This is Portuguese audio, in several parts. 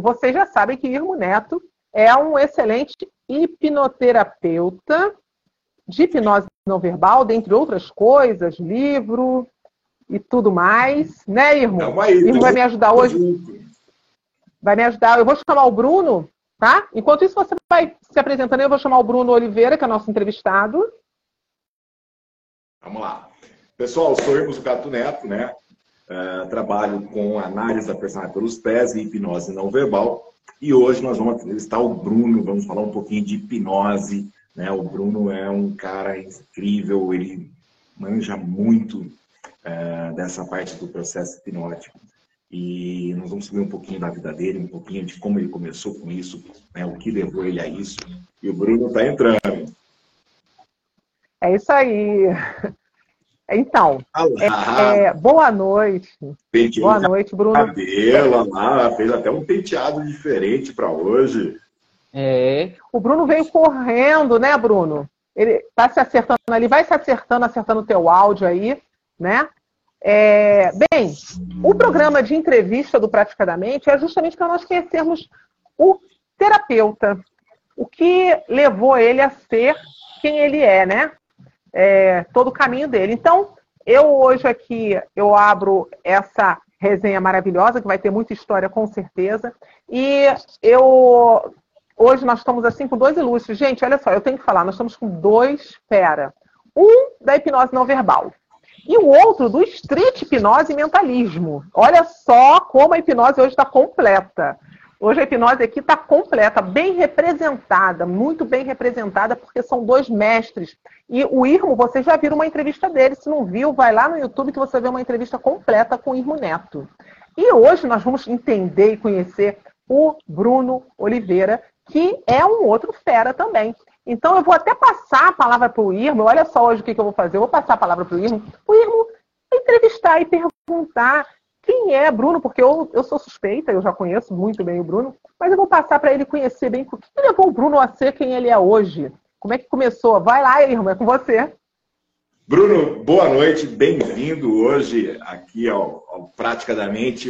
Vocês já sabem que Irmo Neto é um excelente hipnoterapeuta de hipnose não verbal, dentre outras coisas, livro e tudo mais, né, Irmo? Aí, Irmo vai me ajudar hoje. Vai me ajudar. Eu vou chamar o Bruno, tá? Enquanto isso, você vai se apresentando. Eu vou chamar o Bruno Oliveira, que é nosso entrevistado. Vamos lá. Pessoal, sou Irmo Zucato Neto, né? Uh, trabalho com análise da personalidade pelos pés e hipnose não verbal. E hoje nós vamos entrevistar o Bruno, vamos falar um pouquinho de hipnose. Né? O Bruno é um cara incrível, ele manja muito uh, dessa parte do processo hipnótico. E nós vamos saber um pouquinho da vida dele, um pouquinho de como ele começou com isso, né? o que levou ele a isso. E o Bruno está entrando. É isso aí. Então, é, é, boa noite. Penteou boa noite, Bruno. Cabelo, lá, fez até um penteado diferente para hoje. É. O Bruno veio correndo, né, Bruno? Ele tá se acertando ali, vai se acertando, acertando o teu áudio aí, né? É, bem, o programa de entrevista do Praticadamente é justamente para nós conhecermos o terapeuta, o que levou ele a ser quem ele é, né? É, todo o caminho dele. Então, eu hoje aqui, eu abro essa resenha maravilhosa, que vai ter muita história com certeza. E eu hoje nós estamos assim com dois ilustres. Gente, olha só, eu tenho que falar, nós estamos com dois fera. Um da hipnose não verbal. E o outro do street hipnose e mentalismo. Olha só como a hipnose hoje está completa. Hoje a hipnose aqui está completa, bem representada, muito bem representada, porque são dois mestres. E o Irmo, vocês já viram uma entrevista dele. Se não viu, vai lá no YouTube que você vê uma entrevista completa com o Irmo Neto. E hoje nós vamos entender e conhecer o Bruno Oliveira, que é um outro fera também. Então eu vou até passar a palavra para o Irmo. Olha só hoje o que, que eu vou fazer. Eu vou passar a palavra para o Irmo. O Irmo entrevistar e perguntar quem é Bruno, porque eu, eu sou suspeita, eu já conheço muito bem o Bruno, mas eu vou passar para ele conhecer bem o que levou o Bruno a ser quem ele é hoje. Como é que começou? Vai lá, irmão, é com você. Bruno, boa noite, bem-vindo hoje aqui ao, ao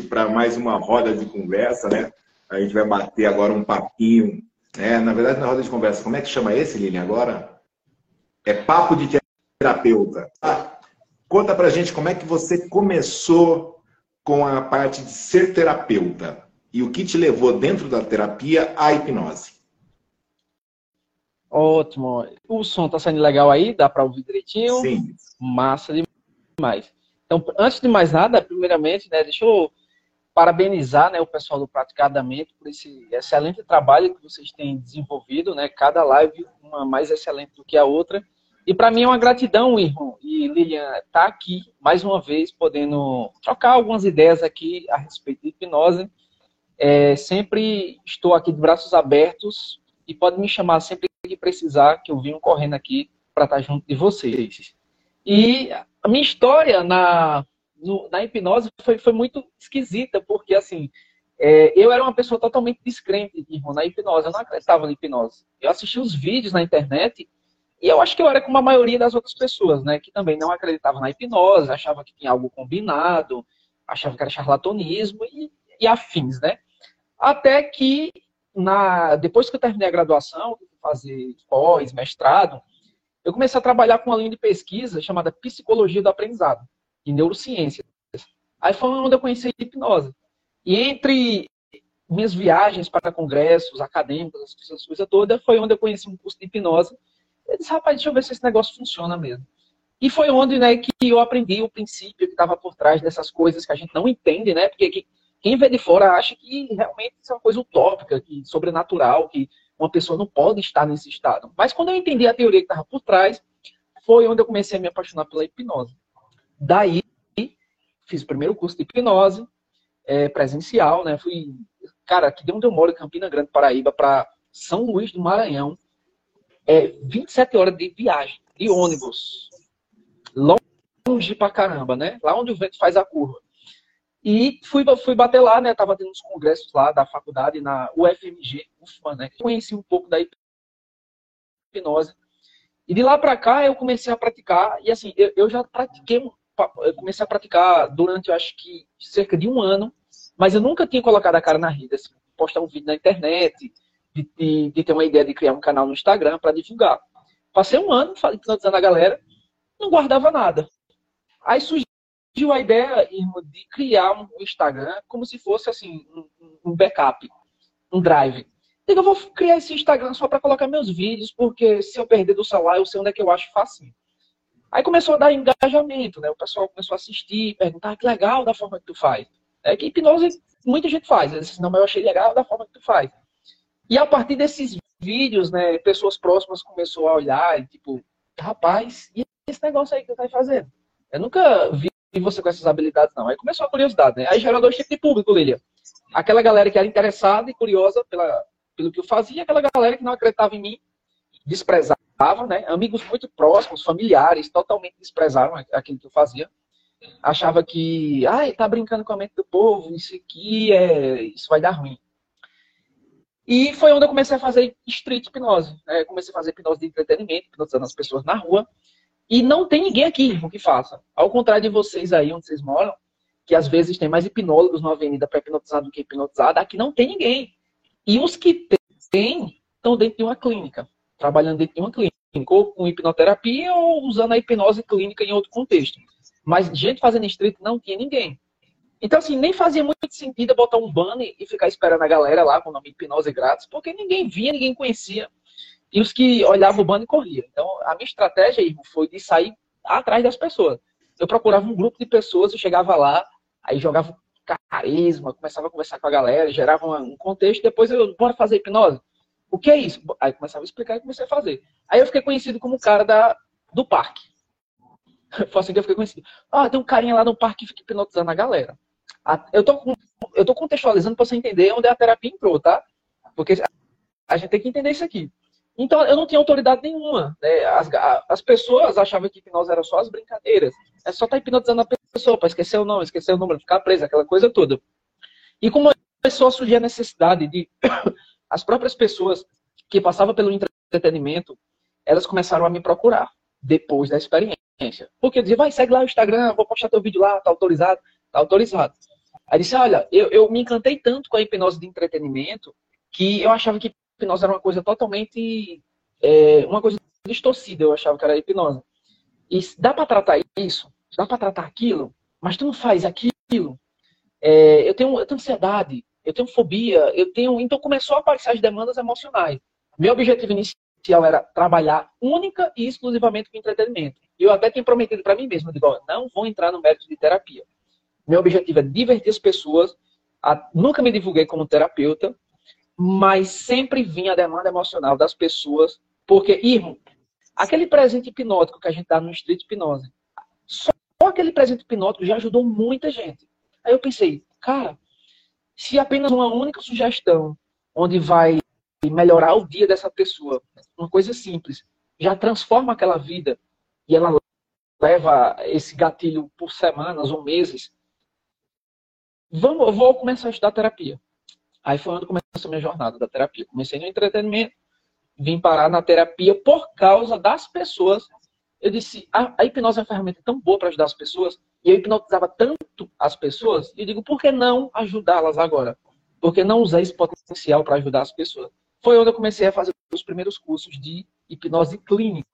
para mais uma roda de conversa, né? A gente vai bater agora um papinho, né? Na verdade, na roda de conversa, como é que chama esse, Lilian, agora? É papo de terapeuta. Conta pra gente como é que você começou com a parte de ser terapeuta e o que te levou dentro da terapia à hipnose. Ótimo. O som tá saindo legal aí? Dá para ouvir direitinho? Sim. Massa demais. Então, antes de mais nada, primeiramente, né, deixa eu parabenizar né, o pessoal do Praticadamente por esse excelente trabalho que vocês têm desenvolvido, né? Cada live uma mais excelente do que a outra. E para mim é uma gratidão, irmão e Lilian, estar tá aqui mais uma vez, podendo trocar algumas ideias aqui a respeito de hipnose. É, sempre estou aqui de braços abertos e pode me chamar sempre que precisar, que eu venho correndo aqui para estar junto de vocês. E a minha história na, no, na hipnose foi, foi muito esquisita, porque assim, é, eu era uma pessoa totalmente descrente, irmão, na hipnose. Eu não acreditava na hipnose. Eu assistia os vídeos na internet e eu acho que eu era como a maioria das outras pessoas, né? Que também não acreditavam na hipnose, achava que tinha algo combinado, achava que era charlatanismo e, e afins, né? Até que, na, depois que eu terminei a graduação, fazer pós, mestrado, eu comecei a trabalhar com uma linha de pesquisa chamada Psicologia do Aprendizado, e Neurociências. Aí foi onde eu conheci a hipnose. E entre minhas viagens para congressos acadêmicos, essas coisas todas, foi onde eu conheci um curso de hipnose eu disse, rapaz, deixa eu ver se esse negócio funciona mesmo. E foi onde né, que eu aprendi o princípio que estava por trás dessas coisas que a gente não entende, né? Porque quem vê de fora acha que realmente isso é uma coisa utópica, que sobrenatural, que uma pessoa não pode estar nesse estado. Mas quando eu entendi a teoria que estava por trás, foi onde eu comecei a me apaixonar pela hipnose. Daí, fiz o primeiro curso de hipnose é, presencial, né? Fui, cara, aqui de onde eu moro, Campina Grande, Paraíba, para São Luís do Maranhão, é 27 horas de viagem, de ônibus. Longe pra caramba, né? Lá onde o vento faz a curva. E fui, fui bater lá, né? Tava tendo uns congressos lá da faculdade, na UFMG, UFMA, né? Conheci um pouco da hipnose. E de lá para cá eu comecei a praticar, e assim, eu, eu já pratiquei, eu comecei a praticar durante, eu acho que, cerca de um ano, mas eu nunca tinha colocado a cara na rede, assim. postar um vídeo na internet, de, de, de ter uma ideia de criar um canal no Instagram para divulgar. Passei um ano hipnotizando a galera, não guardava nada. Aí surgiu a ideia de criar um Instagram como se fosse assim um, backup, um drive. Digo, eu vou criar esse Instagram só para colocar meus vídeos, porque se eu perder do celular, eu sei onde é que eu acho fácil. Aí começou a dar engajamento, né? O pessoal começou a assistir, perguntar ah, que legal da forma que tu faz. É que hipnose muita gente faz. Disse, não, mas eu achei legal da forma que tu faz. E a partir desses vídeos, né, pessoas próximas começou a olhar e tipo, rapaz, e esse negócio aí que tu tá fazendo? Eu nunca vi você com essas habilidades, não. Aí começou a curiosidade, né? Aí gerou dois tipos de público, Lilian. Aquela galera que era interessada e curiosa pela, pelo que eu fazia, aquela galera que não acreditava em mim, desprezava, né? Amigos muito próximos, familiares, totalmente desprezaram aquilo que eu fazia. Achava que, ai, tá brincando com a mente do povo, isso aqui é, isso vai dar ruim. E foi onde eu comecei a fazer street hipnose. Né? Comecei a fazer hipnose de entretenimento, hipnotizando as pessoas na rua. E não tem ninguém aqui que faça. Ao contrário de vocês aí onde vocês moram, que às vezes tem mais hipnólogos na avenida para hipnotizar do que hipnotizado, aqui não tem ninguém. E os que tem estão dentro de uma clínica, trabalhando dentro de uma clínica, ou com hipnoterapia ou usando a hipnose clínica em outro contexto. Mas gente fazendo street não tinha ninguém. Então, assim, nem fazia muito sentido botar um banner e ficar esperando a galera lá com o nome Hipnose Grátis, porque ninguém via, ninguém conhecia. E os que olhavam o banner corriam. Então, a minha estratégia, foi de sair atrás das pessoas. Eu procurava um grupo de pessoas, eu chegava lá, aí jogava carisma, começava a conversar com a galera, gerava um contexto, depois eu, bora fazer hipnose. O que é isso? Aí começava a explicar e comecei a fazer. Aí eu fiquei conhecido como o cara da, do parque. Foi assim que eu fiquei conhecido. Ah, tem um carinha lá no parque que fica hipnotizando a galera. Eu tô, eu tô contextualizando para você entender onde a terapia entrou, tá? Porque a gente tem que entender isso aqui. Então, eu não tinha autoridade nenhuma. Né? As, as pessoas achavam que hipnose era só as brincadeiras. É só estar tá hipnotizando a pessoa para esquecer o nome, esquecer o número, ficar presa, aquela coisa toda. E como começou a surgir a necessidade de as próprias pessoas que passavam pelo entretenimento, elas começaram a me procurar depois da experiência. Porque dizia, vai, segue lá o Instagram, vou postar teu vídeo lá, tá autorizado, autorizado. Aí disse, olha, eu, eu me encantei tanto com a hipnose de entretenimento que eu achava que hipnose era uma coisa totalmente, é, uma coisa distorcida, eu achava que era hipnose. E dá para tratar isso? Dá para tratar aquilo? Mas tu não faz aquilo? É, eu, tenho, eu tenho ansiedade, eu tenho fobia, eu tenho... Então começou a aparecer as demandas emocionais. Meu objetivo inicial era trabalhar única e exclusivamente com entretenimento. Eu até tenho prometido para mim mesmo, digo, não vou entrar no método de terapia. Meu objetivo é divertir as pessoas. nunca me divulguei como terapeuta, mas sempre vinha a demanda emocional das pessoas. Porque, irmão, aquele presente hipnótico que a gente dá no Street Hipnose, só aquele presente hipnótico já ajudou muita gente. Aí eu pensei, cara, se apenas uma única sugestão, onde vai melhorar o dia dessa pessoa, uma coisa simples, já transforma aquela vida e ela leva esse gatilho por semanas ou meses, vamos, eu vou começar a estudar terapia. Aí foi onde começou a minha jornada da terapia. Comecei no entretenimento, vim parar na terapia por causa das pessoas. Eu disse, a, a hipnose é uma ferramenta tão boa para ajudar as pessoas, e eu hipnotizava tanto as pessoas, e eu digo, por que não ajudá-las agora? Por que não usar esse potencial para ajudar as pessoas? Foi onde eu comecei a fazer os primeiros cursos de hipnose clínica.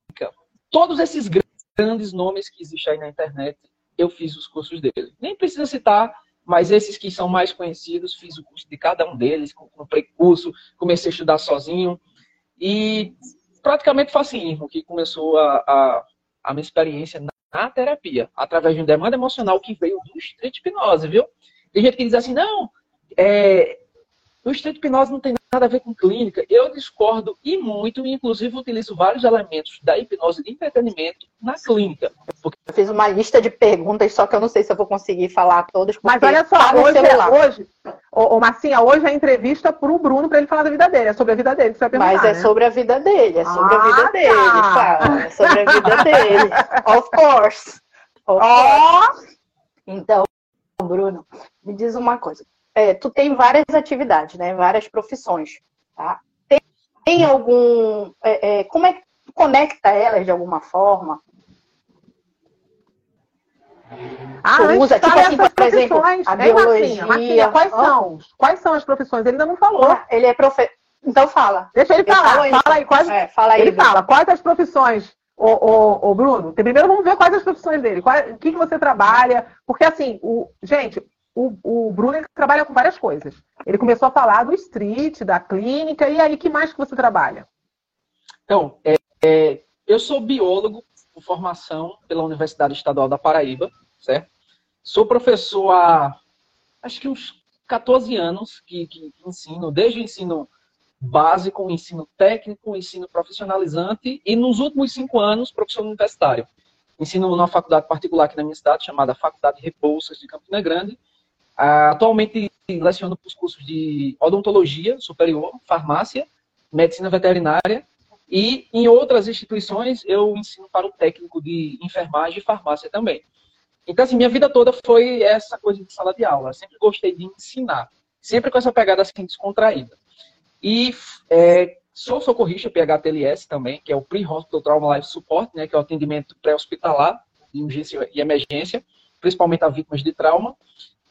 Todos esses grandes nomes que existem aí na internet, eu fiz os cursos dele. Nem precisa citar mas esses que são mais conhecidos, fiz o curso de cada um deles, comprei curso, comecei a estudar sozinho. E praticamente assim que começou a, a, a minha experiência na, na, terapia, através de uma demanda emocional que veio do street hipnose, viu? Tem gente que diz assim, não, é, o street hipnose não tem nada a ver com clínica. Eu discordo e muito, e inclusive utilizo vários elementos da hipnose de entretenimento na clínica. Porque... Eu fiz uma lista de perguntas, só que eu não sei se eu vou conseguir falar todas. Mas olha só, tá hoje, hoje ô, ô, Marcinha, hoje é a entrevista para o Bruno para ele falar da vida dele. É sobre a vida dele, você vai Mas é né? sobre a vida dele, é sobre ah, a vida tá. dele, tá? É sobre a vida dele. Of course. Of course. Então, Bruno, me diz uma coisa é, tu tem várias atividades, né? Várias profissões, tá? Tem, tem algum... É, é, como é que tu conecta elas de alguma forma? Ah, Tu usa, tipo assim, por exemplo, a Hein, biologia. Marcinha? Marcinha, quais Hã? são? Quais são as profissões? Ele ainda não falou. Ele é profe... Então fala. Deixa ele falar. falo aí. Fala aí, quais... É, fala aí. Ele Bruno. fala, quais as profissões, ô, ô, ô, Bruno? Primeiro vamos ver quais as profissões dele. Qual- O que, que você trabalha? Porque assim, o, gente, o, o Bruno trabalha com várias coisas. Ele começou a falar do street, da clínica, e aí, que mais que você trabalha? Então, é, é, eu sou biólogo por formação pela Universidade Estadual da Paraíba, certo? Sou professor há acho que uns 14 anos que, que ensino, desde o ensino básico, o ensino técnico, o ensino profissionalizante e nos últimos cinco anos, professor universitário. Ensino numa faculdade particular aqui na minha cidade, chamada Faculdade Rebouças de Campina Grande. Ah, atualmente leciono os cursos de odontologia superior, farmácia, medicina veterinária e em outras instituições eu ensino para o técnico de enfermagem e farmácia também. Então, assim, minha vida toda foi essa coisa de sala de aula. Eu sempre gostei de ensinar, sempre com essa pegada assim descontraída. E é, sou socorrista PHTLS também, que é o Pre-Hospital Trauma Life Support, né, que é o atendimento pré-hospitalar, de urgência e emergência, principalmente a vítimas de trauma.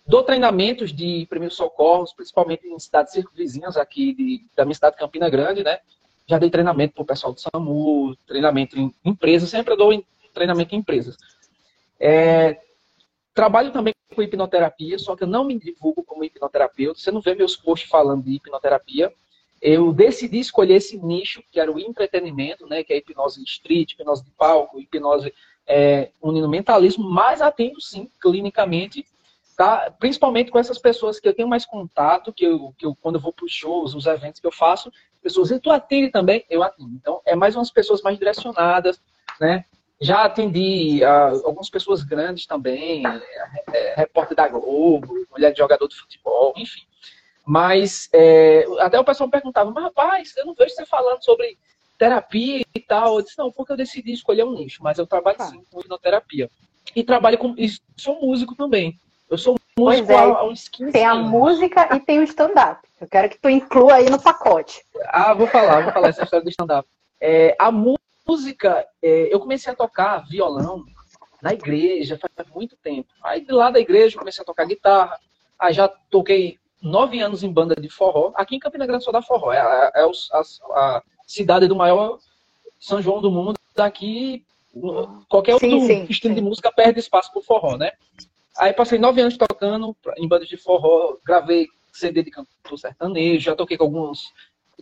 Dou treinamentos de primeiros socorros, principalmente em cidades circunvizinhas aqui de, da minha cidade, Campina Grande, né? Já dei treinamento para o pessoal do SAMU, treinamento em empresas, sempre dou treinamento em empresas. É, trabalho também com hipnoterapia, só que eu não me divulgo como hipnoterapeuta. Você não vê meus posts falando de hipnoterapia. Eu decidi escolher esse nicho, que era o entretenimento, né, que é hipnose street, hipnose de palco, hipnose é, unindo mentalismo, mas atendo sim, clinicamente, tá? principalmente com essas pessoas que eu tenho mais contato, que eu, que eu quando eu vou para os shows, os eventos que eu faço, pessoas, e tu atende também? Eu atendo. Então, é mais umas pessoas mais direcionadas, né? Já atendi algumas pessoas grandes também, é, é, repórter da Globo, mulher de jogador de futebol, enfim. Mas é, até o pessoal me perguntava, mas rapaz, eu não vejo você falando sobre terapia e tal. Eu disse, não, porque eu decidi escolher um nicho, mas eu trabalho Tá. sim com hipnoterapia. E trabalho com. E sou músico também. Eu sou músico é, há, uns 15 Tem a anos. música e tem o stand-up. Eu quero que tu inclua aí no pacote. Ah, vou falar, vou falar essa história do stand-up. É, a música, é, eu comecei a tocar violão na igreja faz muito tempo. Aí de lá da igreja eu comecei a tocar guitarra. Aí já toquei nove anos em banda de forró. Aqui em Campina Grande só dá forró. É, a, é os- a- a cidade do maior São João do mundo. Daqui qualquer Sim, outro sim, estilo sim. de música perde espaço pro forró, né? Aí passei nove anos tocando em bandas de forró, gravei CD de cantor sertanejo, já toquei com alguns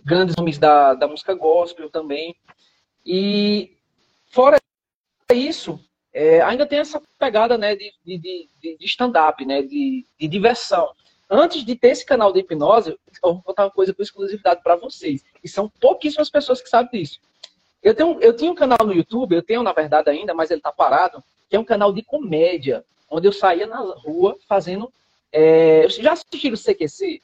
grandes nomes da, da música gospel também. E fora isso, é, ainda tem essa pegada né, de, de, de, de stand-up, né, de, de diversão. Antes de ter esse canal de hipnose, eu vou contar uma coisa com exclusividade para vocês. E são pouquíssimas pessoas que sabem disso. Eu, tenho, eu tinha um canal no YouTube, eu tenho na verdade ainda, mas ele está parado, que é um canal de comédia, onde eu saía na rua fazendo. É, já assistiram o CQC?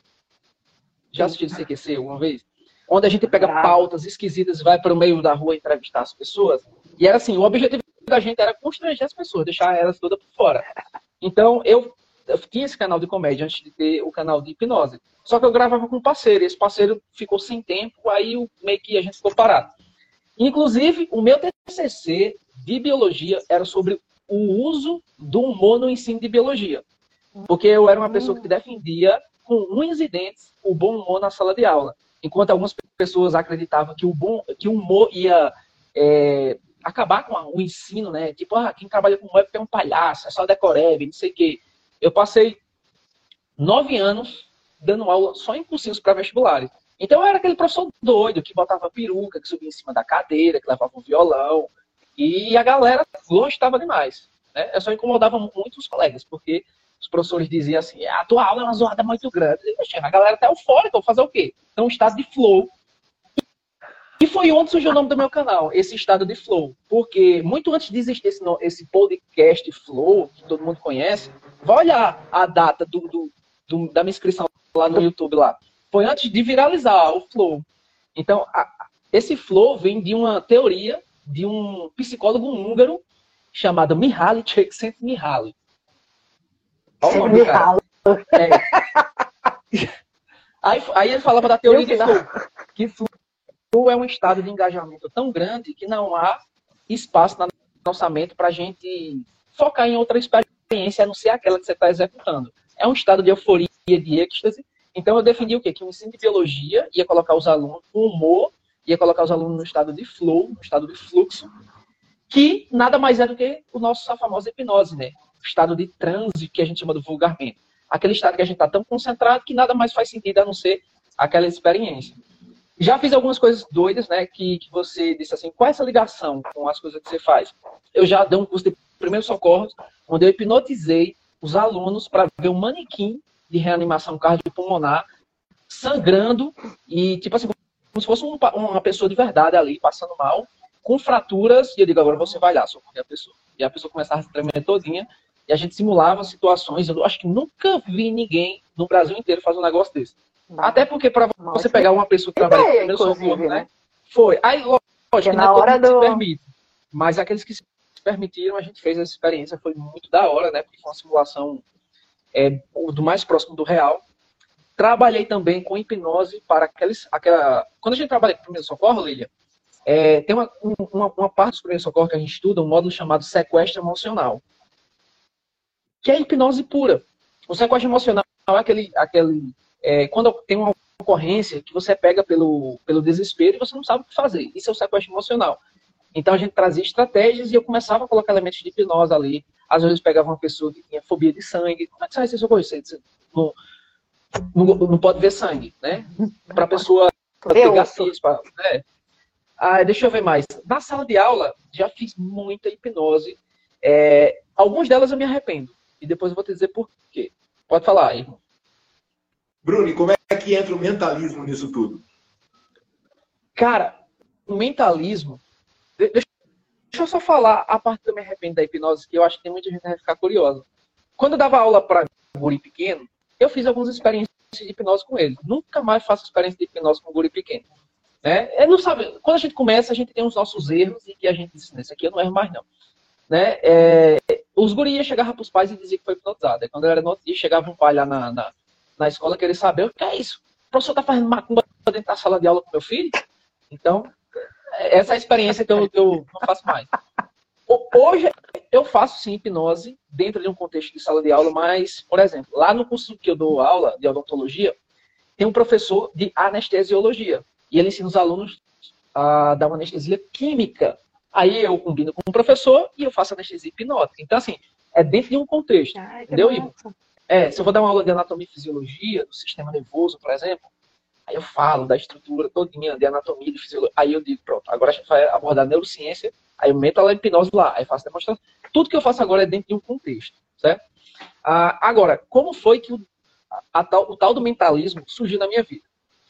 Já assistiram o CQC alguma vez? Onde a gente pega pautas esquisitas e vai para o meio da rua entrevistar as pessoas. E era assim, o objetivo da gente era constranger as pessoas, deixar elas todas por fora. Então, eu, eu tinha esse canal de comédia antes de ter o canal de hipnose. Só que eu gravava com um parceiro, e esse parceiro ficou sem tempo, aí o- meio que a gente ficou parado. Inclusive, o meu TCC de biologia era sobre o uso do humor no ensino de biologia. Porque eu era uma pessoa que defendia, com unhas e dentes, o bom humor na sala de aula. Enquanto algumas pessoas acreditavam que o, bom, que o humor ia é, acabar com o ensino, né? Tipo, ah, quem trabalha com humor é é um palhaço, é só decorebe, não sei o quê. Eu passei nove anos dando aula só em cursinhos para vestibulares. Então eu era aquele professor doido que botava peruca, que subia em cima da cadeira, que levava um violão. E a galera gostava demais. Né? Eu só incomodava muito os colegas, porque os professores diziam assim, a tua aula é uma zoada muito grande. E, "Poxa, a galera tá eufórica, vou fazer o quê? Então, um estado de flow. E foi onde surgiu o nome do meu canal, esse estado de flow. Porque muito antes de existir esse, esse podcast flow, que todo mundo conhece, vai olhar a data do, do- do- da minha inscrição lá no YouTube lá. Foi antes de viralizar o flow. Então, a- esse flow vem de uma teoria de um psicólogo húngaro chamado Mihaly Csikszentmihalyi. Olha o nome do cara. Mihalo. É. Aí, aí ele falava da teoria de flow. Que flow é um estado de engajamento tão grande que não há espaço na nossa mente para a gente focar em outra experiência. experiência a não ser aquela que você está executando. É um estado de euforia, de êxtase. Então eu defini o quê? Que o ensino de biologia ia colocar os alunos com humor, ia colocar os alunos no estado de flow, no estado de fluxo, que nada mais é do que o nosso a famosa hipnose, né? O estado de transe que a gente chama do vulgarmente. Aquele estado que a gente está tão concentrado que nada mais faz sentido a não ser aquela experiência. Já fiz algumas coisas doidas, né? Que, que você disse assim, qual é essa ligação com as coisas que você faz? Eu já dei um curso de primeiros socorros, onde eu hipnotizei os alunos para ver um manequim de reanimação cardiopulmonar sangrando e, tipo assim, como se fosse um, uma pessoa de verdade ali, passando mal, com fraturas, e eu digo, agora você vai lá socorrer a pessoa. E a pessoa começava a se tremer todinha, e a gente simulava situações, eu acho que nunca vi ninguém no Brasil inteiro fazer um negócio desse. Até porque para você pegar uma pessoa que trabalha com primeiro socorro, né? né? Foi. Aí, lógico, na hora do... se permite. Mas aqueles que se permitiram, a gente fez essa experiência, foi muito da hora, né? Porque foi uma simulação é, do mais próximo do real. Trabalhei também com hipnose para aqueles, aquela... Quando a gente trabalha com primeiro socorro, Lilia, é, tem uma, uma, uma, parte do primeiro socorro que a gente estuda, um módulo chamado sequestro emocional, que é hipnose pura. O sequestro emocional é aquele, aquele é, quando tem uma ocorrência que você pega pelo, pelo desespero e você não sabe o que fazer. Isso é o sequestro emocional. Então a gente trazia estratégias e eu começava a colocar elementos de hipnose ali. Às vezes pegava uma pessoa que tinha fobia de sangue. Como é que sai esse socorro? Você não, não, não pode ver sangue, né? Para a pessoa ter gatilhos. Pra, né? ah, deixa eu ver mais. Na sala de aula, já fiz muita hipnose. É, algumas delas eu me arrependo. E depois eu vou te dizer por quê. Pode falar, irmão. Bruno, como é que entra o mentalismo nisso tudo? Cara, o mentalismo. Deixa, eu só falar a parte que eu me arrependo da hipnose, que eu acho que tem muita gente que vai ficar curiosa. Quando eu dava aula para guri pequeno, eu fiz algumas experiências de hipnose com ele. Nunca mais faço experiência de hipnose com guri pequeno. Né? É, não sabe, quando a gente começa, a gente tem os nossos erros e que a gente diz, esse aqui eu não erro mais não. Né? É, os gurias chegavam para os pais e diziam que foi hipnotizado. Quando eu era no outro dia, chegava um pai lá na, na, na escola querer saber o que é isso. O professor está fazendo macumba dentro da sala de aula com meu filho? Então, essa é a experiência que eu, que eu não faço mais. Hoje, eu faço sim hipnose dentro de um contexto de sala de aula, mas, por exemplo, lá no curso que eu dou aula de odontologia, tem um professor de anestesiologia. E ele ensina os alunos a dar uma anestesia química. Aí eu combino com o professor e eu faço anestesia hipnótica. Então, assim, é dentro de um contexto. Ai, entendeu, Ivo? É, se eu vou dar uma aula de anatomia e fisiologia do sistema nervoso, por exemplo, aí eu falo da estrutura todinha de anatomia e fisiologia. Aí eu digo, pronto, agora a gente vai abordar neurociência, aí eu meto a hipnose lá, aí faço demonstração. Tudo que eu faço agora é dentro de um contexto, certo? Ah, agora, como foi que o, a, tal, o tal do mentalismo surgiu na minha vida?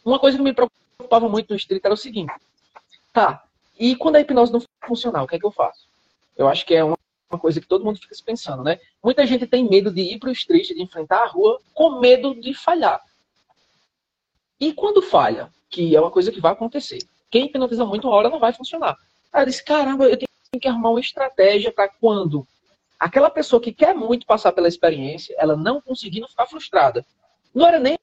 Uma coisa que me preocupava muito no estrito era o seguinte, tá, e quando a hipnose não funcionar, o que é que eu faço? Eu acho que é uma uma coisa que todo mundo fica pensando, né? Muita gente tem medo de ir para o street, de enfrentar a rua, com medo de falhar. E quando falha, que é uma coisa que vai acontecer, quem hipnotiza muito uma hora não vai funcionar. Aí eu disse, caramba, eu tenho que arrumar uma estratégia para quando aquela pessoa que quer muito passar pela experiência, ela não conseguir não ficar frustrada. Não era nem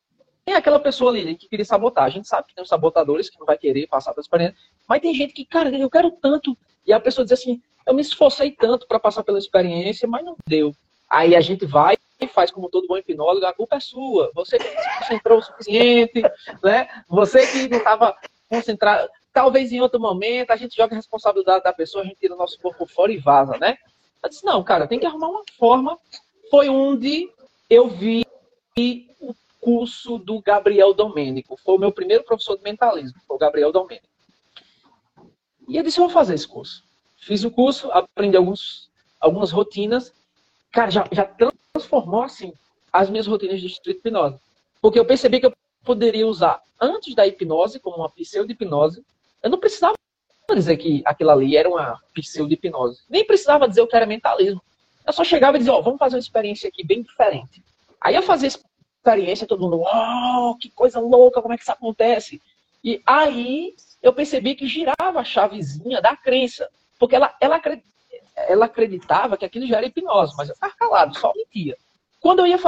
aquela pessoa ali que queria sabotar. A gente sabe que tem os sabotadores que não vai querer passar pela experiência, mas tem gente que, cara, eu quero tanto. E a pessoa diz assim, eu me esforcei tanto para passar pela experiência, mas não deu. Aí a gente vai e faz como todo bom hipnólogo, a culpa é sua. Você que não se concentrou o suficiente, né? Você que não estava concentrado. Talvez em outro momento a gente joga a responsabilidade da pessoa, a gente tira o nosso corpo fora e vaza, né? Eu disse, não, cara, tem que arrumar uma forma. Foi onde eu vi o curso do Gabriel Domênico. Foi o meu primeiro professor de mentalismo, foi o Gabriel Domênico. E eu disse, eu vou fazer esse curso. Fiz o curso, aprendi alguns, algumas rotinas. Cara, já, já transformou, assim, as minhas rotinas de street hipnose. Porque eu percebi que eu poderia usar antes da hipnose, como uma pseudo-hipnose. Eu não precisava dizer que aquilo ali era uma pseudo-hipnose. Nem precisava dizer o que era mentalismo. Eu só chegava e dizia, ó, oh, vamos fazer uma experiência aqui bem diferente. Aí eu fazia experiência, todo mundo, uau, que coisa louca, como é que isso acontece? E aí eu percebi que girava a chavezinha da crença. Porque ela, ela, ela acreditava que aquilo já era hipnose, mas eu ficava calado, só mentia. Quando eu ia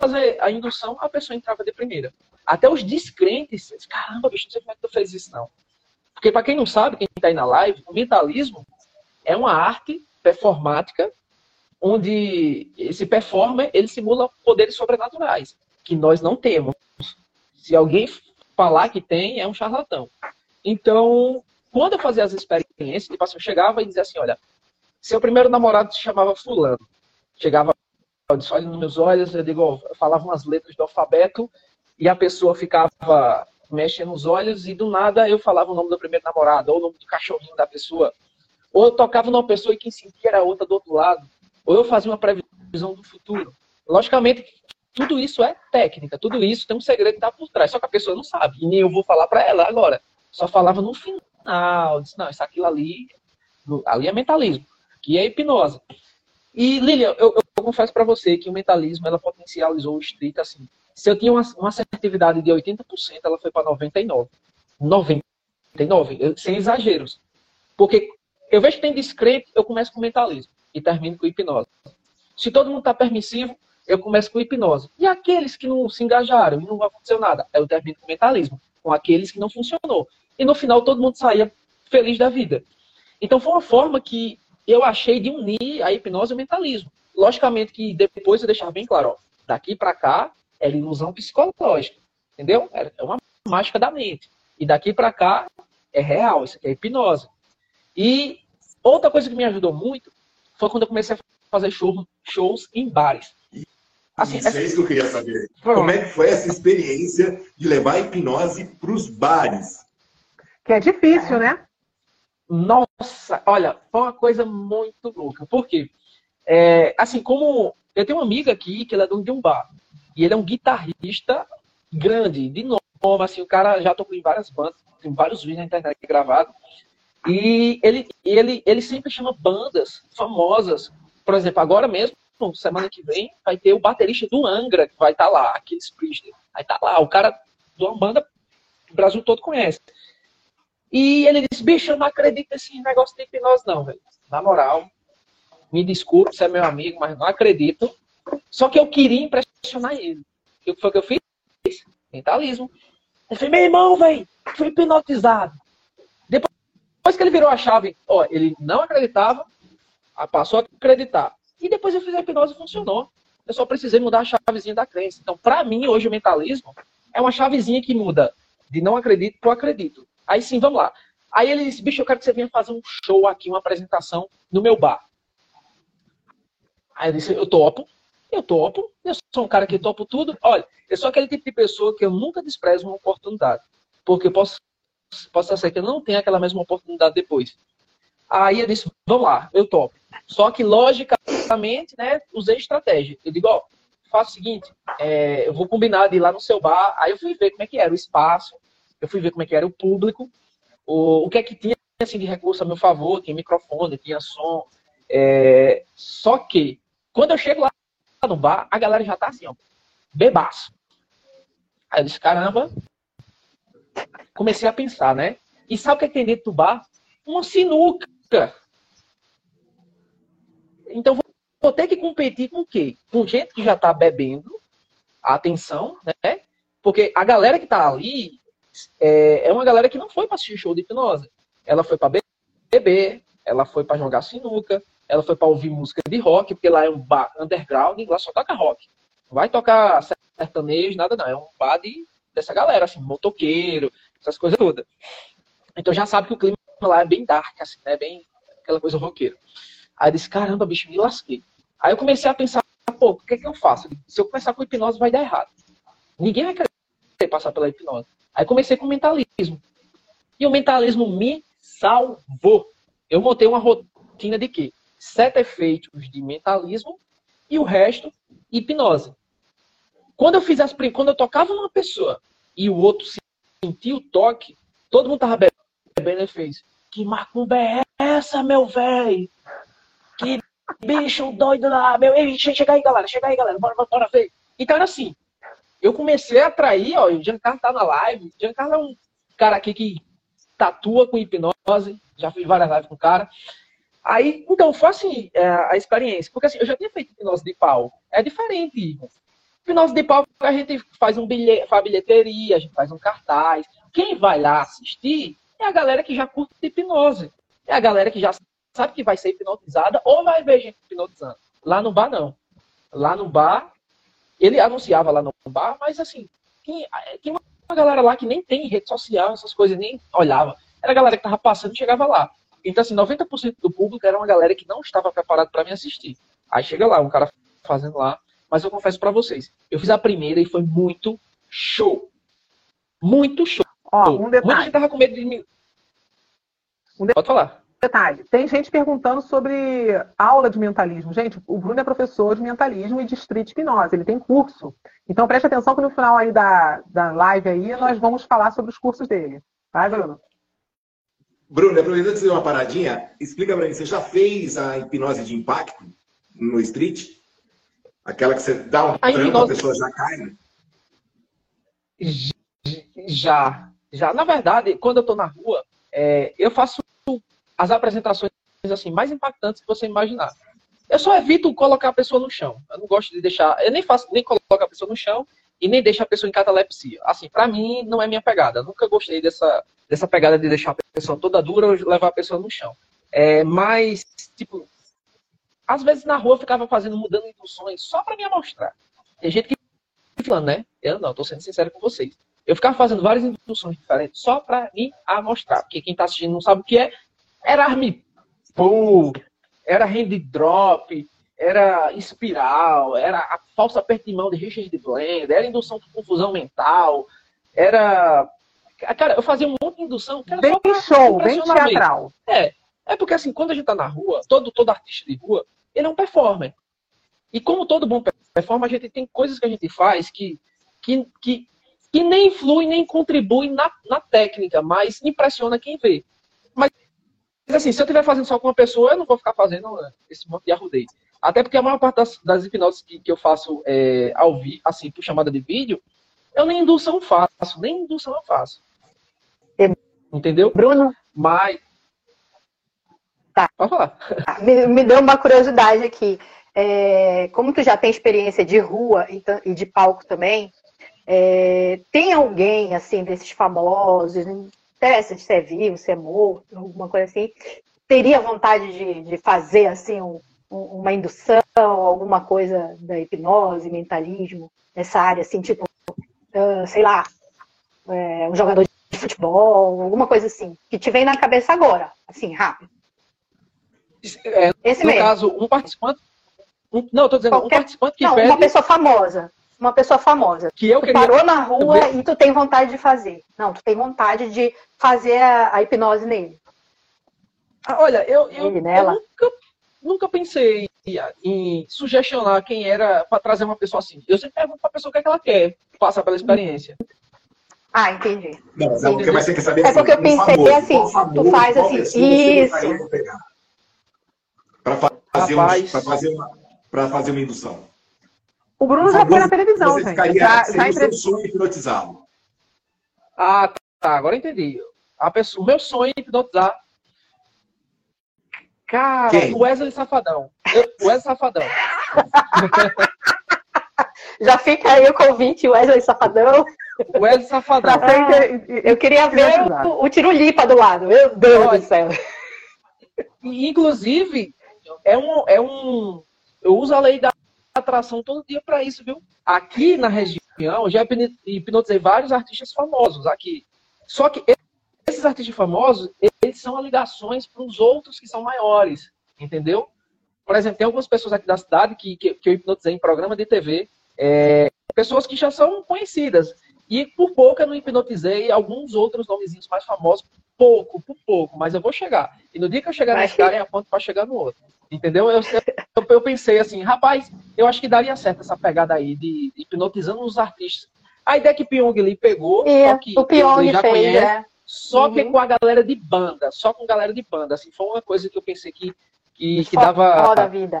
fazer a indução, a pessoa entrava de primeira. Até os descrentes, caramba, bicho, não sei como é que tu fez isso não. Porque para quem não sabe, quem está aí na live, o mentalismo é uma arte performática onde esse performer, ele simula poderes sobrenaturais, que nós não temos. Se alguém falar que tem, é um charlatão. Então, quando eu fazia as experiências, tipo assim, eu chegava e dizia assim, olha, seu primeiro namorado se chamava fulano. Chegava, eu disse, olha nos meus olhos, eu digo, eu falava umas letras do alfabeto e a pessoa ficava mexendo os olhos e do nada eu falava o nome do primeiro namorado, ou o nome do cachorrinho da pessoa. Ou eu tocava numa pessoa e quem sentia era outra do outro lado. Ou eu fazia uma previsão do futuro. Logicamente, tudo isso é técnica, tudo isso tem um segredo que está por trás, só que a pessoa não sabe. E nem eu vou falar para ela agora. Só falava no final. Disse, não, isso aquilo ali, ali é mentalismo, que é hipnose. E, Lilian, eu, eu confesso para você que o mentalismo, ela potencializou o street assim. Se eu tinha uma, uma assertividade de 80%, ela foi para 99%. 99%, sem exageros. Porque eu vejo que tem descrente, eu começo com mentalismo e termino com hipnose. Se todo mundo está permissivo, eu começo com hipnose. E aqueles que não se engajaram e não aconteceu nada, eu termino com mentalismo, com aqueles que não funcionou. E no final todo mundo saía feliz da vida. Então foi uma forma que eu achei de unir a hipnose e o mentalismo. Logicamente que depois eu deixar bem claro, ó, daqui para cá é ilusão psicológica, entendeu? É uma mágica da mente. E daqui para cá é real, isso aqui é hipnose. E outra coisa que me ajudou muito foi quando eu comecei a fazer show, shows em bares. Assim, isso é isso que eu queria saber. Como é que foi essa experiência de levar a hipnose para os bares? Que é difícil, né? Nossa, olha, foi uma coisa muito louca. Por quê? É, assim, como eu tenho uma amiga aqui que ela é dono de um bar. E ele é um guitarrista grande, de novo, assim, o cara já tocou em várias bandas, tem vários vídeos na internet gravados. E ele, ele, ele sempre chama bandas famosas. Por exemplo, agora mesmo, semana que vem, vai ter o baterista do Angra, que vai estar tá lá, aqueles Priester. Vai estar tá lá, o cara de uma banda que o Brasil todo conhece. E ele disse, bicho, eu não acredito nesse negócio de hipnose não, velho. Na moral, me desculpe, você é meu amigo, mas não acredito. Só que eu queria impressionar ele. O que foi que eu fiz? Mentalismo. Ele falei, meu irmão, velho, fui hipnotizado. Depois que ele virou a chave, ó, ele não acreditava, passou a acreditar. E depois eu fiz a hipnose e funcionou. Eu só precisei mudar a chavezinha da crença. Então, para mim, hoje o mentalismo é uma chavezinha que muda de não acredito para acredito. Aí sim, vamos lá. Aí ele disse, bicho, eu quero que você venha fazer um show aqui, uma apresentação no meu bar. Aí ele disse, eu topo, eu topo, eu sou um cara que topo tudo. Olha, eu sou aquele tipo de pessoa que eu nunca desprezo uma oportunidade. Porque posso possa ser que eu não tenha aquela mesma oportunidade depois. Aí eu disse, vamos lá, eu topo. Só que, logicamente, né, usei estratégia. Eu digo, ó, faço o seguinte, é, eu vou combinar de ir lá no seu bar. Aí eu fui ver como é que era o espaço, eu fui ver como é que era o público, o, o que é que tinha assim, de recurso a meu favor, tinha microfone, tinha som. É, só que, quando eu chego lá no bar, a galera já tá assim, ó, bebaço. Aí eu disse, caramba, comecei a pensar, né? E sabe o que, é tem dentro do bar? Uma sinuca. Então vou ter que competir com o quê? Com gente que já está bebendo, atenção, né? Porque a galera que está ali é, é, uma galera que não foi para assistir show de hipnose. Ela foi para beber, ela foi para jogar sinuca, ela foi para ouvir música de rock, porque lá é um bar underground, lá só toca rock. Não vai tocar sertanejo, nada não. É um bar de, dessa galera, assim, motoqueiro, essas coisas todas. Então já sabe que o clima lá é bem dark, assim, né? Bem aquela coisa roqueira. Aí eu disse, caramba, bicho, me lasquei. Aí eu comecei a pensar, pô, o que é que eu faço? Se eu começar com hipnose, vai dar errado. Ninguém vai querer passar pela hipnose. Aí comecei com mentalismo. E o mentalismo me salvou. Eu montei uma rotina de quê? Sete efeitos de mentalismo e o resto hipnose. Quando eu fiz as quando eu tocava numa pessoa e o outro sentiu o toque, todo mundo tava bebendo e fez. Que macumba é essa, meu velho? Que bicho doido lá, meu. Ei, chega aí, galera, chega aí, galera, bora, bora, bora ver. Então era assim. Eu comecei a atrair, ó, o Giancarlo tá na live. O Giancarlo é um cara aqui que tatua com hipnose. Já fiz várias lives com o cara. Aí, então, foi assim é, a experiência. Porque assim, eu já tinha feito hipnose de pau. É diferente. Hipnose de pau, a gente faz um bilhete, faz bilheteria, a gente faz um cartaz. Quem vai lá assistir é a galera que já curte hipnose. É a galera que já sabe que vai ser hipnotizada ou vai ver gente hipnotizando. Lá no bar, não. Lá no bar, ele anunciava lá no bar, mas assim, tinha, tinha uma galera lá que nem tem rede social, essas coisas, nem olhava. Era a galera que tava passando chegava lá. Então, assim, 90% do público era uma galera que não estava preparado para me assistir. Aí chega lá, um cara fazendo lá, mas eu confesso para vocês, eu fiz a primeira e foi muito show. Muito show. Ó, um detalhe. Muita gente tava com medo de me... Um de- Pode falar. Detalhe, tem gente perguntando sobre aula de mentalismo. Gente, o Bruno é professor de mentalismo e de street hipnose, ele tem curso. Então preste atenção que no final aí da, da live aí nós vamos falar sobre os cursos dele. Vai, Bruno? Bruno, aproveitando de fazer uma paradinha, explica pra mim, você já fez a hipnose de impacto no street? Aquela que você dá um A tranco, a hipnose- pessoa já cai? né? Já, já. Na verdade, quando eu tô na rua, é, eu faço as apresentações assim mais impactantes que você imaginar. Eu só evito colocar a pessoa no chão. Eu não gosto de deixar, eu nem faço, nem coloco a pessoa no chão e nem deixo a pessoa em catalepsia. Assim, pra mim não é minha pegada. Nunca gostei dessa dessa pegada de deixar a pessoa toda dura ou levar a pessoa no chão. É, mas tipo, às vezes na rua eu ficava fazendo mudando induções só pra me amostrar. Tem gente que falando, né? Eu não, tô sendo sincero com vocês. Eu ficava fazendo várias induções diferentes só pra me amostrar. Porque quem tá assistindo não sabe o que é. Era arme pull, era hand drop, era espiral, era a falsa aperto de mão de Richard Blender, era indução por confusão mental, era. Cara, eu fazia um monte de indução que era Bem show, bem teatral. É, é porque assim, quando a gente tá na rua, todo, todo artista de rua, ele é um performer. E como todo bom performer, a gente tem coisas que a gente faz que, que, que, que nem influem, nem contribuem na, na técnica, mas impressiona quem vê. Mas, assim, se eu estiver fazendo só com uma pessoa, eu não vou ficar fazendo né, esse monte de arrudeio. Até porque a maior parte das, das hipnoses que, que eu faço é, ao vivo, assim, por chamada de vídeo, eu nem indução faço, nem indução eu faço. Entendeu? Bruno, Mas. Tá. Pode falar. tá, me, me deu uma curiosidade aqui. É, como tu já tem experiência de rua e, e de palco também, é, tem alguém, assim, desses famosos, interessa se é vivo, se é morto, alguma coisa assim, teria vontade de, de fazer, assim, um- um- uma indução, alguma coisa da hipnose, mentalismo, nessa área, assim, tipo, ah, sei lá, é, um jogador de futebol, alguma coisa assim, que te vem na cabeça agora, assim, rápido. É, Esse no mesmo. caso, um participante. um- não, tô dizendo, um Qualquer- participante que Não, pede uma pessoa famosa. Uma pessoa famosa. que eu Tu queria. parou na rua e tu tem vontade de fazer. Não, tu tem vontade de fazer a, a hipnose nele. Ah, Olha, eu, eu, Ele, eu nunca, nunca pensei em, sugestionar quem era para trazer uma pessoa assim. Eu sempre pergunto pra pessoa o que, é que ela quer passar pela experiência. Ah, entendi. Não, é porque mas você quer saber É porque eu um pensei famoso, assim, tu faz assim, isso. Pra fazer, um, Rapaz. fazer, uma, pra fazer uma indução. O Bruno já foi na televisão, você gente. Ficaria, Já, seria já o seu entre... sonho hipnotizá-lo. Ah, tá, agora eu entendi. A pessoa, o meu sonho é hipnotizar. Cara, Quem? o Wesley Safadão. Eu, o Wesley Safadão. Já fica aí o convite, Wesley Safadão. O Wesley Safadão. e- Eu queria ver o, o tirulipa do lado. Meu Deus Olha. do céu. Inclusive, é um, é um. Eu uso a lei da atração todo dia para isso, viu? Aqui na região, já hipnotizei vários artistas famosos aqui. Só que esses artistas famosos, eles são ligações para os outros que são maiores, entendeu? Por exemplo, tem algumas pessoas aqui da cidade que, que, que eu hipnotizei em programa de TV, é, pessoas que já são conhecidas. E por pouco eu não hipnotizei alguns outros nomezinhos mais famosos, pouco, por pouco, mas eu vou chegar. E no dia que eu chegar Vai nesse cara, eu aponto para chegar no outro. Entendeu? Eu, eu, eu pensei assim, rapaz, eu acho que daria certo essa pegada aí de, de hipnotizando os artistas. A ideia que Pyong ali pegou, E só que o Pyong já fez, conhece, né? só que Uhum. com a galera de banda, só com galera de banda. Assim, foi uma coisa que eu pensei que, que, que dava,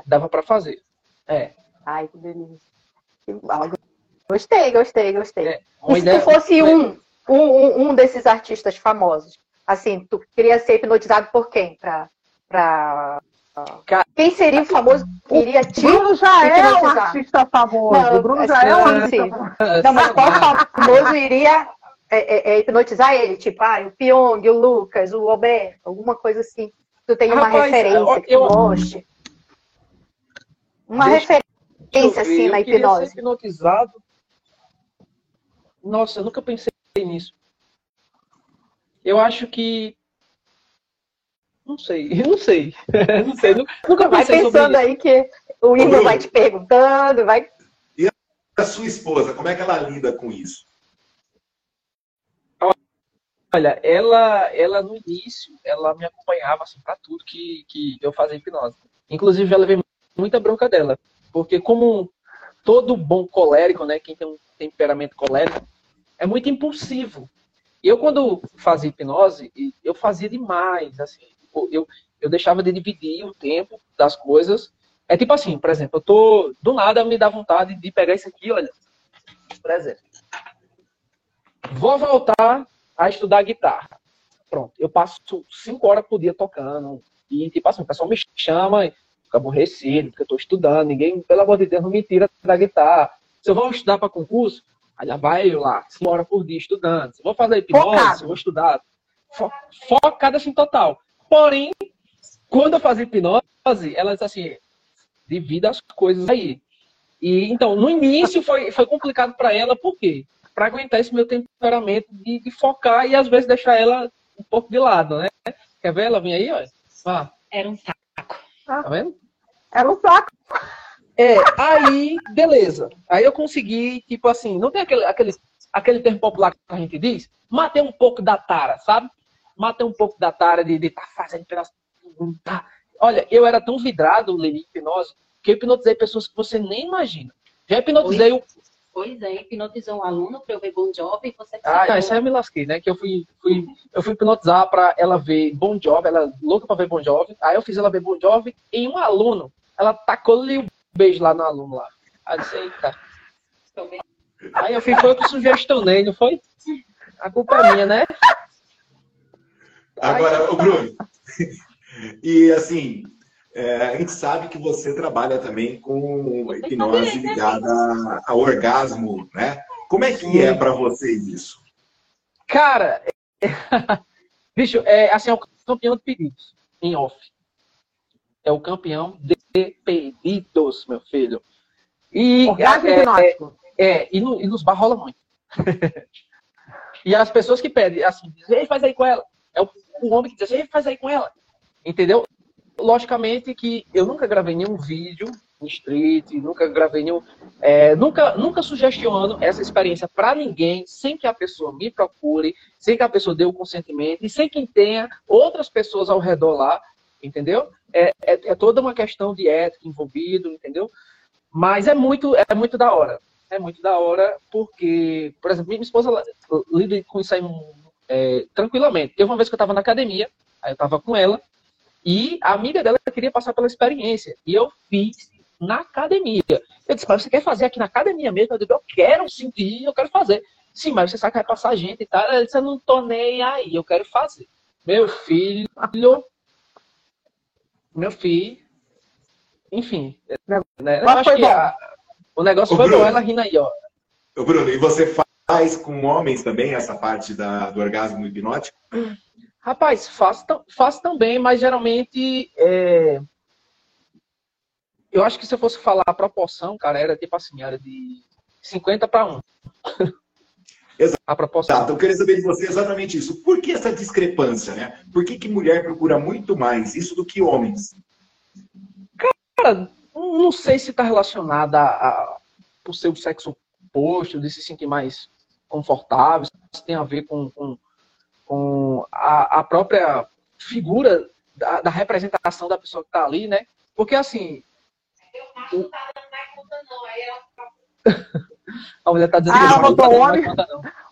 dava para fazer. É, Ai, que delícia. Que. Gostei, gostei, gostei. é E se tu fosse um, um, um, um desses artistas famosos, assim, tu queria ser hipnotizado por quem? Pra, pra... Quem seria o famoso iria O te... Bruno já é um artista famoso. Não, o Bruno já é um artista famoso. Não, mas qual famoso iria é, é, é, hipnotizar ele? Tipo, ah, o Pyong, o Lucas, o Alberto, alguma coisa assim. Tu tem uma Rapaz, referência eu- que eu- goste. Uma referência assim na hipnose. Ser hipnotizado. Nossa, eu nunca pensei nisso. Eu acho que não sei, não sei. não sei, nunca Vai pensando aí que o Igor vai te perguntando, vai. E a sua esposa, como é que ela lida com isso? Olha, ela, ela no início, ela me acompanhava assim para tudo que, que eu fazia hipnose. Inclusive, já levei muita bronca dela, porque como todo bom colérico, né, quem tem um temperamento colérico, é muito impulsivo. E eu quando fazia hipnose, eu fazia demais, assim, eu, eu deixava de dividir o tempo das coisas. É tipo assim, por exemplo, eu tô. Do nada me dá vontade de pegar isso aqui, olha. Por exemplo. Vou voltar a estudar guitarra. Pronto, eu passo cinco horas por dia tocando. E, tipo assim, o pessoal me chama, fica aborrecido, porque eu tô estudando. Ninguém, pelo amor de Deus, não me tira da guitarra. Se eu vou estudar para concurso, aí já vai eu lá, cinco horas por dia estudando. Se eu vou fazer hipnose, Focado. eu vou estudar. Fo focado assim total. Porém, quando eu fazia hipnose, ela disse assim, divida as coisas aí. E então, no início foi, foi complicado para ela, por quê? Para aguentar esse meu temperamento de, de, focar e às vezes deixar ela um pouco de lado, né? Quer ver? Ela vem aí, ó. Ah. Era um saco. Tá vendo? Era um saco. É, aí, beleza. Aí eu consegui, tipo assim, não tem aquele, aquele, aquele termo popular que a gente diz? Matei um pouco da tara, sabe? Mata um pouco da tara de estar tá fazendo pedaço. Tá. Olha, eu era tão vidrado, em hipnose, que eu hipnotizei pessoas que você nem imagina. Já hipnotizei o. Pois é, hipnotizou um aluno para eu ver Bon Jovi e você Ah, isso aí eu me lasquei, né? Que eu fui, fui, eu fui hipnotizar para ela ver Bon Jovi, ela louca para ver Bon Jovi. Aí eu fiz ela ver Bon Jovi em um aluno. Ela tacou-lhe um beijo lá no aluno lá. Aí eu disse, eita. Aí eu fui, foi eu que sugestionei, não foi? A culpa é minha, né? Agora, o Bruno, e assim, é, a gente sabe que você trabalha também com hipnose ligada ao orgasmo, né? Como é que é para você isso? Cara, bicho, é assim, é o campeão de pedidos, em off. É o campeão de pedidos, meu filho. E, Orgasmo é, hipnótico. É, é, e, no, e nos barrola muito. e as pessoas que pedem, assim, faz aí com ela. É o homem que diz assim, faz aí com ela. Entendeu? Logicamente que eu nunca gravei nenhum vídeo em street, nunca gravei nenhum. É, nunca, nunca sugestiono essa experiência para ninguém, sem que a pessoa me procure, sem que a pessoa dê o consentimento e sem que tenha outras pessoas ao redor lá, entendeu? É, é, é toda uma questão de ética envolvido, entendeu? Mas é muito, é muito da hora. É muito da hora, porque, por exemplo, minha esposa lida com isso aí é, tranquilamente. Teve uma vez que eu estava na academia, aí eu estava com ela, e a amiga dela queria passar pela experiência. E eu fiz na academia. Eu disse, mas você quer fazer aqui na academia mesmo? Eu disse, eu quero sentir, eu quero fazer. Sim, mas você sabe que vai passar gente e tal. Ela disse, eu não tô nem aí, eu quero fazer. Meu filho, meu filho, enfim. Né, eu acho que a, o negócio foi bom, ela rindo aí, ó. Ô Bruno, e você faz com homens também essa parte da, do orgasmo hipnótico? Rapaz, faço, faço também, mas geralmente é... eu acho que se eu fosse falar a proporção, cara, era tipo assim, era de 50 para 1. Exato. A proporção. Exato. Eu queria saber de você exatamente isso. Por que essa discrepância, né? Por que, que mulher procura muito mais isso do que homens? Cara, não sei se está relacionada a, a, por ser o sexo oposto, de se sentir mais confortáveis, tem a ver com, com, com a, a, própria figura da, da, representação da pessoa que está ali, né? Porque assim. O... a mulher está dizendo ah, que não o homem,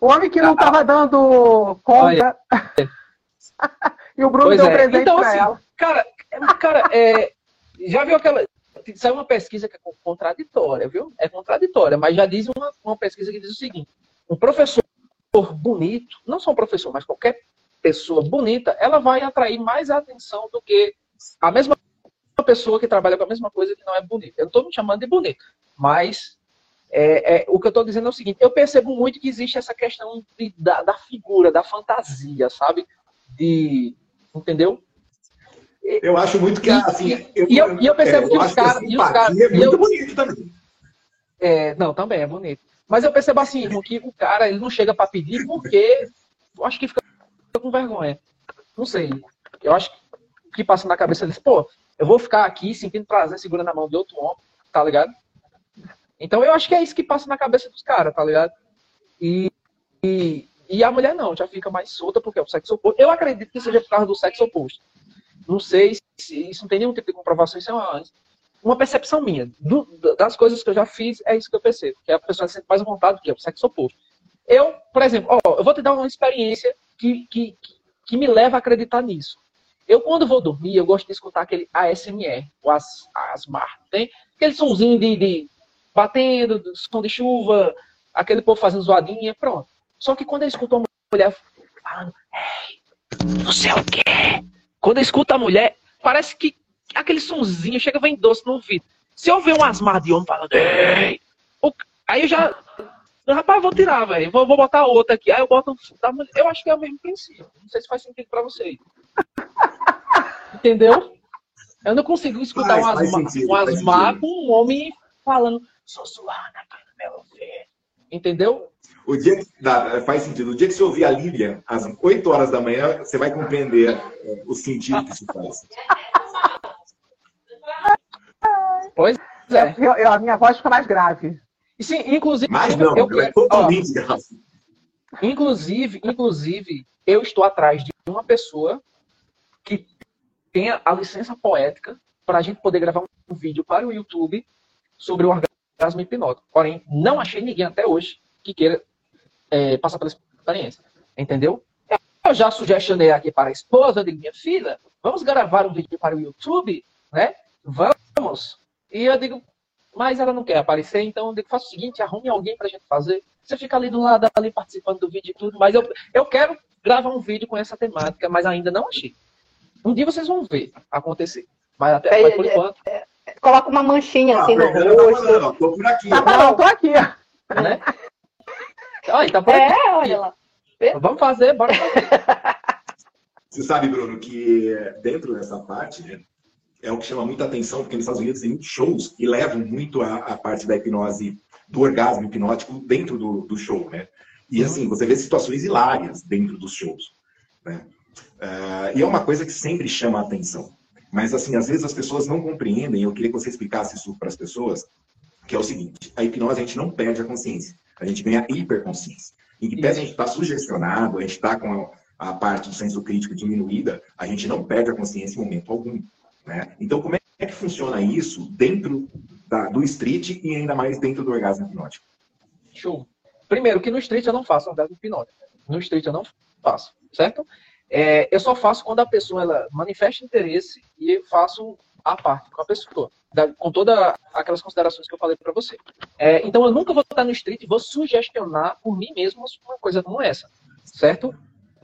o homem que não estava dando conta. e o Bruno pois deu é. presente então, para assim, ela. Cara, cara é, já viu aquela saiu uma pesquisa que é contraditória, viu? É contraditória, mas já diz uma, uma pesquisa que diz o seguinte: um professor bonito, não só um professor, mas qualquer pessoa bonita, ela vai atrair mais atenção do que a mesma pessoa que trabalha com a mesma coisa que não é bonita. Eu não estou me chamando de bonito, mas é, é, o que eu estou dizendo é o seguinte: eu percebo muito que existe essa questão de, da, da, figura, da fantasia, sabe? De, entendeu? Eu acho muito que, assim... Eu, e, eu, e eu percebo é, que os caras... E os caras é muito eu, bonito também. É, não, também é bonito. Mas eu percebo assim, irmão, que o cara ele não chega para pedir porque eu acho que fica com vergonha. Não sei. Eu acho que passa na cabeça deles, pô, eu vou ficar aqui sentindo prazer segurando a mão de outro homem, tá ligado? Então eu acho que é isso que passa na cabeça dos caras, tá ligado? E, e, e, a mulher não, já fica mais solta porque é o sexo oposto. Eu acredito que seja por causa do sexo oposto. Não sei se isso não tem nenhum tipo de comprovação, isso é uma, uma percepção minha. Do, das coisas que eu já fiz, é isso que eu percebo. Que a pessoa sente mais à vontade que é o sexo oposto. Eu, por exemplo, ó, eu vou te dar uma experiência que, que, que me leva a acreditar nisso. Eu, quando vou dormir, eu gosto de escutar aquele ASMR, o As, ASMR. Tem aquele sonzinho de, de batendo, som de chuva, aquele povo fazendo zoadinha, pronto. Só que quando eu escuto uma mulher falando, ei, não sei o quê. Quando eu escuto a mulher, parece que aquele sonzinho chega vem doce no ouvido. Se eu ver um asmar de homem falando, ei, aí eu já. Rapaz, vou tirar, velho. Vou, vou botar outra aqui. Aí eu boto. Eu acho que é o mesmo princípio. Não sei se faz sentido pra vocês. Entendeu? Eu não consigo escutar faz, um asmar, sentido, um asmar com um homem falando, sussurrando aqui no meu ouvido. Entendeu? O dia que, dá, faz sentido. O dia que você ouvir a Lívia, às 8 horas da manhã, você vai compreender é, o sentido que isso faz. Pois é. Eu, eu, a minha voz fica mais grave. sim, inclusive. Mas não, eu, é totalmente grave. Inclusive, inclusive, eu estou atrás de uma pessoa que tenha a licença poética para a gente poder gravar um vídeo para o YouTube sobre o orgasmo hipnótico. Porém, não achei ninguém até hoje que queira é, passar pela experiência. Entendeu? Eu já sugestionei aqui para a esposa de minha filha, vamos gravar um vídeo para o YouTube, né? Vamos. E eu digo, mas ela não quer aparecer, então eu digo, faça o seguinte, arrume alguém para a gente fazer. Você fica ali do lado, ali participando do vídeo e tudo, mas eu, eu quero gravar um vídeo com essa temática, mas ainda não achei. Um dia vocês vão ver acontecer. Mas até mas por enquanto. É, é, coloca uma manchinha ah, assim no rosto. Não, não, tô por aqui. Tá bom, tô aqui. Né? Olha, tá por é, aqui. olha lá. Vamos fazer, bora fazer. Você sabe, Bruno, que dentro dessa parte, né, é o que chama muita atenção, porque nos Estados Unidos tem muitos shows que levam muito a, a parte da hipnose, do orgasmo hipnótico dentro do, do show, né? E uhum. assim, você vê situações hilárias dentro dos shows, né? Uh, e é uma coisa que sempre chama a atenção. Mas assim, às vezes as pessoas não compreendem, eu queria que você explicasse isso para as pessoas, que é o seguinte, a hipnose a gente não perde a consciência, a gente ganha hiperconsciência. Em que pese a gente estar tá sugestionado, a gente está com a, a parte do senso crítico diminuída, a gente não perde a consciência em momento algum. Né? Então, como é que funciona isso dentro da, do street e ainda mais dentro do orgasmo hipnótico? Show. Primeiro, que no street eu não faço orgasmo hipnótico. No street eu não faço, certo? É, eu só faço quando a pessoa ela manifesta interesse e eu faço a parte com a pessoa, com todas aquelas considerações que eu falei para você. É, então eu nunca vou estar no street e vou sugestionar por mim mesmo uma coisa como essa, certo?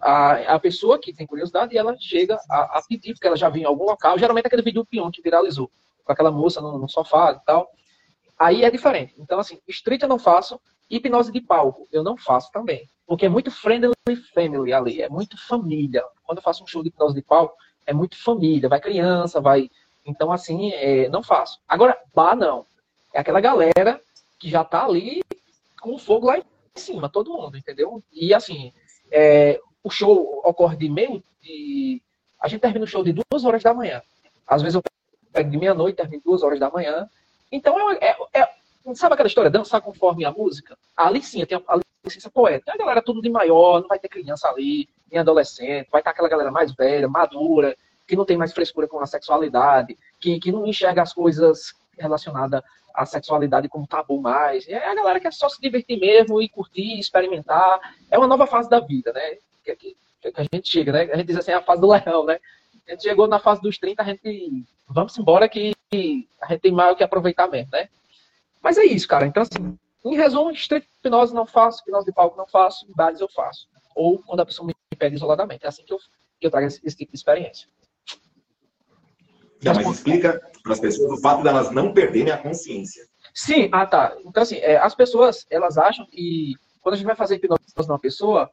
A, a pessoa que tem curiosidade ela chega a, a, pedir, porque ela já viu em algum local, geralmente aquele vídeo peão que viralizou, com aquela moça no, no, sofá e tal. Aí é diferente. Então, assim, street eu não faço, hipnose de palco eu não faço também. Porque é muito friendly family ali, é muito família. Quando eu faço um show de hipnose de palco, é muito família, vai criança, vai. Então, assim, é, não faço. Agora, bar não. É aquela galera que já tá ali com o fogo lá em cima, todo mundo, entendeu? E assim, é, o show ocorre de meio de. A gente termina o show de duas horas da manhã. Às vezes eu pego de meia-noite, termino duas horas da manhã. Então, é, é, é, sabe aquela história, dançar conforme a música? Ali sim, tem a, a licença poética. A galera tudo de maior, não vai ter criança ali, nem adolescente, vai estar aquela galera mais velha, madura, que não tem mais frescura com a sexualidade, que, que não enxerga as coisas relacionadas à sexualidade como tabu mais. É a galera que é só se divertir mesmo e curtir, experimentar. É uma nova fase da vida, né? Que, que, que, a gente chega, né? A gente diz assim, a fase do leão, né? A gente chegou na fase dos 30, a gente vamos embora que a gente tem mais o que aproveitar mesmo, né? Mas é isso, cara. Então, assim, em resumo, street hipnose não faço, hipnose de palco não faço, bares eu faço. Ou quando a pessoa me pede isoladamente. É assim que eu, que eu trago esse, esse tipo de experiência. Não, mas explica para as pessoas o fato delas não perderem a consciência. Sim, ah tá. Então, assim, é, as pessoas, elas acham que quando a gente vai fazer hipnose numa pessoa,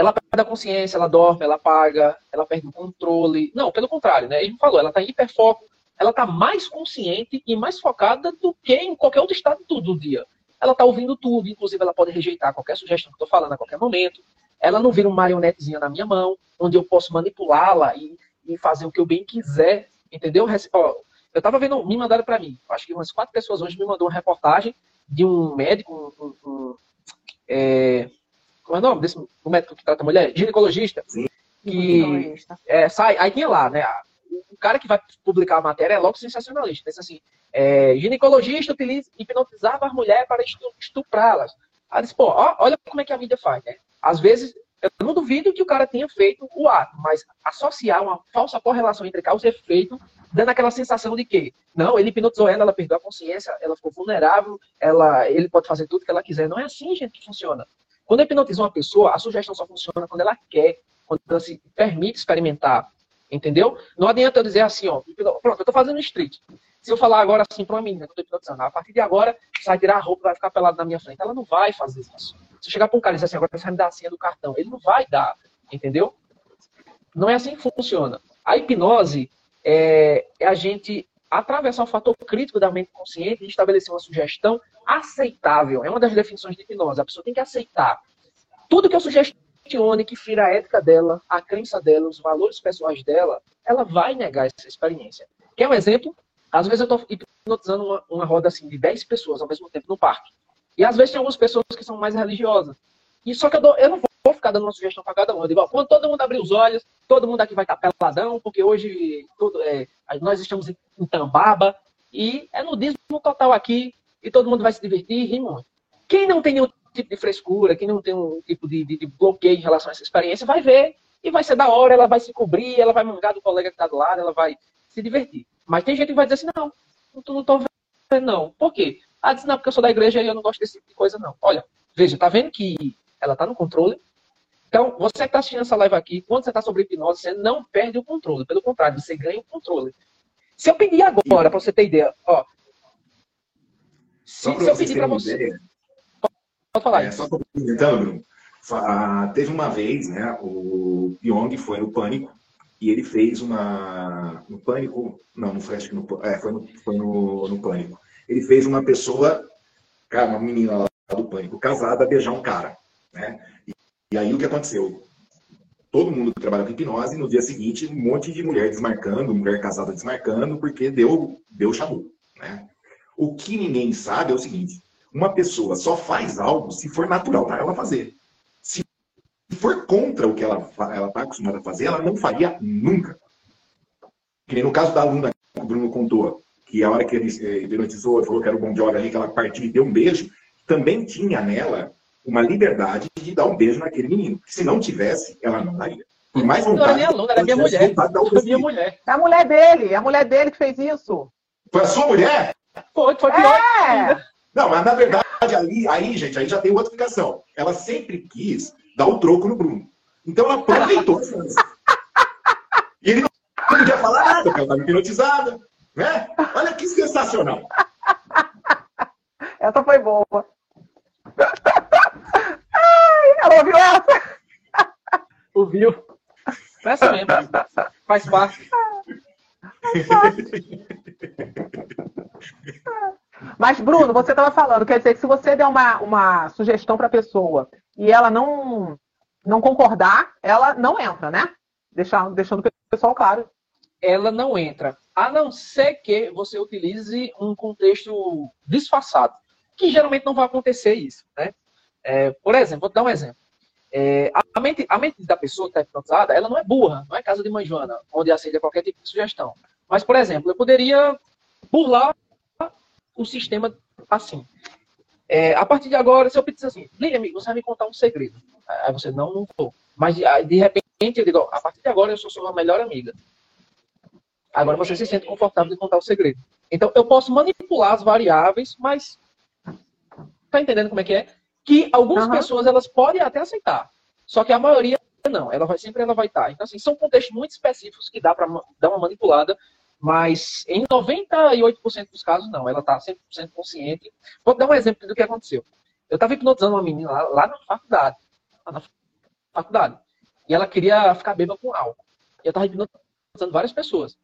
ela perde a consciência, ela dorme, ela apaga, ela perde o controle. Não, pelo contrário, né? Ele falou, ela está em hiperfoco, ela está mais consciente e mais focada do que em qualquer outro estado do dia. Ela está ouvindo tudo, inclusive ela pode rejeitar qualquer sugestão que eu estou falando a qualquer momento. Ela não vira uma marionetezinha na minha mão, onde eu posso manipulá-la e, e, fazer o que eu bem quiser, entendeu? Ó, eu estava vendo, me mandaram para mim, acho que umas quatro pessoas hoje me mandou uma reportagem de um médico, um, um, um é, como é o nome desse um médico que trata mulher? Ginecologista. Sim. Que é, sai, aí tinha lá, né? O cara que vai publicar a matéria é logo sensacionalista. Pensa assim, é, ginecologista utiliza, hipnotizava as mulheres para estuprá-las. Aí disse, pô, ó, olha como é que a vida faz, né? Às vezes, eu não duvido que o cara tenha feito o ato, mas associar uma falsa correlação entre causa e efeito, dando aquela sensação de que, não, ele hipnotizou ela, ela perdeu a consciência, ela ficou vulnerável, ela, ele pode fazer tudo que ela quiser. Não é assim, gente, que funciona. Quando hipnotiza uma pessoa, a sugestão só funciona quando ela quer, quando ela se permite experimentar. Entendeu? Não adianta eu dizer assim, ó, pronto, eu tô fazendo street. Se eu falar agora assim para uma menina que eu tô hipnotizando, a partir de agora, vai tirar a roupa, vai ficar pelado na minha frente. Ela não vai fazer isso. Se eu chegar para um cara e dizer assim, agora você vai me dar a senha do cartão, ele não vai dar, entendeu? Não é assim que funciona. A hipnose é, é a gente atravessar o fator crítico da mente consciente e estabelecer uma sugestão aceitável. É uma das definições de hipnose. A pessoa tem que aceitar. Tudo que eu sugestione que fira a ética dela, a crença dela, os valores pessoais dela, ela vai negar essa experiência. Quer um exemplo? Às vezes eu estou hipnotizando uma, uma roda assim de 10 pessoas ao mesmo tempo no parque. E às vezes tem algumas pessoas que são mais religiosas. E só que eu, dou, eu não vou ficar dando uma sugestão para cada um. Eu digo, ó, quando todo mundo abrir os olhos, todo mundo aqui vai estar peladão, porque hoje tudo, é, nós estamos em, em Tambaba e é nudismo total aqui e todo mundo vai se divertir e rir muito. Quem não tem nenhum tipo de frescura, quem não tem um tipo de, de, de bloqueio em relação a essa experiência, vai ver e vai ser da hora, ela vai se cobrir, ela vai mangar do colega que está do lado, ela vai se divertir. Mas tem gente que vai dizer assim, não, não tô vendo, não. Por quê? Ah, diz, não, porque eu sou da igreja e eu não gosto desse tipo de coisa, não. Olha, veja, tá vendo que ela tá no controle? Então, você que está assistindo essa live aqui, quando você está sobre hipnose, você não perde o controle. Pelo contrário, você ganha o controle. Se eu pedir agora, para você ter ideia, ó. Se, se eu pedir para você. Ideia, pode falar. É, só complementando, Bruno. Teve uma vez, né, o Pyong foi no Pânico e ele fez uma. No Pânico. Não, não foi acho que no. É, foi no, foi no, no Pânico. Ele fez uma pessoa, cara, uma menina lá do Pânico, casada, beijar um cara. Né? E, e aí o que aconteceu? Todo mundo que trabalha com hipnose, no dia seguinte, um monte de mulher desmarcando, mulher casada desmarcando, porque deu, deu chamu. Né? O que ninguém sabe é o seguinte: uma pessoa só faz algo se for natural para ela fazer for contra o que ela está acostumada a fazer, ela não faria nunca. Que nem no caso da aluna que o Bruno contou, que a hora que ele hipnotizou, falou que era o bom job ali, que ela partiu e deu um beijo, também tinha nela uma liberdade de dar um beijo naquele menino. Se não tivesse, ela não daria. Por mais vontade. Não era minha aluna, era minha mulher. Era minha mulher. É a mulher dele, é a mulher dele que fez isso. Foi a sua mulher? Foi, foi pior. É. Não, mas na verdade, ali, aí, gente, aí já tem outra explicação. Ela sempre quis dar o troco no Bruno. Então ela aproveitou a chance. E ele não podia falar nada, porque ela estava hipnotizada. Né? Olha que sensacional. Essa foi boa. Ai, ela ouviu essa? Ouviu. Essa mesmo. Faz parte. Mas, Bruno, você estava falando, quer dizer que se você der uma, uma sugestão para a pessoa e ela não, não concordar, ela não entra, né? Deixando, deixando o pessoal claro. Ela não entra. A não ser que você utilize um contexto disfarçado. Que geralmente não vai acontecer isso, né? É, por exemplo, vou dar um exemplo. É, a, mente, a mente da pessoa que está hipnotizada, ela não é burra, não é casa de mãe Joana, onde aceita qualquer tipo de sugestão. Mas, por exemplo, eu poderia burlar o sistema assim. É, a partir de agora, se eu pedir assim, Lili, amigo, você vai me contar um segredo. Aí você, não, não vou. Mas de repente eu digo, a partir de agora eu sou sua melhor amiga. Agora você se sente confortável de contar o segredo. Então eu posso manipular as variáveis, mas tá entendendo como é que é? Que algumas uhum. pessoas elas podem até aceitar, só que a maioria não. Ela vai sempre ela vai estar. Então assim são contextos muito específicos que dá para dar uma manipulada mas em 98% dos casos, não. Ela está 100% consciente. Vou dar um exemplo do que aconteceu. Eu estava hipnotizando uma menina lá, lá na faculdade. Lá na faculdade. E ela queria ficar bêbada com álcool. E eu tava hipnotizando várias pessoas.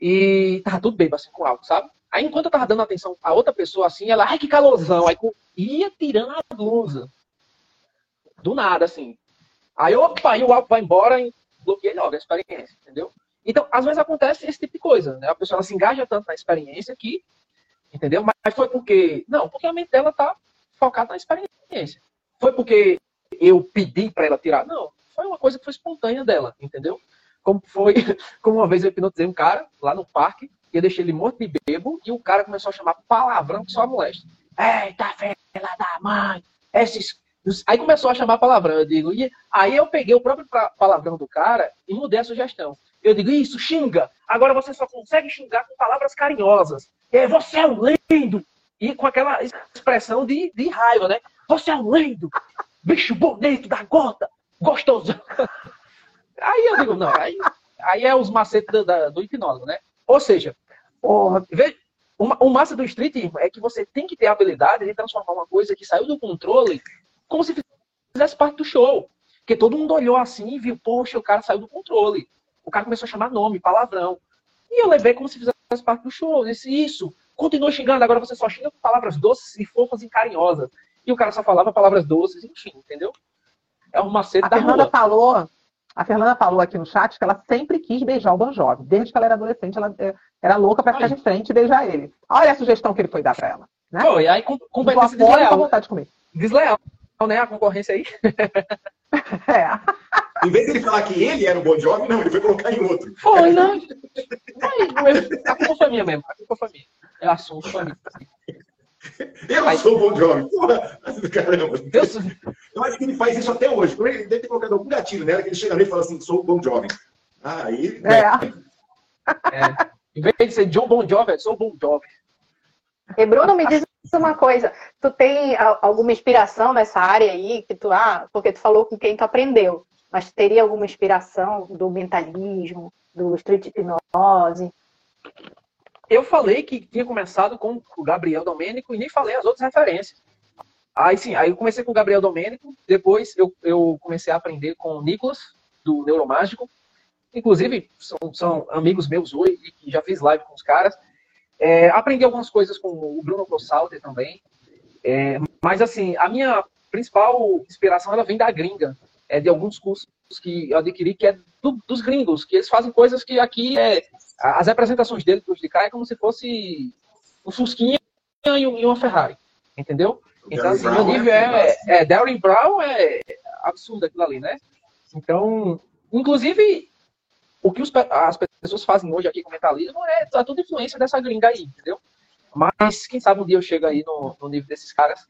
E tava tudo bêbado, assim, com álcool, sabe? Aí, enquanto eu tava dando atenção a outra pessoa, assim, ela, ai, que calorzão. Aí ia tirando a blusa. Do nada, assim. Aí, opa, aí o álcool vai embora e bloqueei logo a experiência, entendeu? Então, às vezes acontece esse tipo de coisa, né? A pessoa se engaja tanto na experiência que, entendeu? Mas foi porque, não, porque a mente dela tá focada na experiência. Foi porque eu pedi para ela tirar, não. Foi uma coisa que foi espontânea dela, entendeu? Como foi, como uma vez eu hipnotizei um cara lá no parque, e eu deixei ele morto de bebo, e o cara começou a chamar palavrão que só molesta. Eita, filha da mãe, esses Aí começou a chamar palavrão. Eu digo, e aí eu peguei o próprio palavrão do cara e mudei a sugestão. Eu digo, isso, xinga. Agora você só consegue xingar com palavras carinhosas. É, você é um lindo. E com aquela expressão de, de raiva, né? Você é um lindo. Bicho bonito da gota. Gostoso. Aí eu digo, não, aí, aí é os macetes do, da, do hipnólogo, né? Ou seja, porra, veja, o, o massa do street é que você tem que ter a habilidade de transformar uma coisa que saiu do controle como se fizesse parte do show. Porque todo mundo olhou assim e viu, poxa, o cara saiu do controle. O cara começou a chamar nome, palavrão. E eu levei como se fizesse parte do show. Eu disse, isso, continua xingando, agora você só xinga com palavras doces e fofas e carinhosas. E o cara só falava palavras doces, enfim, entendeu? É uma macete a da Fernanda rua. falou, a Fernanda falou aqui no chat que ela sempre quis beijar o Bon Jovi. Desde que ela era adolescente, ela é, era louca para ficar de frente e beijar ele. Olha a sugestão que ele foi dar para ela. Né? Foi, aí com, com Ficou a fome com desleal. vontade de comer. Desleal, né? A concorrência aí. É. Em vez de ele falar que ele era o Bon Jovi, não, ele foi colocar em outro. Foi, não. Foi, eu- a culpa foi minha mesmo. A culpa foi minha. É assunto foi minha. Eu Aí- sou o Bon Jovi. Porra, caramba. Eu sou- Eu acho que ele faz isso até hoje. Ele deve ter colocado algum gatilho nela, que ele chega nele e fala assim, sou o Bon Jovi. Ah, aí... É. É, em vez de ser John Bon Jovi, eu sou Bon Jovi. E Bruno, me diz uma coisa. Tu tem alguma inspiração nessa área aí? Que tu, ah, porque tu falou com quem tu aprendeu. Mas teria alguma inspiração do mentalismo, do street hipnose? Eu falei que tinha começado com o Gabriel Domênico e nem falei as outras referências. Aí sim, aí eu comecei com o Gabriel Domênico, depois eu, eu comecei a aprender com o Nicolas, do Neuromágico. Inclusive, são, são amigos meus hoje, já fiz live com os caras. É, aprendi algumas coisas com o Bruno Grossalter também. É, mas assim, a minha principal inspiração ela vem da gringa, é de alguns cursos que eu adquiri que é do- dos gringos, que eles fazem coisas que aqui é as apresentações dele dos de cá é como se fosse um Fusquinha e um- e uma Ferrari, entendeu? Então, assim, meu nível é, é Darren Brown é absurdo aquilo ali, né? Então, inclusive, o que os as pessoas fazem hoje aqui com mentalismo é tá tudo influência dessa gringa aí, entendeu? Mas quem sabe um dia eu chego aí no, no nível desses caras.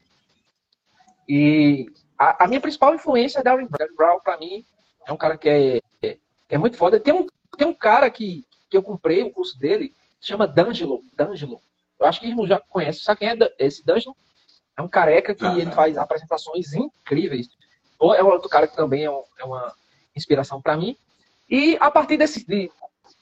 E a, a minha principal influência é Darren Brown. Darren Brown, pra mim, é um cara que é, é, é muito foda. Tem um, tem um cara que, que eu comprei o curso dele, se chama D'Angelo. D'Angelo. Eu acho que o irmão já conhece. Sabe quem é esse D'Angelo? É um careca que Ah. ele faz apresentações incríveis. Ou É um outro cara que também é, um- é uma inspiração para mim. E a partir desse de,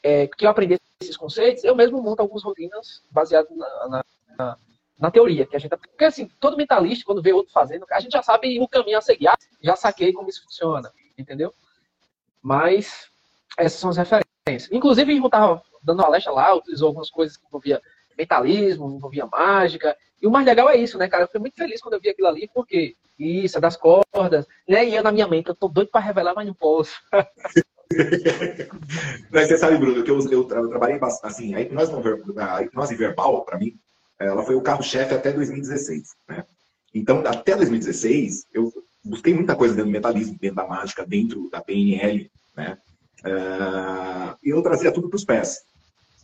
é, que eu aprendi esses conceitos, eu mesmo monto algumas rotinas baseadas na, na, na- na teoria que a gente. Porque assim, todo mentalista, quando vê outro fazendo, a gente já sabe o caminho a seguir. Ah, Já saquei como isso funciona, entendeu? Mas essas são as referências. Inclusive, irmão estava dando uma palestra lá, utilizou algumas coisas que envolvia mentalismo, envolvia mágica. E o mais legal é isso, né, cara? Eu fui muito feliz quando eu vi aquilo ali, porque isso, é das cordas, né? E eu na minha mente, eu tô doido para revelar, mas não posso. Mas você sabe, Bruno, que eu, eu, eu trabalhei assim, a hipnose, não a hipnose verbal, para mim, ela foi o carro-chefe até 2016, né? Então, até 2016, eu busquei muita coisa dentro do mentalismo, dentro da mágica, dentro da PNL, né? Ah, E eu trazia tudo para os pés.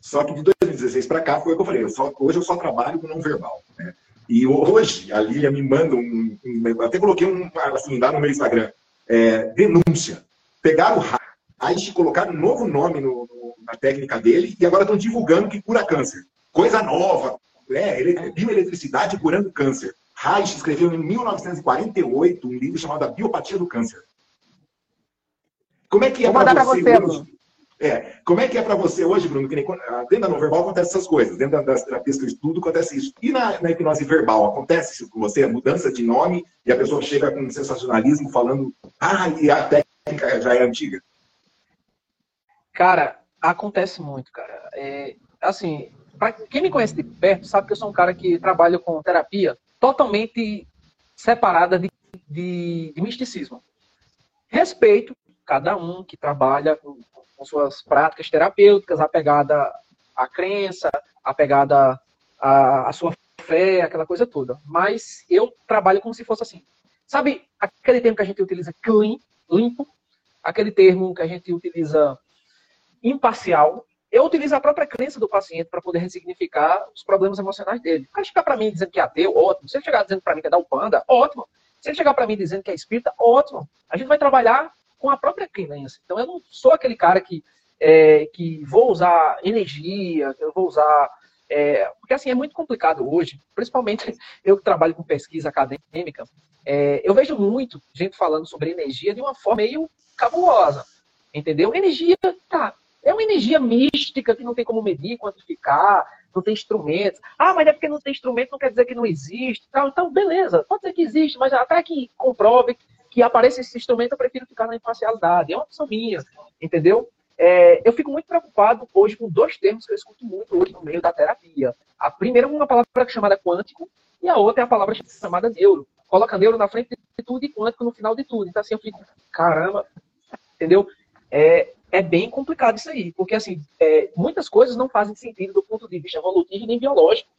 Só que de 2016 para cá foi o que eu falei, eu só- hoje eu só trabalho com não verbal, né? E hoje a Lilia me manda um, um- até coloquei um, assim, lá no meu Instagram, é, denúncia. Pegaram o Reich, colocaram um novo nome no- no- na técnica dele e agora estão divulgando que cura câncer. Coisa nova. É, ele- bioeletricidade curando câncer. Reich escreveu em 1948 um livro chamado A Biopatia do Câncer. Como é que é para você, você, hoje? Bruno. É. Como é que é para você hoje, Bruno? Que nem, ah, dentro da não verbal acontece essas coisas, dentro das terapias que eu estudo acontece isso. E na, na, hipnose verbal acontece isso com você? A mudança de nome e a pessoa chega com sensacionalismo falando, ah, e a técnica já é antiga? Cara, acontece muito, cara. É, assim, para quem me conhece de perto sabe que eu sou um cara que trabalha com terapia totalmente separada de, de, de misticismo. Respeito cada um que trabalha com, com suas práticas terapêuticas, apegada à crença, apegada à, à sua fé, aquela coisa toda. Mas eu trabalho como se fosse assim. Sabe aquele termo que a gente utiliza clean, limpo? Aquele termo que a gente utiliza imparcial? Eu utilizo a própria crença do paciente para poder ressignificar os problemas emocionais dele. Ele chegar para mim dizendo que é ateu, ótimo. Se ele chegar dizendo para mim que é da Upanda, ótimo. Se ele chegar para mim dizendo que é espírita, ótimo. A gente vai trabalhar com a própria crença. Então, eu não sou aquele cara que, é, que vou usar energia, que eu vou usar. É, porque, assim, é muito complicado hoje, principalmente eu que trabalho com pesquisa acadêmica, é, eu vejo muito gente falando sobre energia de uma forma meio cabulosa, entendeu? Energia, tá, é uma energia mística que não tem como medir, quantificar, não tem instrumentos. Ah, mas é porque não tem instrumento, não quer dizer que não existe. Então, beleza, pode ser que existe, mas até que comprove que apareça esse instrumento, eu prefiro ficar na imparcialidade. É uma opção minha, entendeu? É, eu fico muito preocupado hoje com dois termos que eu escuto muito hoje no meio da terapia. A primeira é uma palavra chamada quântico e a outra é a palavra chamada neuro. Coloca neuro na frente de tudo e quântico no final de tudo. Então, assim, eu fico, caramba, entendeu? É, é bem complicado isso aí, porque, assim, é, muitas coisas não fazem sentido do ponto de vista evolutivo nem biológico.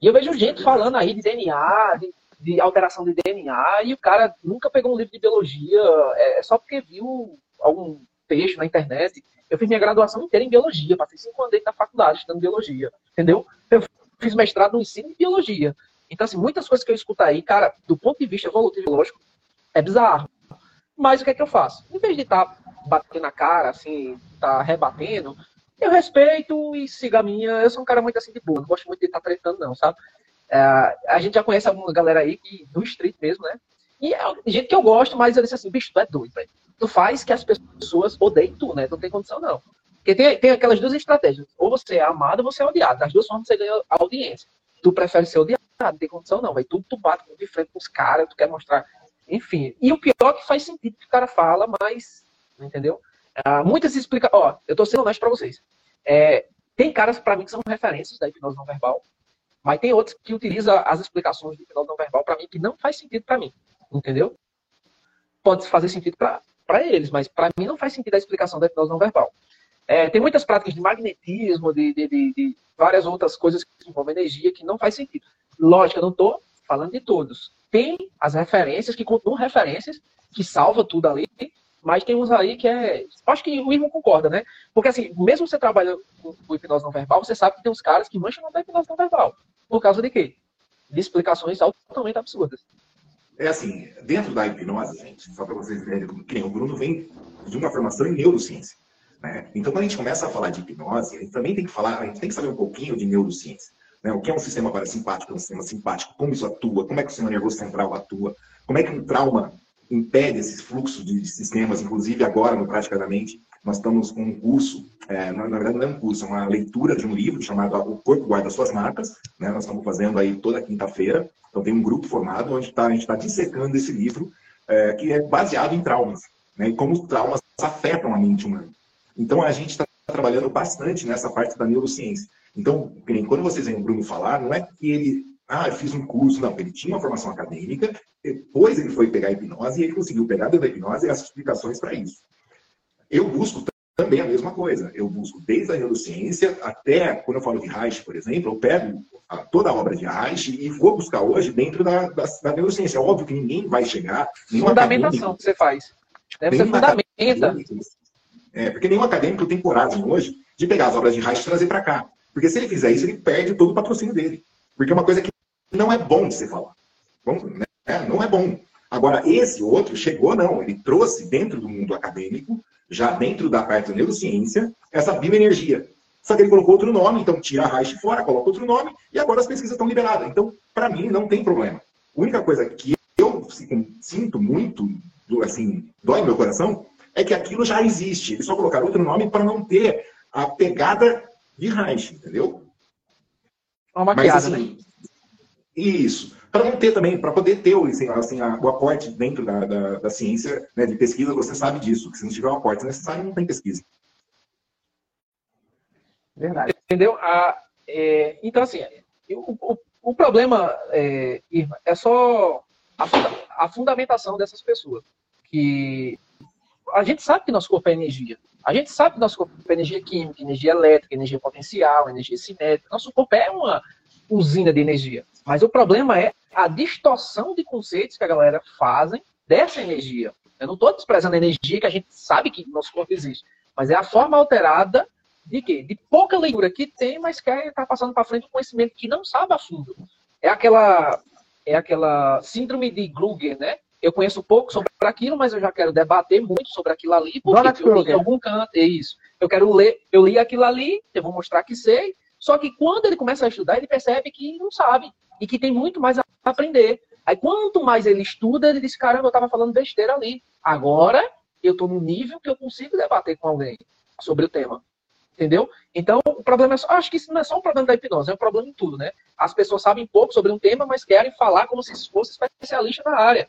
E eu vejo gente falando aí de DNA, de de alteração de DNA e o cara nunca pegou um livro de biologia é, só porque viu algum texto na internet. Eu fiz minha graduação inteira em biologia, passei cinco anos da faculdade estudando biologia, entendeu? Eu fiz mestrado no ensino de biologia. Então, assim, muitas coisas que eu escuto aí, cara, do ponto de vista evolutivo biológico, é bizarro. Mas o que é que eu faço? Em vez de estar tá batendo na cara, assim, tá rebatendo, eu respeito e sigo a minha. Eu sou um cara muito assim de boa, não gosto muito de estar tá tretando, não, sabe? É, a gente já conhece alguma galera aí que, do street mesmo, né? E é gente que eu gosto, mas eu disse assim, bicho, tu é doido, velho. Tu faz que as pessoas odeiem tu, né? Não tem condição, não. Porque tem, tem aquelas duas estratégias. Ou você é amado ou você é odiado. Das duas formas você ganha audiência. Tu prefere ser odiado, não tem condição, não, velho. Tu, tu bate de frente com os caras, tu quer mostrar. Enfim. E o pior é que faz sentido que o cara fala, mas. Entendeu? Ah, muitas explica. Ó, eu tô sendo honesto pra vocês. É, tem caras, para mim, que são referências da hipnose não verbal. Mas tem outros que utilizam as explicações de hipnose não verbal para mim que não faz sentido para mim. Entendeu? Pode fazer sentido para eles, mas para mim não faz sentido a explicação da hipnose não verbal. É, tem muitas práticas de magnetismo, de, de, de, de, várias outras coisas que envolvem energia que não faz sentido. Lógico, eu não estou falando de todos. Tem as referências que continuam referências, que salva tudo ali, mas tem uns aí que é. Acho que o irmão concorda, né? Porque assim, mesmo você trabalhando com hipnose não verbal, você sabe que tem uns caras que mancham na hipnose não verbal. Por causa de quê? De explicações altamente absurdas. É assim, dentro da hipnose, gente, só para vocês verem, o Bruno vem de uma formação em neurociência. Né? Então, quando a gente começa a falar de hipnose, a gente também tem que falar, a gente tem que saber um pouquinho de neurociência. Né? O que é um sistema parasimpático, um sistema simpático, como isso atua, como é que o sistema nervoso central atua, como é que um trauma impede esses fluxos de sistemas, inclusive agora no Praticadamente, nós estamos com um curso, é, na, na, verdade não é um curso, é uma leitura de um livro chamado O Corpo Guarda Suas Marcas, né? nós estamos fazendo aí toda quinta-feira, então tem um grupo formado onde tá, a gente está dissecando esse livro, é, que é baseado em traumas, né? e como os traumas afetam a mente humana. Então a gente está trabalhando bastante nessa parte da neurociência. Então, quando vocês veem o Bruno falar, não é que ele, ah, eu fiz um curso, não, ele tinha uma formação acadêmica, depois ele foi pegar a hipnose e ele conseguiu pegar dentro da hipnose as explicações para isso. Eu busco também a mesma coisa. Eu busco desde a neurociência até, quando eu falo de Reich, por exemplo, eu pego toda a obra de Reich e vou buscar hoje dentro da, da, da neurociência. É óbvio que ninguém vai chegar... Fundamentação que você faz. Deve ser fundamenta. É, porque nenhum acadêmico tem coragem hoje de pegar as obras de Reich e trazer para cá. Porque se ele fizer isso, ele perde todo o patrocínio dele. Porque é uma coisa que não é bom de se falar. Né? Não é bom. Agora, esse outro chegou, não. Ele trouxe dentro do mundo acadêmico já dentro da parte da neurociência, essa bioenergia. Só que ele colocou outro nome, então tira a Reich fora, coloca outro nome, e agora as pesquisas estão liberadas. Então, para mim, não tem problema. A única coisa que eu sinto muito, assim, dói meu coração, é que aquilo já existe. Eles só colocaram outro nome para não ter a pegada de Reich, entendeu? Uma maquiada, Mas, assim, né? Isso. Para não ter também, para poder ter assim, assim, o aporte dentro da, da, da ciência, né, de pesquisa, você sabe disso, que se não tiver um aporte necessário, não tem pesquisa. Verdade. Entendeu? A, é, então, assim, o, o, o problema é, é só a, a, fundamentação dessas pessoas. Que a gente sabe que nosso corpo é energia. A gente sabe que nosso corpo é energia química, energia elétrica, energia potencial, energia cinética. Nosso corpo é uma usina de energia. Mas o problema é a distorção de conceitos que a galera fazem dessa energia. Eu não estou desprezando a energia que a gente sabe que nosso corpo existe, mas é a forma alterada de quê? De pouca leitura que tem, mas quer estar tá passando para frente um conhecimento que não sabe a fundo. É aquela, é aquela síndrome de Kruger, né? Eu conheço pouco sobre aquilo, mas eu já quero debater muito sobre aquilo ali, porque eu li em algum canto, é isso. Eu quero ler, eu li aquilo ali, eu vou mostrar que sei, só que quando ele começa a estudar, ele percebe que não sabe e que tem muito mais a aprender. Aí quanto mais ele estuda, ele diz, caramba, eu estava falando besteira ali. Agora eu estou no nível que eu consigo debater com alguém sobre o tema. Entendeu? Então, o problema é só, acho que isso não é só um problema da hipnose, é um problema em tudo, né? As pessoas sabem pouco sobre um tema, mas querem falar como se fosse especialista na área.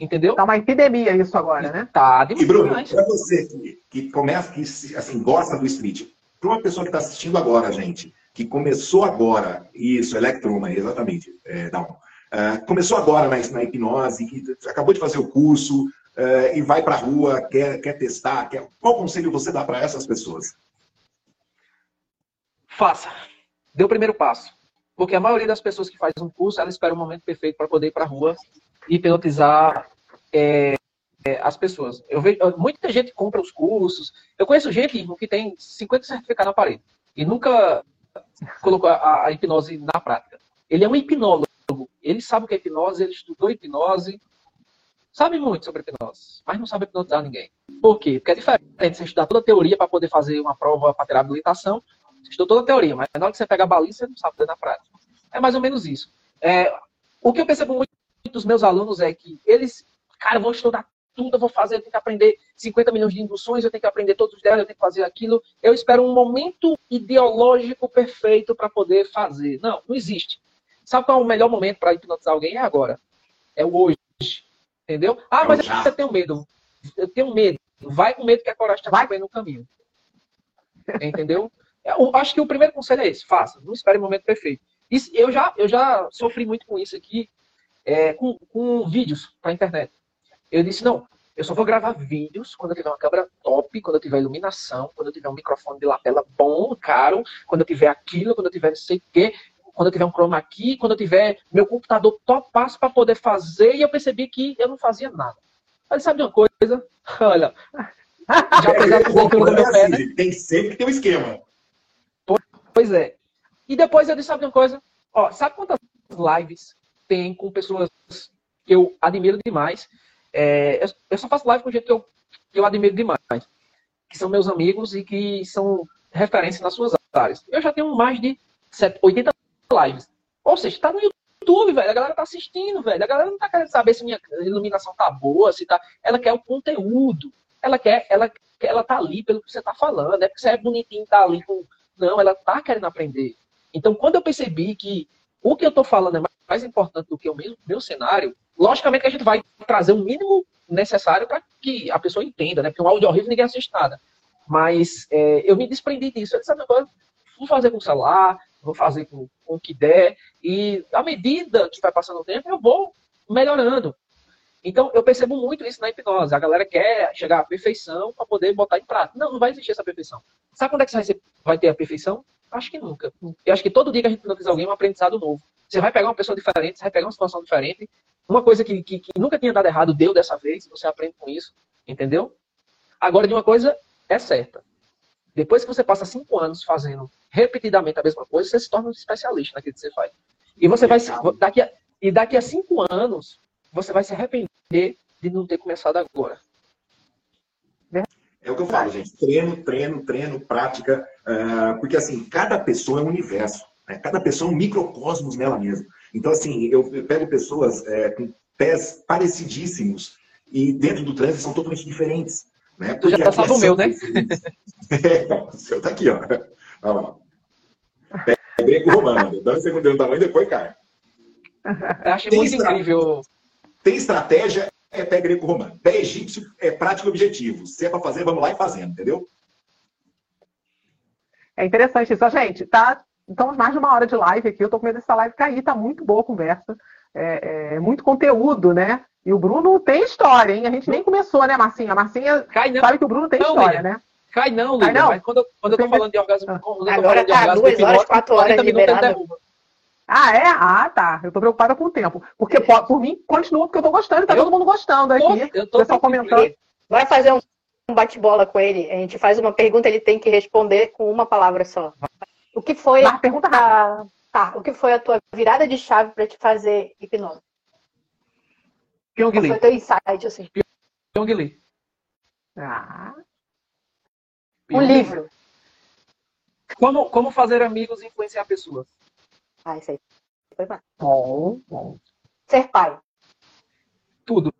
Entendeu? Tá uma epidemia isso agora, né? Tá demais. E Bruno, para você que, que começa, que assim, gosta do street, para uma pessoa que está assistindo agora, gente, que começou agora, isso, Electroma, exatamente, é, Down, uh, começou agora na, na hipnose, que acabou de fazer o curso uh, e vai para a rua, quer, quer testar, quer... qual conselho você dá para essas pessoas? Faça. Dê o primeiro passo. Porque a maioria das pessoas que faz um curso, ela espera o um momento perfeito para poder ir para a rua e hipnotizar é, é, as pessoas. Eu vejo, muita gente compra os cursos. Eu conheço gente que tem 50 certificados na parede e nunca colocou a, a, hipnose na prática. Ele é um hipnólogo. Ele sabe o que é hipnose, ele estudou hipnose, sabe muito sobre hipnose, mas não sabe hipnotizar ninguém. Por quê? Porque é diferente você estudar toda a teoria para poder fazer uma prova para ter habilitação estudou toda a teoria, mas na hora que você pega a balinha, você não sabe fazer na prática. É mais ou menos isso. É, o que eu percebo muito dos meus alunos é que eles, cara, vão estudar tudo, eu vou fazer, eu tenho que aprender 50 milhões de induções, eu tenho que aprender todos os dela, eu tenho que fazer aquilo. Eu espero um momento ideológico perfeito para poder fazer. Não, não existe. Sabe qual é o melhor momento para hipnotizar alguém? É agora. É o hoje. Entendeu? Ah, mas eu tenho medo. Eu tenho medo. Vai com medo que a coragem está no caminho. Entendeu? Eu acho que o primeiro conselho é esse: faça, não espere o momento perfeito. Isso, eu, já, eu já sofri muito com isso aqui, é, com, com vídeos para internet. Eu disse: não, eu só vou gravar vídeos quando eu tiver uma câmera top, quando eu tiver iluminação, quando eu tiver um microfone de lapela bom, caro, quando eu tiver aquilo, quando eu tiver não sei o quê, quando eu tiver um chroma aqui, quando eu tiver meu computador top passo para poder fazer, e eu percebi que eu não fazia nada. Mas sabe de uma coisa? Olha, já pegar é, do meu pé, né? Tem sempre que ter um esquema. Pois é. E depois eu disse, sabe uma coisa? Ó, sabe quantas lives tem com pessoas que eu admiro demais? É, eu, só faço live com gente que eu, que eu admiro demais. Que são meus amigos e que são referência nas suas áreas. Eu já tenho mais de 80 lives. Ou seja, está no YouTube, velho. A galera tá assistindo, velho. A galera não tá querendo saber se minha iluminação tá boa, se tá. Ela quer o conteúdo. Ela quer, ela, ela tá ali pelo que você tá falando. É porque você é bonitinho, tá ali com não, ela está querendo aprender. Então, quando eu percebi que o que eu estou falando é mais importante do que o meu, meu cenário, logicamente que a gente vai trazer o mínimo necessário para que a pessoa entenda, né? Porque um áudio horrível ninguém assiste nada. Mas é, eu me desprendi disso. Eu disse, agora vou fazer com o celular, vou fazer com, com o que der. E à medida que vai passando o tempo, eu vou melhorando. Então, eu percebo muito isso na hipnose. A galera quer chegar à perfeição para poder botar em prática. Não, não vai existir essa perfeição. Sabe quando é que você vai ter a perfeição? Acho que nunca. Eu acho que todo dia que a gente hipnotiza alguém é um aprendizado novo. Você vai pegar uma pessoa diferente, você vai pegar uma situação diferente. Uma coisa que, que, que nunca tinha dado errado deu dessa vez, você aprende com isso. Entendeu? Agora, de uma coisa é certa. Depois que você passa cinco anos fazendo repetidamente a mesma coisa, você se torna um especialista naquilo que você faz. E você vai. Daqui a, e daqui a cinco anos, você vai se arrepender de não ter começado agora. É o que eu falo, gente. Treino, treino, treino, prática. Uh, porque, assim, cada pessoa é um universo. Né? Cada pessoa é um microcosmos nela mesma. Então, assim, eu, eu pego pessoas é, com pés parecidíssimos e dentro do trânsito são totalmente diferentes. Né? Tu já Porque sabe aqui é o meu, né? É, o seu tá aqui, ó. Olha lá. É greco-romano. Dá um segundo do tamanho, depois cai. Eu achei Tem muito estra- incrível. Tem estratégia, é pé greco-romano. Pé egípcio é prático e objetivo. Se é pra fazer, vamos lá e fazendo, entendeu? É interessante isso. Gente, tá. Estamos mais de uma hora de live aqui. Eu tô com medo dessa live cair. Tá muito boa a conversa. É, é muito conteúdo, né? E o Bruno tem história, hein? A gente nem começou, né, Marcinha? A Marcinha Cai não, sabe que o Bruno tem Não, história, Lívia. né? cai não, Cai Lívia. não? Mas quando, eu- quando eu tô falando de orgasmo, Ah. quando eu tô Agora falando de tá orgasmo duas horas, quatro horas 40 minutos ele liberado. derruba. Ah, é? Ah, tá. Eu tô preocupada com o tempo. Porque po- por mim, continua, porque eu tô gostando tá Eu- todo mundo gostando aqui. eu O tô pessoal comentando. Vai fazer um um bate-bola com ele. A gente faz uma pergunta, ele tem que responder com uma palavra só. O que foi Mas pergunta a, tá, o que foi a tua virada de chave para te fazer hipnose? Pyong foi Lee. o teu insight, assim? Pyong Lee. Ah, Um Pyong Lee. livro. Como, como fazer amigos e influenciar pessoas? Ah, isso aí. Foi massa. bom, bom. Ser pai. Tudo.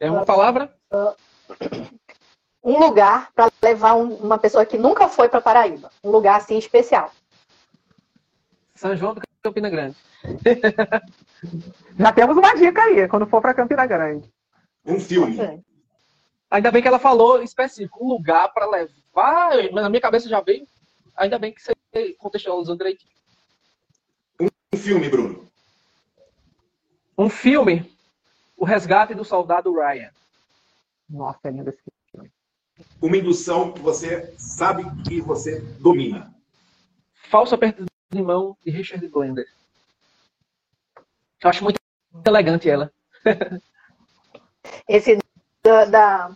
É uma palavra? Um lugar para levar um- uma pessoa que nunca foi para Paraíba. Um lugar assim especial. São João do Campina Grande. Já temos uma dica aí, quando for pra Campina Grande. Um filme. Ainda bem que ela falou específico, um lugar para levar. Mas na minha cabeça já veio. Ainda bem que você contextualizou direitinho. Um filme, Bruno. Um filme, O Resgate do Soldado Ryan. Nossa, é lindo esse filme. Uma indução que você sabe que você domina. Falso aperto de mão de Richard Blender. Eu acho muito elegante ela. Esse da, da-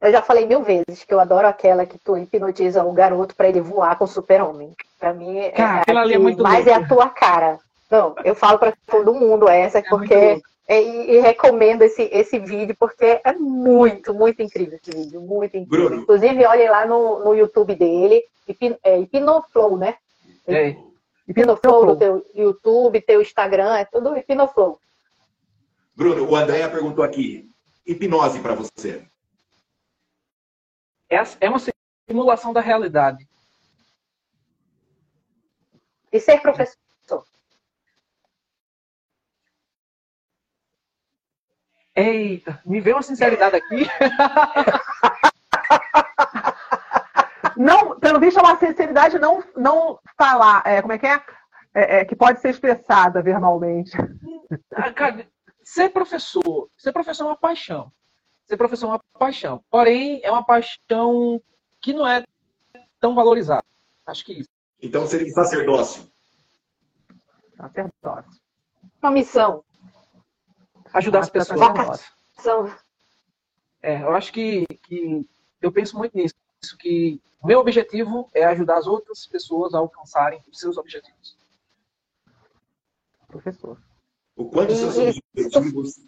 Eu já falei mil vezes que eu adoro aquela que tu hipnotiza o garoto para ele voar com o super-homem. Pra mim, é Cara, a aquela ali é que muito mais louca. é a tua cara. Não, eu falo para todo mundo essa, É muito porque. É, e, e recomendo esse, esse vídeo, porque é muito, muito incrível esse vídeo. Muito incrível. Bruno. Inclusive, olhem lá no, no YouTube dele, é, Hipnoflow, né? É. Hipnoflow no teu YouTube, teu Instagram, é tudo Hipnoflow. Bruno, o Andréa perguntou aqui. Hipnose para você. É, é uma simulação da realidade. E ser professor. Eita, me veio uma sinceridade aqui. Não, pelo visto, é uma sinceridade não, não falar. É, como é que é? É, é, Que pode ser expressada verbalmente. Ah, cara, ser professor, ser professor é uma paixão. Ser professor é uma paixão. Porém, é uma paixão que não é tão valorizada. Acho que isso. Então seria sacerdócio. Sacerdócio. Uma missão. Ajudar as pessoas. É, eu acho que, que eu penso muito nisso. Que meu objetivo é ajudar as outras pessoas a alcançarem os seus objetivos. Professor. O quanto os seus objetivos.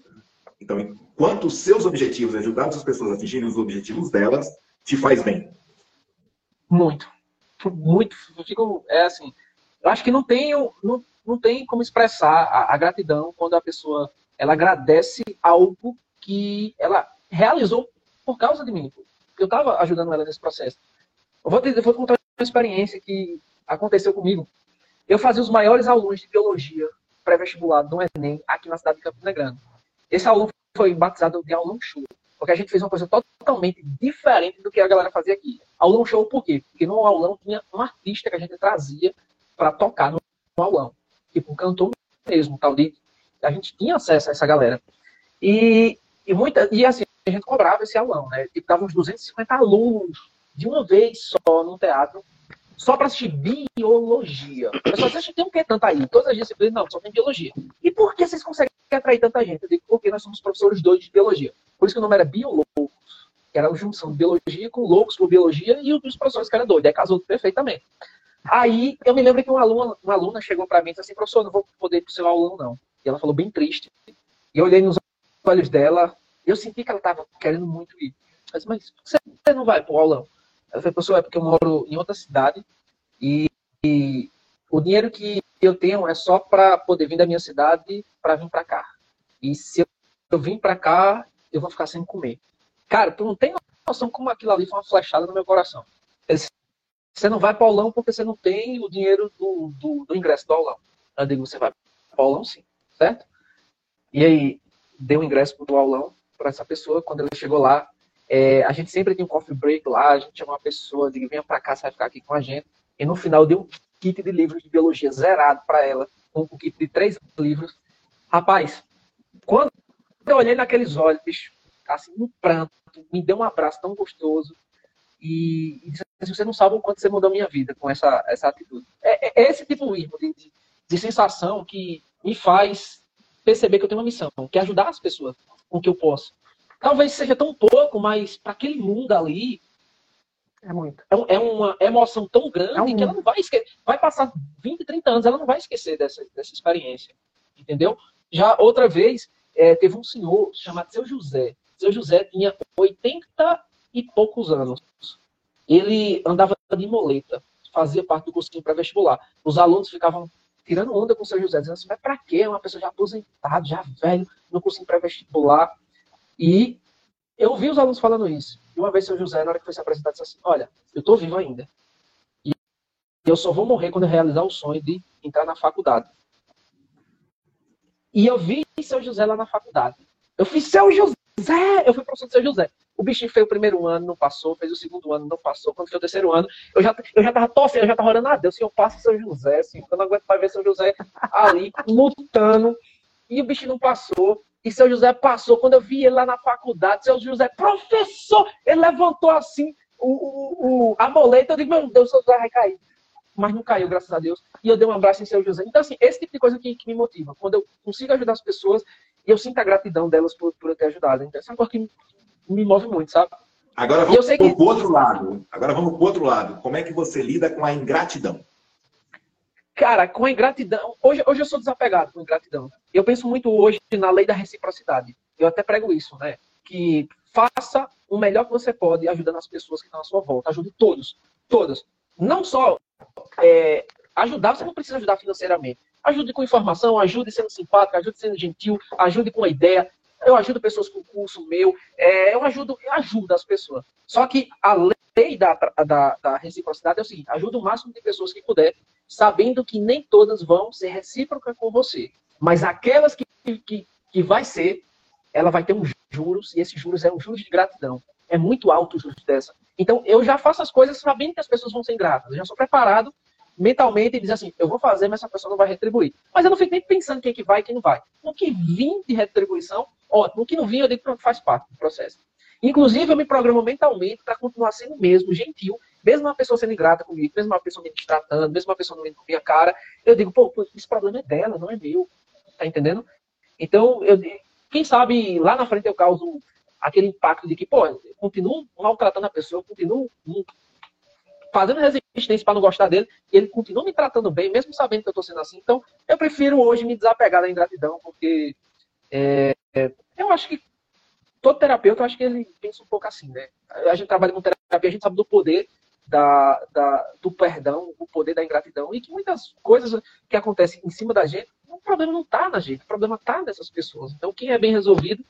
Então, enquanto os seus objetivos, ajudar as pessoas a atingirem os objetivos delas, te faz bem. Muito. Muito. Eu fico, é assim, eu acho que não tenho, não, não tem como expressar a, a gratidão quando a pessoa ela agradece algo que ela realizou por causa de mim. Eu estava ajudando ela nesse processo. Eu vou, te, eu vou contar uma experiência que aconteceu comigo. Eu fazia os maiores alunos de biologia pré-vestibular do Enem aqui na cidade de Campina Grande. Esse aluno foi batizado de aulão show, porque a gente fez uma coisa totalmente diferente do que a galera fazia aqui. Aulão show por quê? Porque no aulão tinha um artista que a gente trazia para tocar no, aulão. Tipo, um cantor mesmo, tal de. A gente tinha acesso a essa galera. E, e, muita, e assim, a gente cobrava esse aulão, né? Tipo, dava uns 250 alunos de uma vez só no teatro, só para assistir biologia. O pessoal diz, tem o que tanto aí? Todas as disciplinas, não, só tem biologia. E por que vocês conseguem atrair tanta gente? Eu digo, porque nós somos professores dois de biologia. Por isso que o nome era Bioloucos, que era a junção de biologia com loucos por biologia e os professores que eram doidos. Aí casou perfeitamente. Aí eu me lembro que uma aluna, uma aluna chegou para mim e disse assim, professor, não vou poder ir pro seu aulão, não. E ela falou bem triste. E eu olhei nos olhos dela, eu senti que ela estava querendo muito ir. Mas que você não vai pro aulão? Ela falou, professor, é porque eu moro em outra cidade e, e o dinheiro que eu tenho é só para poder vir da minha cidade para vir para cá. E se eu, eu vim para cá, eu vou ficar sem comer. Cara, tu não tem noção como aquilo ali foi uma flechada no meu coração. Você não vai para aulão porque você não tem o dinheiro do, do, do ingresso do aulão. Eu digo, você vai para aulão sim, certo? E aí, deu o ingresso do aulão para essa pessoa. Quando ele chegou lá, é, a gente sempre tem um coffee break lá, a gente chama uma pessoa, digo, venha para cá, você vai ficar aqui com a gente. E no final deu um kit de livros de biologia zerado para ela, um kit de três livros. Rapaz, quando eu olhei naqueles olhos, bicho, assim, um pranto, me deu um abraço tão gostoso. E, e disse assim, você não sabe o quanto você mudou minha vida com essa, essa atitude. É, é esse tipo de, de, de sensação que me faz perceber que eu tenho uma missão, que é ajudar as pessoas com o que eu posso. Talvez seja tão pouco, mas para aquele mundo ali. É muito. É, é uma emoção tão grande é um que ela não vai esquecer. Vai passar 20, 30 anos, ela não vai esquecer dessa, dessa experiência. Entendeu? Já outra vez, é, teve um senhor chamado Seu José. Seu José tinha 80 e poucos anos. Ele andava de moleta, fazia parte do cursinho pré-vestibular. Os alunos ficavam tirando onda com o seu José, dizendo assim, mas pra quê? É uma pessoa já aposentada, já velho, no cursinho pré-vestibular. E eu vi os alunos falando isso. E uma vez seu José, na hora que foi se apresentar, disse assim, olha, eu tô vivo ainda. E eu só vou morrer quando eu realizar o sonho de entrar na faculdade. E eu vi seu José lá na faculdade. Eu fiz seu José! Eu fui professor de seu José. O bichinho fez o primeiro ano, não passou, fez o segundo ano, não passou. Quando foi o terceiro ano, eu já, eu já tava torcendo, eu já tava orando a Deus, Senhor, passa São José, assim, eu não aguento mais ver São José ali, lutando, e o bichinho não passou. E seu José passou. Quando eu vi ele lá na faculdade, seu José, professor, ele levantou assim o, o, o a boleta. Eu digo, meu Deus, seu José vai cair. Mas não caiu, graças a Deus. E eu dei um abraço em seu José. Então, assim, esse tipo de coisa que, que me motiva. Quando eu consigo ajudar as pessoas e eu sinto a gratidão delas por, por eu ter ajudado. Então, essa é uma coisa que me move muito, sabe? Agora vamos para o outro lado. Agora vamos para o outro lado. Como é que você lida com a ingratidão? Cara, com a ingratidão. Hoje, hoje eu sou desapegado com a ingratidão. Eu penso muito hoje na lei da reciprocidade. Eu até prego isso, né? Que faça o melhor que você pode ajudando as pessoas que estão à sua volta. Ajude todos. Todas. Não só é, ajudar, você não precisa ajudar financeiramente. Ajude com informação, ajude sendo simpático, ajude sendo gentil, ajude com a ideia, eu ajudo pessoas com curso meu, é, eu ajudo, eu ajudo as pessoas. Só que a lei da, da, da reciprocidade é o seguinte: ajuda o máximo de pessoas que puder, sabendo que nem todas vão ser recíprocas com você. Mas aquelas que, que, que vai ser, ela vai ter um juros, e esses juros é um juros de gratidão. É muito alto o juros dessa. Então, eu já faço as coisas sabendo que as pessoas vão ser ingratas. Eu já sou preparado mentalmente e diz assim, eu vou fazer, mas essa pessoa não vai retribuir. Mas eu não fico nem pensando quem que vai e quem não vai. O que vim de retribuição, ótimo. O que não vim, eu digo que faz parte do processo. Inclusive, eu me programo mentalmente para continuar sendo mesmo gentil, mesmo uma pessoa sendo ingrata comigo, mesmo uma pessoa me tratando, mesmo uma pessoa não indo com minha cara, eu digo, pô, esse problema é dela, não é meu. Tá entendendo? Então, eu, quem sabe lá na frente eu causo aquele impacto de que, pô, continuo maltratando a pessoa, continuo fazendo resistência para não gostar dele, e ele continua me tratando bem, mesmo sabendo que eu estou sendo assim. Então, eu prefiro hoje me desapegar da ingratidão, porque é, eu acho que todo terapeuta, eu acho que ele pensa um pouco assim, né? A gente trabalha com terapia, a gente sabe do poder da, da, do perdão, o poder da ingratidão, e que muitas coisas que acontecem em cima da gente, o problema não está na gente, o problema está nessas pessoas. Então, quem é bem resolvido,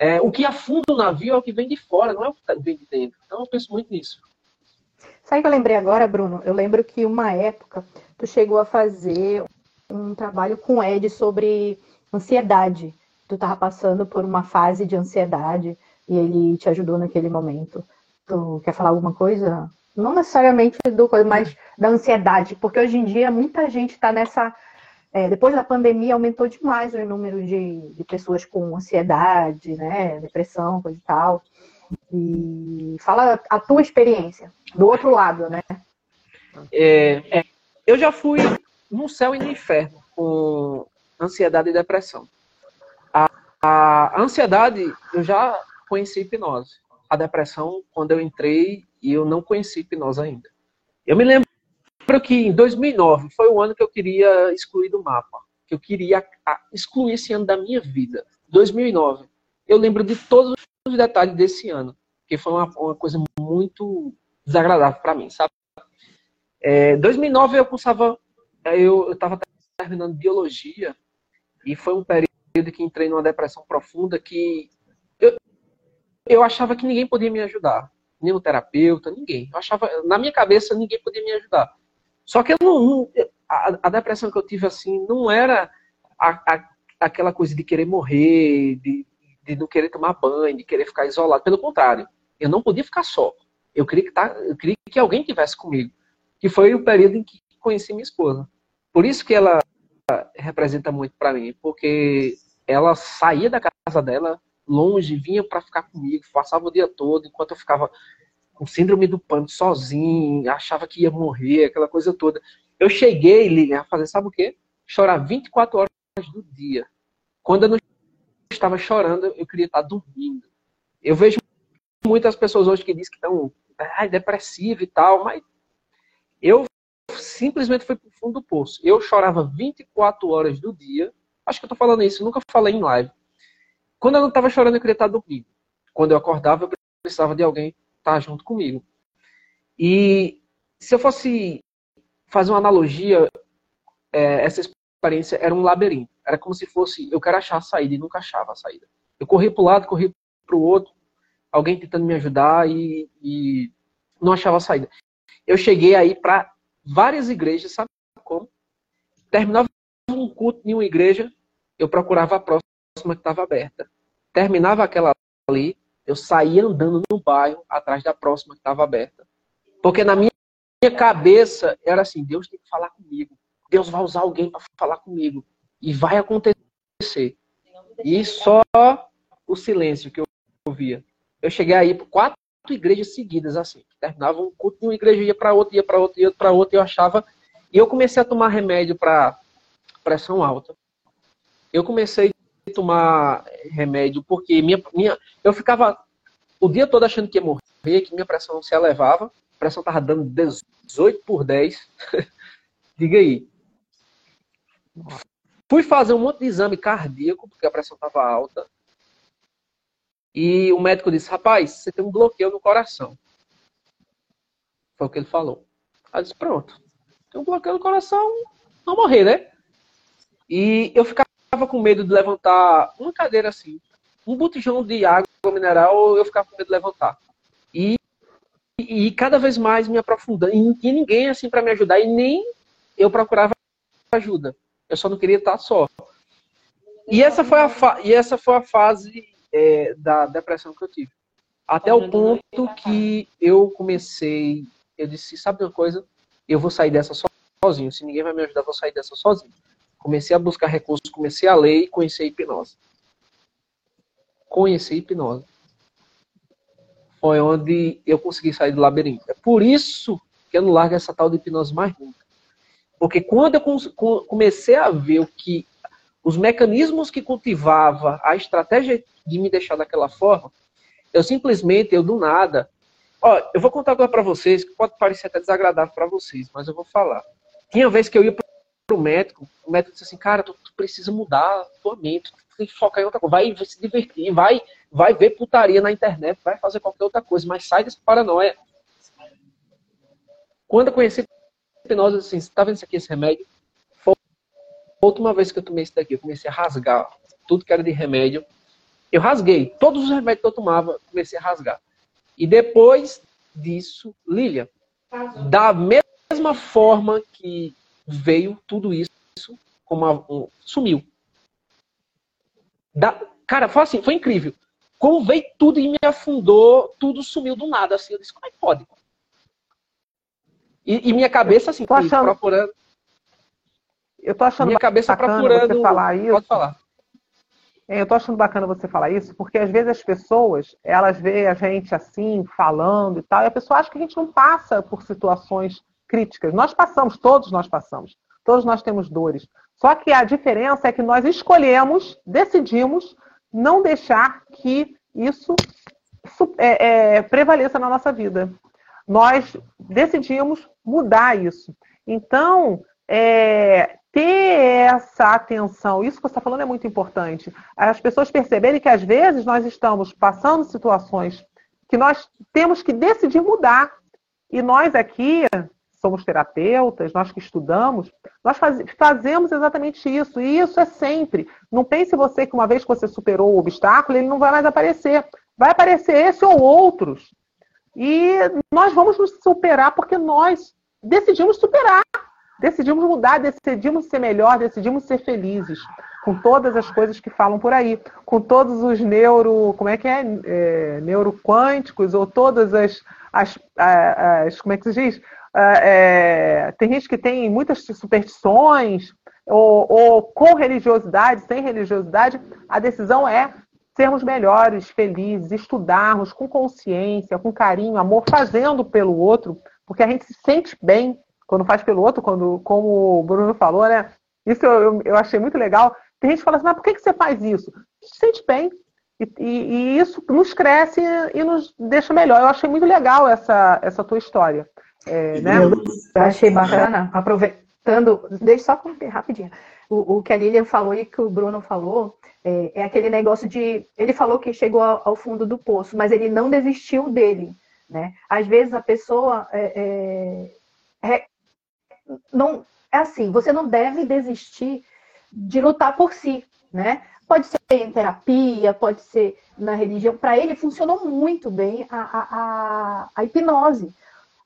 é, o que afunda o navio é o que vem de fora, não é o que vem de dentro. Então, eu penso muito nisso. Sabe o que eu lembrei agora, Bruno? Eu lembro que uma época tu chegou a fazer um trabalho com o Ed sobre ansiedade. Tu estava passando por uma fase de ansiedade e ele te ajudou naquele momento. Tu quer falar alguma coisa? Não necessariamente do mas da ansiedade, porque hoje em dia muita gente está nessa. É, depois da pandemia aumentou demais o número de, de pessoas com ansiedade, né, depressão, coisa e tal. E fala a tua experiência, do outro lado, né? É, é, eu já fui no céu e no inferno com ansiedade e depressão. A, a ansiedade, eu já conheci hipnose. A depressão, quando eu entrei, eu não conheci hipnose ainda. Eu me lembro que em 2009 foi o ano que eu queria excluir do mapa. Que eu queria excluir esse ano da minha vida. 2009. Eu lembro de todos os detalhes desse ano, que foi uma, uma coisa muito desagradável para mim, sabe? É, 2009 eu cursava, eu estava terminando biologia e foi um período que entrei numa depressão profunda que eu, eu achava que ninguém podia me ajudar. O terapeuta, ninguém. Eu achava, na minha cabeça, ninguém podia me ajudar. Só que eu não, a, a, depressão que eu tive assim não era a, a, aquela coisa de querer morrer, de, de não querer tomar banho, de querer ficar isolado. Pelo contrário, eu não podia ficar só. Eu queria que, tá, eu queria que alguém tivesse comigo. Que foi o período em que conheci minha esposa. Por isso que ela representa muito para mim, porque ela saía da casa dela longe, vinha para ficar comigo, passava o dia todo, enquanto eu ficava com síndrome do pânico sozinho, achava que ia morrer, aquela coisa toda. Eu cheguei, Lilian, a fazer, sabe o quê? Chorar 24 horas do dia. Quando eu não estava chorando, eu queria estar dormindo. Eu vejo muitas pessoas hoje que dizem que estão ah, depressivas e tal, mas eu simplesmente fui para o fundo do poço. Eu chorava 24 horas do dia. Acho que eu estou falando isso, nunca falei em live. Quando eu não estava chorando, eu queria estar dormindo. Quando eu acordava, eu precisava de alguém estar junto comigo. E se eu fosse fazer uma analogia, é, essa experiência era um labirinto. Era como se fosse, eu quero achar a saída e nunca achava a saída. Eu corri para o lado, corri para o outro, alguém tentando me ajudar e, e não achava a saída. Eu cheguei aí para várias igrejas, sabe como? Terminava um culto em uma igreja, eu procurava a próxima que estava aberta. Terminava aquela ali, eu saía andando no bairro atrás da próxima que estava aberta. Porque na minha cabeça era assim, Deus tem que falar comigo. Deus vai usar alguém para falar comigo. E vai acontecer. E só o silêncio que eu ouvia. Eu cheguei aí por quatro igrejas seguidas, assim. Terminava um culto de uma igreja, ia para outra, ia para outra, ia para outra, e eu achava. E eu comecei a tomar remédio para pressão alta. Eu comecei tomar remédio porque minha, minha, eu ficava o dia todo achando que ia morrer, que minha pressão se elevava. A pressão estava dando 18 por 10. Diga aí. Fui fazer um monte de exame cardíaco, porque a pressão estava alta. E o médico disse: Rapaz, você tem um bloqueio no coração. Foi o que ele falou. Aí disse: Pronto, tem um bloqueio no coração, não morrer, né? E eu ficava com medo de levantar uma cadeira assim, um botijão de água mineral, eu ficava com medo de levantar. E, e cada vez mais me aprofundando. E, e ninguém assim para me ajudar, e nem eu procurava ajuda. Eu só não queria estar só. E essa foi a, e essa foi a fase é, da depressão que eu tive. Até o ponto que eu comecei, eu disse, sabe uma coisa? Eu vou sair dessa sozinho. Se ninguém vai me ajudar, eu vou sair dessa sozinho. Comecei a buscar recursos, comecei a ler e conhecer a hipnose. Conhecer a hipnose. Foi onde eu consegui sair do labirinto. É por isso que eu não largo essa tal de hipnose mais nunca. Porque quando eu comecei a ver o que os mecanismos que cultivava, a estratégia de me deixar daquela forma, eu simplesmente, eu do nada. Ó, eu vou contar agora para vocês, que pode parecer até desagradável para vocês, mas eu vou falar. Tinha vez que eu ia pro médico, o médico disse assim, cara, tu, tu precisa mudar a tua mente, tu tem que focar em outra coisa, vai se divertir, vai, vai ver putaria na internet, vai fazer qualquer outra coisa, mas sai dessa paranoia. Quando eu conheci hipnose, assim, você tá vendo isso aqui, esse remédio? A última vez que eu tomei isso daqui, eu comecei a rasgar tudo que era de remédio. Eu rasguei. Todos os remédios que eu tomava, comecei a rasgar. E depois disso, Lilia, da mesma forma que veio tudo isso, como um, sumiu. Da, cara, foi assim, foi incrível. Como veio tudo e me afundou, tudo sumiu do nada, assim. Eu disse, como é que pode? E, e minha cabeça, assim, achando... procurando. Eu tô achando Minha cabeça procurando. Você falar isso. Pode falar. É, eu tô achando bacana você falar isso, porque às vezes as pessoas, elas veem a gente assim, falando e tal, e a pessoa acha que a gente não passa por situações críticas. Nós passamos, todos nós passamos. Todos nós temos dores. Só que a diferença é que nós escolhemos, decidimos não deixar que isso é, é, prevaleça na nossa vida. Nós decidimos mudar isso. Então, é, ter essa atenção, isso que você está falando é muito importante. As pessoas perceberem que às vezes nós estamos passando situações que nós temos que decidir mudar. E nós aqui somos terapeutas, nós que estudamos, nós faz, fazemos exatamente isso. E isso é sempre. Não pense você que uma vez que você superou o obstáculo, ele não vai mais aparecer. vai aparecer esse ou outros. E nós vamos nos superar porque nós decidimos superar, decidimos mudar, decidimos ser melhor, decidimos ser felizes com todas as coisas que falam por aí, com todos os neuro, como é que é, é neuroquânticos ou todas as, as, as, como é que se diz? É, tem gente que tem muitas superstições ou, ou com religiosidade, sem religiosidade, a decisão é sermos melhores, felizes, estudarmos com consciência, com carinho, amor, fazendo pelo outro, porque a gente se sente bem quando faz pelo outro, quando, como o Bruno falou, né? Isso eu, eu achei muito legal. Tem gente que fala assim, mas por que, que você faz isso? Se sente bem. E, e, e, isso nos cresce e nos deixa melhor. Eu achei muito legal essa, essa tua história. É, né? Eu achei bacana, aproveitando, deixa só contar rapidinho. O, o, que a Lilian falou e que o Bruno falou é, é aquele negócio de. Ele falou que chegou ao, ao, fundo do poço, mas ele não desistiu dele. Né? Às vezes a pessoa é, é, é não é assim, você não deve desistir de lutar por si, né? Pode ser em terapia, pode ser na religião. Para ele funcionou muito bem a, a, a, a hipnose.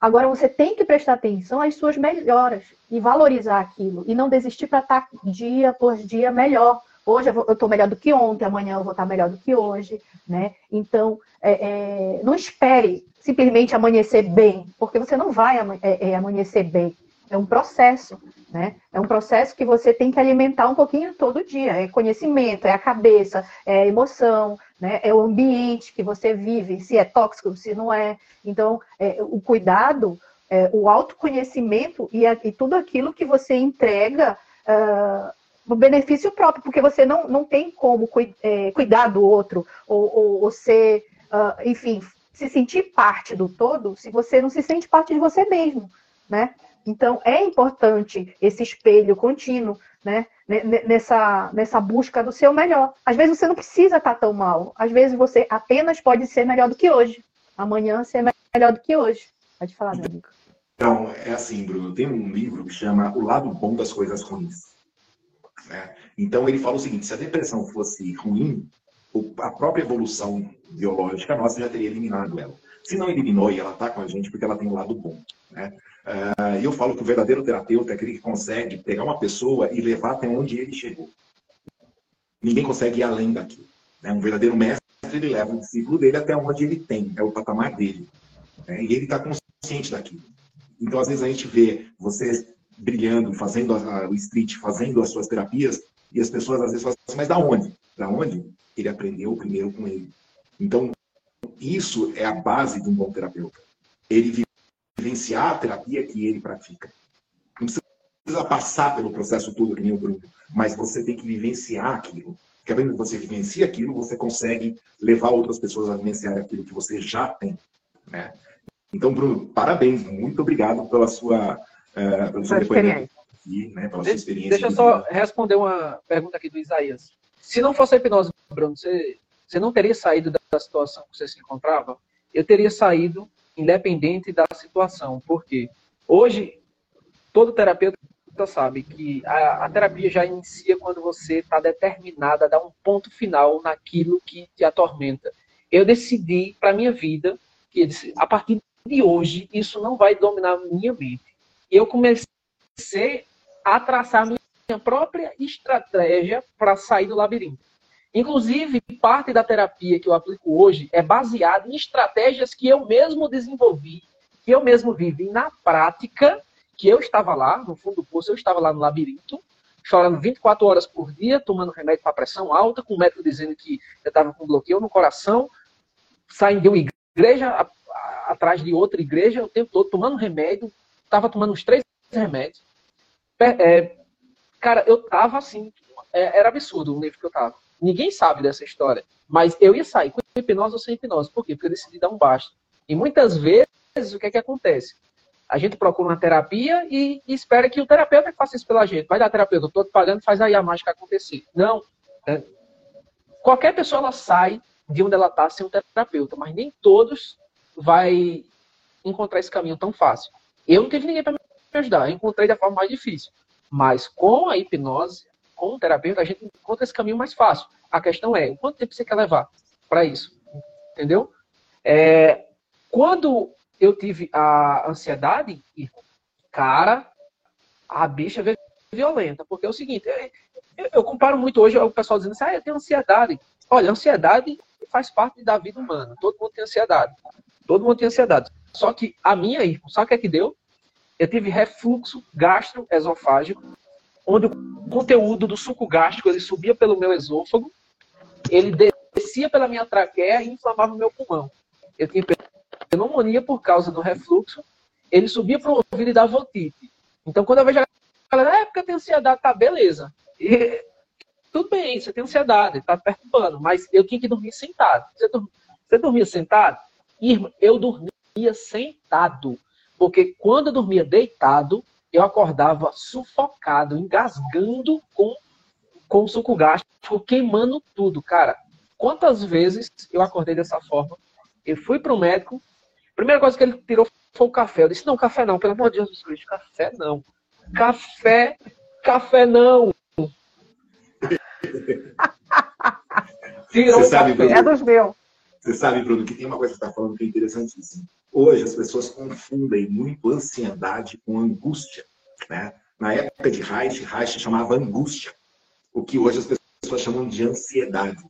Agora você tem que prestar atenção às suas melhoras e valorizar aquilo e não desistir para estar tá dia por dia melhor. Hoje eu estou melhor do que ontem, amanhã eu vou estar tá melhor do que hoje, né? Então é, é, não espere simplesmente amanhecer bem, porque você não vai é, é, amanhecer bem. É um processo, né? É um processo que você tem que alimentar um pouquinho todo dia. É conhecimento, é a cabeça, é a emoção, né? É o ambiente que você vive, se é tóxico, se não é. Então, é, o cuidado, é, o autoconhecimento e, a, e, tudo aquilo que você entrega uh, no benefício próprio, porque você não, não tem como é, cuidar do outro ou, ou, ou ser, uh, enfim, se sentir parte do todo se você não se sente parte de você mesmo, né? Então, é importante esse espelho contínuo, né? Nessa, nessa busca do seu melhor. Às vezes você não precisa estar tão mal. Às vezes você apenas pode ser melhor do que hoje. Amanhã ser melhor do que hoje. Pode falar, meu amigo. Então, é assim, Bruno. Tem um livro que chama O Lado Bom das Coisas Ruins. Né? Então, ele fala o seguinte: se a depressão fosse ruim, a própria evolução biológica nossa já teria eliminado ela. Se não eliminou e ela está com a gente porque ela tem um lado bom. Né? Uh, eu falo que o verdadeiro terapeuta é aquele que consegue pegar uma pessoa e levar até onde ele chegou. Ninguém consegue ir além daquilo. Né? Um verdadeiro mestre, ele leva o discípulo dele até onde ele tem, é o patamar dele. Né? E ele está consciente daquilo. Então, às vezes, a gente vê você brilhando, fazendo a, o street, fazendo as suas terapias, e as pessoas às vezes falam assim, mas da onde? Da onde? Ele aprendeu primeiro com ele. Então, isso é a base de um bom terapeuta. Ele vivenciar a terapia que ele pratica. Não precisa passar pelo processo todo que nem o Bruno, mas você tem que vivenciar aquilo. Porque a que você vivencia aquilo, você consegue levar outras pessoas a vivenciar aquilo que você já tem. Né? Então, Bruno, parabéns, muito obrigado pela sua, uh, pelo seu depoimento aqui, né, pela sua experiência. Deixa eu só responder uma pergunta aqui do Isaías. Se não fosse a hipnose, Bruno, você, você não teria saído da situação que você se encontrava? Eu teria saído independente da situação. Porque hoje, todo terapeuta sabe que a, a terapia já inicia quando você está determinada a dar um ponto final naquilo que te atormenta. Eu decidi para minha vida que a partir de hoje isso não vai dominar minha mente. E eu comecei a traçar minha própria estratégia para sair do labirinto. Inclusive, parte da terapia que eu aplico hoje é baseada em estratégias que eu mesmo desenvolvi, que eu mesmo vivi na prática, que eu estava lá, no fundo do poço, eu estava lá no labirinto, chorando 24 horas por dia, tomando remédio para pressão alta, com o médico dizendo que eu estava com bloqueio no coração, saindo de uma igreja atrás de outra igreja, o tempo todo tomando remédio, estava tomando uns três remédios. É, cara, eu estava assim, é, era absurdo o nível que eu estava. Ninguém sabe dessa história. Mas eu ia sair com hipnose ou sem hipnose. Por quê? Porque eu decidi dar um basta. E muitas vezes, o que é que acontece? A gente procura uma terapia e, espera que o terapeuta faça isso pela gente. Vai dar terapeuta, eu estou pagando, faz aí a mágica acontecer. Não. É, qualquer pessoa ela sai de onde ela está sem um terapeuta, mas nem todos vai encontrar esse caminho tão fácil. Eu não tive ninguém para me ajudar, eu encontrei da forma mais difícil. Mas com a hipnose, com o terapeuta, a gente encontra esse caminho mais fácil. A questão é, quanto tempo você quer levar para isso? entendeu? É, quando eu tive a ansiedade, cara, a bicha veio violenta, porque é o seguinte, eu, eu comparo muito hoje o pessoal dizendo assim, ah, eu tenho ansiedade. Olha, ansiedade faz parte da vida humana, todo mundo tem ansiedade, todo mundo tem ansiedade. Só que a minha, sabe o que é que deu? Eu tive refluxo gastroesofágico, onde o conteúdo do suco gástrico ele subia pelo meu esôfago, ele descia pela minha traqueia e inflamava o meu pulmão. Eu tinha pneumonia por causa do refluxo, ele subia para o ouvido e dava otite. Então, quando eu vejo a galera, é porque tenho ansiedade, tá, beleza. E, tudo bem, você tem ansiedade, tá perturbando, mas eu tinha que dormir sentado. Você, dormia, você dormia sentado? Irmã, eu dormia sentado. Porque quando eu dormia deitado, eu acordava sufocado, engasgando com, com o suco gástrico, queimando tudo. Cara, quantas vezes eu acordei dessa forma? Eu fui para o médico, primeira coisa que ele tirou foi o café. Eu disse, não, café não, pelo amor de Jesus Cristo, café não. Café, café não. Tirou Você sabe, Bruno, é dos meus. Você sabe, Bruno, que tem uma coisa que você está falando que é interessantíssima. Hoje as pessoas confundem muito ansiedade com angústia. Né? Na época de Reich, Reich chamava angústia, o que hoje as pessoas chamam de ansiedade.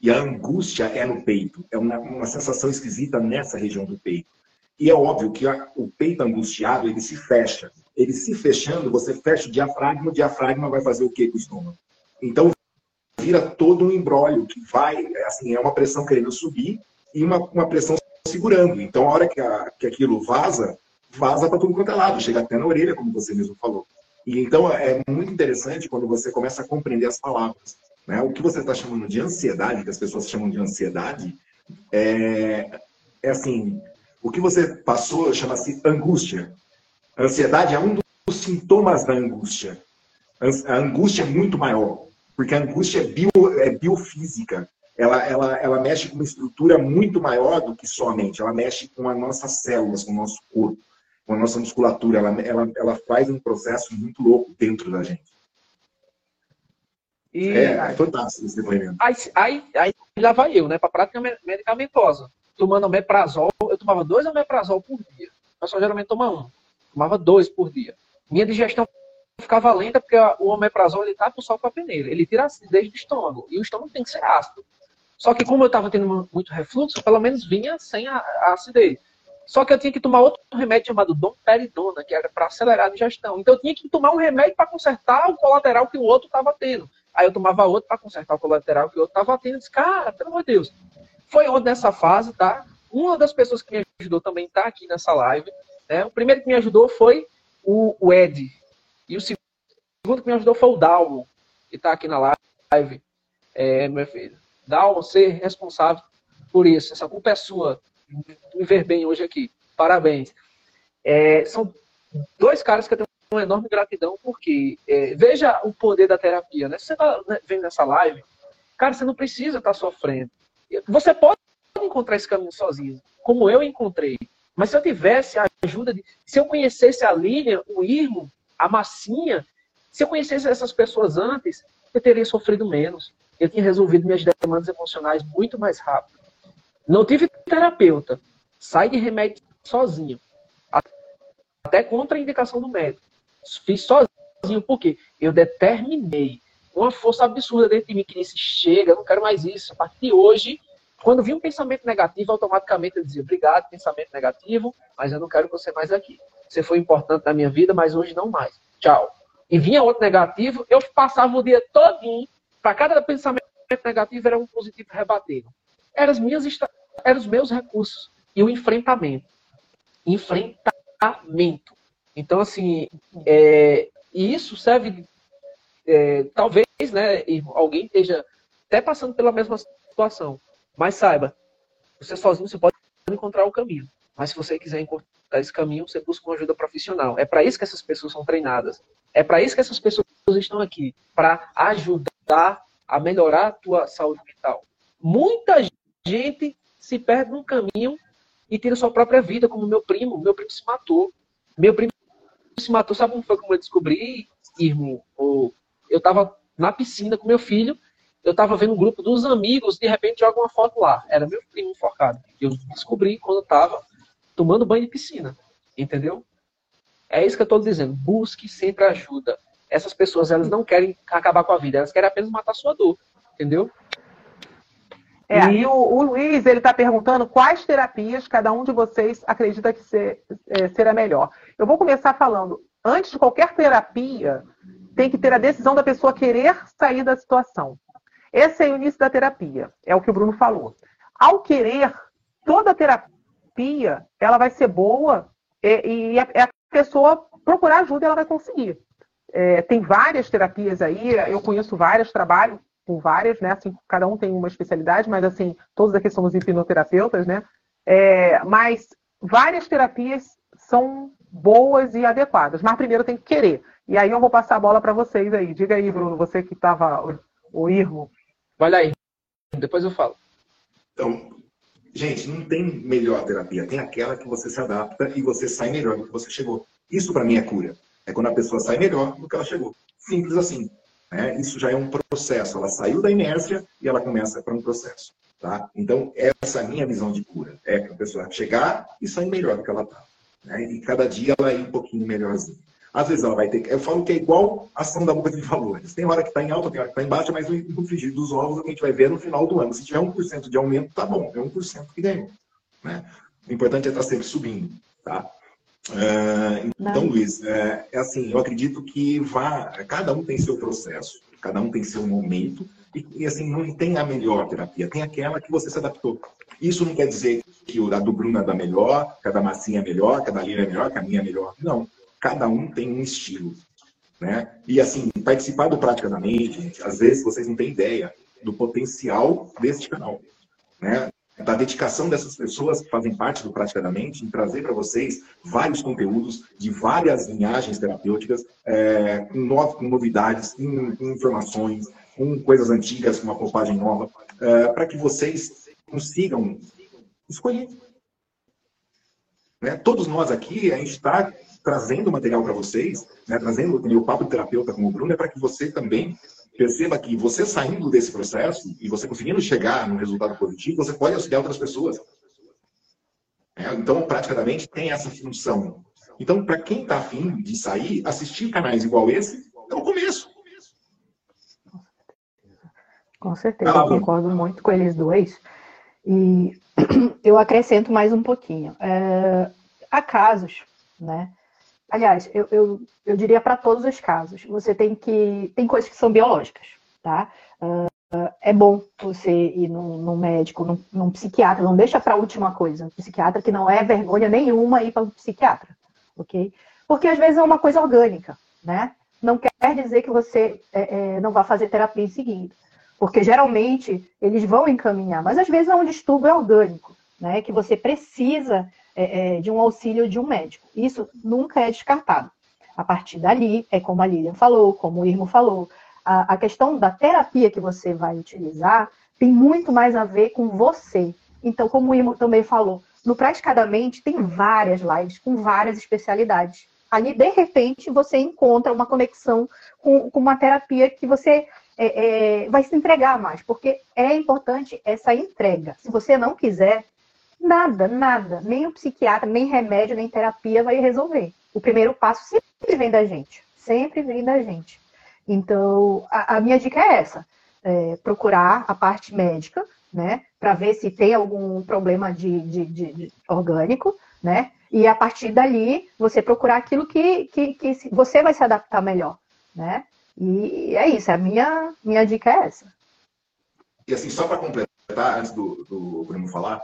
E a angústia é no peito, é uma, uma sensação esquisita nessa região do peito. E é óbvio que a, o peito angustiado, ele se fecha. Ele se fechando, você fecha o diafragma, o diafragma vai fazer o que com o estômago? Então, vira todo um embrólio que vai, assim, é uma pressão querendo subir e uma, uma pressão segurando. Então, a hora que, a, que aquilo vaza, vaza para tudo quanto é lado, chega até na orelha, como você mesmo falou. E então é muito interessante quando você começa a compreender as palavras. Né? O que você está chamando de ansiedade, que as pessoas chamam de ansiedade, é, é assim, o que você passou chama-se angústia. Ansiedade é um dos sintomas da angústia. A angústia é muito maior, porque a angústia é, bio, é biofísica. Ela, ela, ela mexe com uma estrutura muito maior do que só a mente. Ela mexe com as nossas células, com o nosso corpo, com a nossa musculatura. Ela, ela, ela faz um processo muito louco dentro da gente. E é, é fantástico esse depoimento. Aí, aí, aí lá vai eu, né, para prática medicamentosa tomando omeprazol, eu tomava dois omeprazol por dia. O pessoal geralmente toma um. Tomava dois por dia. Minha digestão ficava lenta porque o omeprazol ele tá só com a peneira. Ele tira a acidez do estômago. E o estômago tem que ser ácido. Só que como eu estava tendo muito refluxo, pelo menos vinha sem a, a, acidez. Só que eu tinha que tomar outro remédio chamado domperidona, que era para acelerar a digestão. Então eu tinha que tomar um remédio para consertar o colateral que o outro estava tendo. Aí eu tomava outro para consertar o colateral que o outro estava tendo. Eu disse, cara, pelo amor de Deus, foi onde nessa fase, tá? Uma das pessoas que me ajudou também está aqui nessa live. Né? O primeiro que me ajudou foi o, o Ed. E o segundo que me ajudou foi o Dalmo, que está aqui na live. É, meu filho. Dalmo, ser responsável por isso. Essa culpa é sua. Me ver bem hoje aqui. Parabéns. É, são dois caras que eu tenho uma enorme gratidão, porque é, veja o poder da terapia. Né? Você está né, vendo essa live, cara, você não precisa estar tá sofrendo. Você pode encontrar esse caminho sozinho, como eu encontrei. Mas se eu tivesse a ajuda de. Se eu conhecesse a Lilian, o Irmo, a Massinha, se eu conhecesse essas pessoas antes, eu teria sofrido menos. Eu tinha resolvido minhas demandas emocionais muito mais rápido. Não tive terapeuta. Sai de remédio sozinho. Até contra a indicação do médico. Fiz sozinho, porque eu determinei uma força absurda dentro de mim que disse: chega, eu não quero mais isso. A partir de hoje, quando vi um pensamento negativo, automaticamente eu dizia: obrigado, pensamento negativo, mas eu não quero você mais aqui. Você foi importante na minha vida, mas hoje não mais. Tchau. E vinha outro negativo, eu passava o dia todinho, para cada pensamento negativo era um positivo rebatendo. Eram, as minhas, eram os meus recursos. E o enfrentamento. Enfrentamento. Então, assim, é, e isso serve é, talvez né, alguém esteja até passando pela mesma situação. Mas saiba, você sozinho você pode encontrar o caminho. Mas se você quiser encontrar esse caminho, você busca uma ajuda profissional. É para isso que essas pessoas são treinadas. É para isso que essas pessoas estão aqui, para ajudar a melhorar a tua saúde mental. Muita gente se perde no caminho e tira sua própria vida, como meu primo. Meu primo se matou. Meu primo se matou, sabe como foi como eu descobri, irmão? Eu estava na piscina com meu filho, eu estava vendo um grupo dos amigos, de repente joga uma foto lá. Era meu primo enforcado. Eu descobri quando estava tomando banho de piscina. Entendeu? É isso que eu estou dizendo. Busque sempre ajuda. Essas pessoas, elas não querem acabar com a vida, elas querem apenas matar sua dor. Entendeu? É, e o, o Luiz, ele está perguntando quais terapias cada um de vocês acredita que ser, é, será melhor. Eu vou começar falando, antes de qualquer terapia, tem que ter a decisão da pessoa querer sair da situação. Esse é o início da terapia, é o que o Bruno falou. Ao querer, toda terapia, ela vai ser boa e, e a, a, pessoa procurar ajuda ela vai conseguir. É, tem várias terapias aí, eu conheço várias, trabalho com várias, né? Assim, cada um tem uma especialidade, mas assim, todos aqui somos hipnoterapeutas, né? É, mas várias terapias são boas e adequadas, mas primeiro tem que querer. E aí eu vou passar a bola para vocês aí. Diga aí, Bruno, você que estava o, o Irmo. Vai lá aí. Depois eu falo. Então, gente, não tem melhor terapia. Tem aquela que você se adapta e você sai melhor do que você chegou. Isso para mim é cura. É quando a pessoa sai melhor do que ela chegou. Simples assim. Né? Isso já é um processo. Ela saiu da inércia e ela começa para um processo. Tá? Então, essa é a minha visão de cura. É a pessoa chegar e sair melhor do que ela está. Né? E cada dia ela ir um pouquinho melhorzinha. Às vezes ela vai ter. Eu falo que é igual a ação da bolsa de valores. Tem hora que está em alta, tem hora que está em baixa, mas no frigir dos ovos a gente vai ver no final do ano. Se tiver 1% de aumento, tá bom, é 1% que ganhou. Né? O importante é estar tá sempre subindo. Tá? Uh, então, Luiz, é, é, assim, eu acredito que vá, cada um tem seu processo, cada um tem seu momento, e, e, assim, não tem a melhor terapia, tem aquela que você se adaptou. Isso não quer dizer que a do Bruno é da melhor, que a da Massinha é melhor, que a da Lira é melhor, que a minha é melhor. Não. Cada um tem um estilo. Né? E assim, participar do Prática da Mente, gente, às vezes vocês não têm ideia do potencial deste canal. Né? da dedicação dessas pessoas que fazem parte do Praticamente em trazer para vocês vários conteúdos de várias linhagens terapêuticas, é, com, novidades, com, com, informações, com coisas antigas, com uma roupagem nova, é, para que vocês consigam escolher. Né? Todos nós aqui, a gente está trazendo material para vocês, né? trazendo o papo de terapeuta com o Bruno, é para que você também perceba que você saindo desse processo e você conseguindo chegar no resultado positivo, você pode auxiliar outras pessoas. É, então, praticamente, tem essa função. Então, para quem está afim de sair, assistir canais igual esse é o começo. Com certeza, ah, eu concordo muito com eles dois. E eu acrescento mais um pouquinho. É, há casos, né? Aliás, eu, eu, eu diria para todos os casos. Você tem que. Tem coisas que são biológicas, tá? Uh, é bom você ir num, num médico, num, num, psiquiatra, não deixa para a última coisa. Um psiquiatra que não é vergonha nenhuma ir para um psiquiatra, ok? Porque às vezes é uma coisa orgânica, né? Não quer dizer que você é, é, não vai fazer terapia em seguida. Porque geralmente eles vão encaminhar, mas às vezes é um distúrbio orgânico, né? Que você precisa é, é, de um auxílio de um médico. Isso nunca é descartado. A partir dali, é como a Lilian falou, como o Irmo falou, a, a questão da terapia que você vai utilizar tem muito mais a ver com você. Então, como o Irmo também falou, no Praticadamente tem várias lives com várias especialidades. Ali, de repente, você encontra uma conexão com, com uma terapia que você é, é, vai se entregar mais, porque é importante essa entrega. Se você não quiser, Nada, nada. Nem o psiquiatra, nem remédio, nem terapia vai resolver. O primeiro passo sempre vem da gente. Sempre vem da gente. Então, a, a minha dica é essa: é, procurar a parte médica, né? Para ver se tem algum problema de, de, de, de, orgânico, né? E a partir dali, você procurar aquilo que, que, que você vai se adaptar melhor, né? E é isso, a minha, minha dica é essa. E assim, só para completar, antes do, do Bruno falar,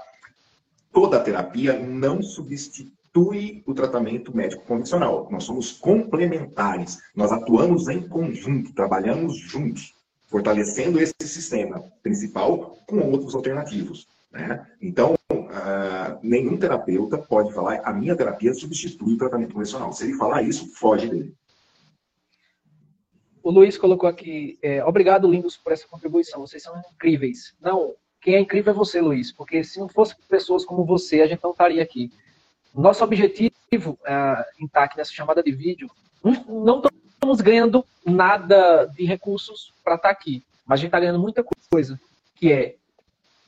toda a terapia não substitui o tratamento médico convencional. Nós somos complementares. Nós atuamos em conjunto, trabalhamos juntos, fortalecendo esse sistema principal com outros alternativos. Né? Então, uh, nenhum terapeuta pode falar a minha terapia substitui o tratamento convencional. Se ele falar isso, foge dele. O Luiz colocou aqui, é, obrigado, lindos, por essa contribuição. Vocês são incríveis. Não, quem é incrível é você, Luiz, porque se não fosse pessoas como você, a gente não estaria aqui. Nosso objetivo uh, em TAC nessa chamada de vídeo, não estamos ganhando nada de recursos para estar tá aqui. mas a gente está ganhando muita coisa, que é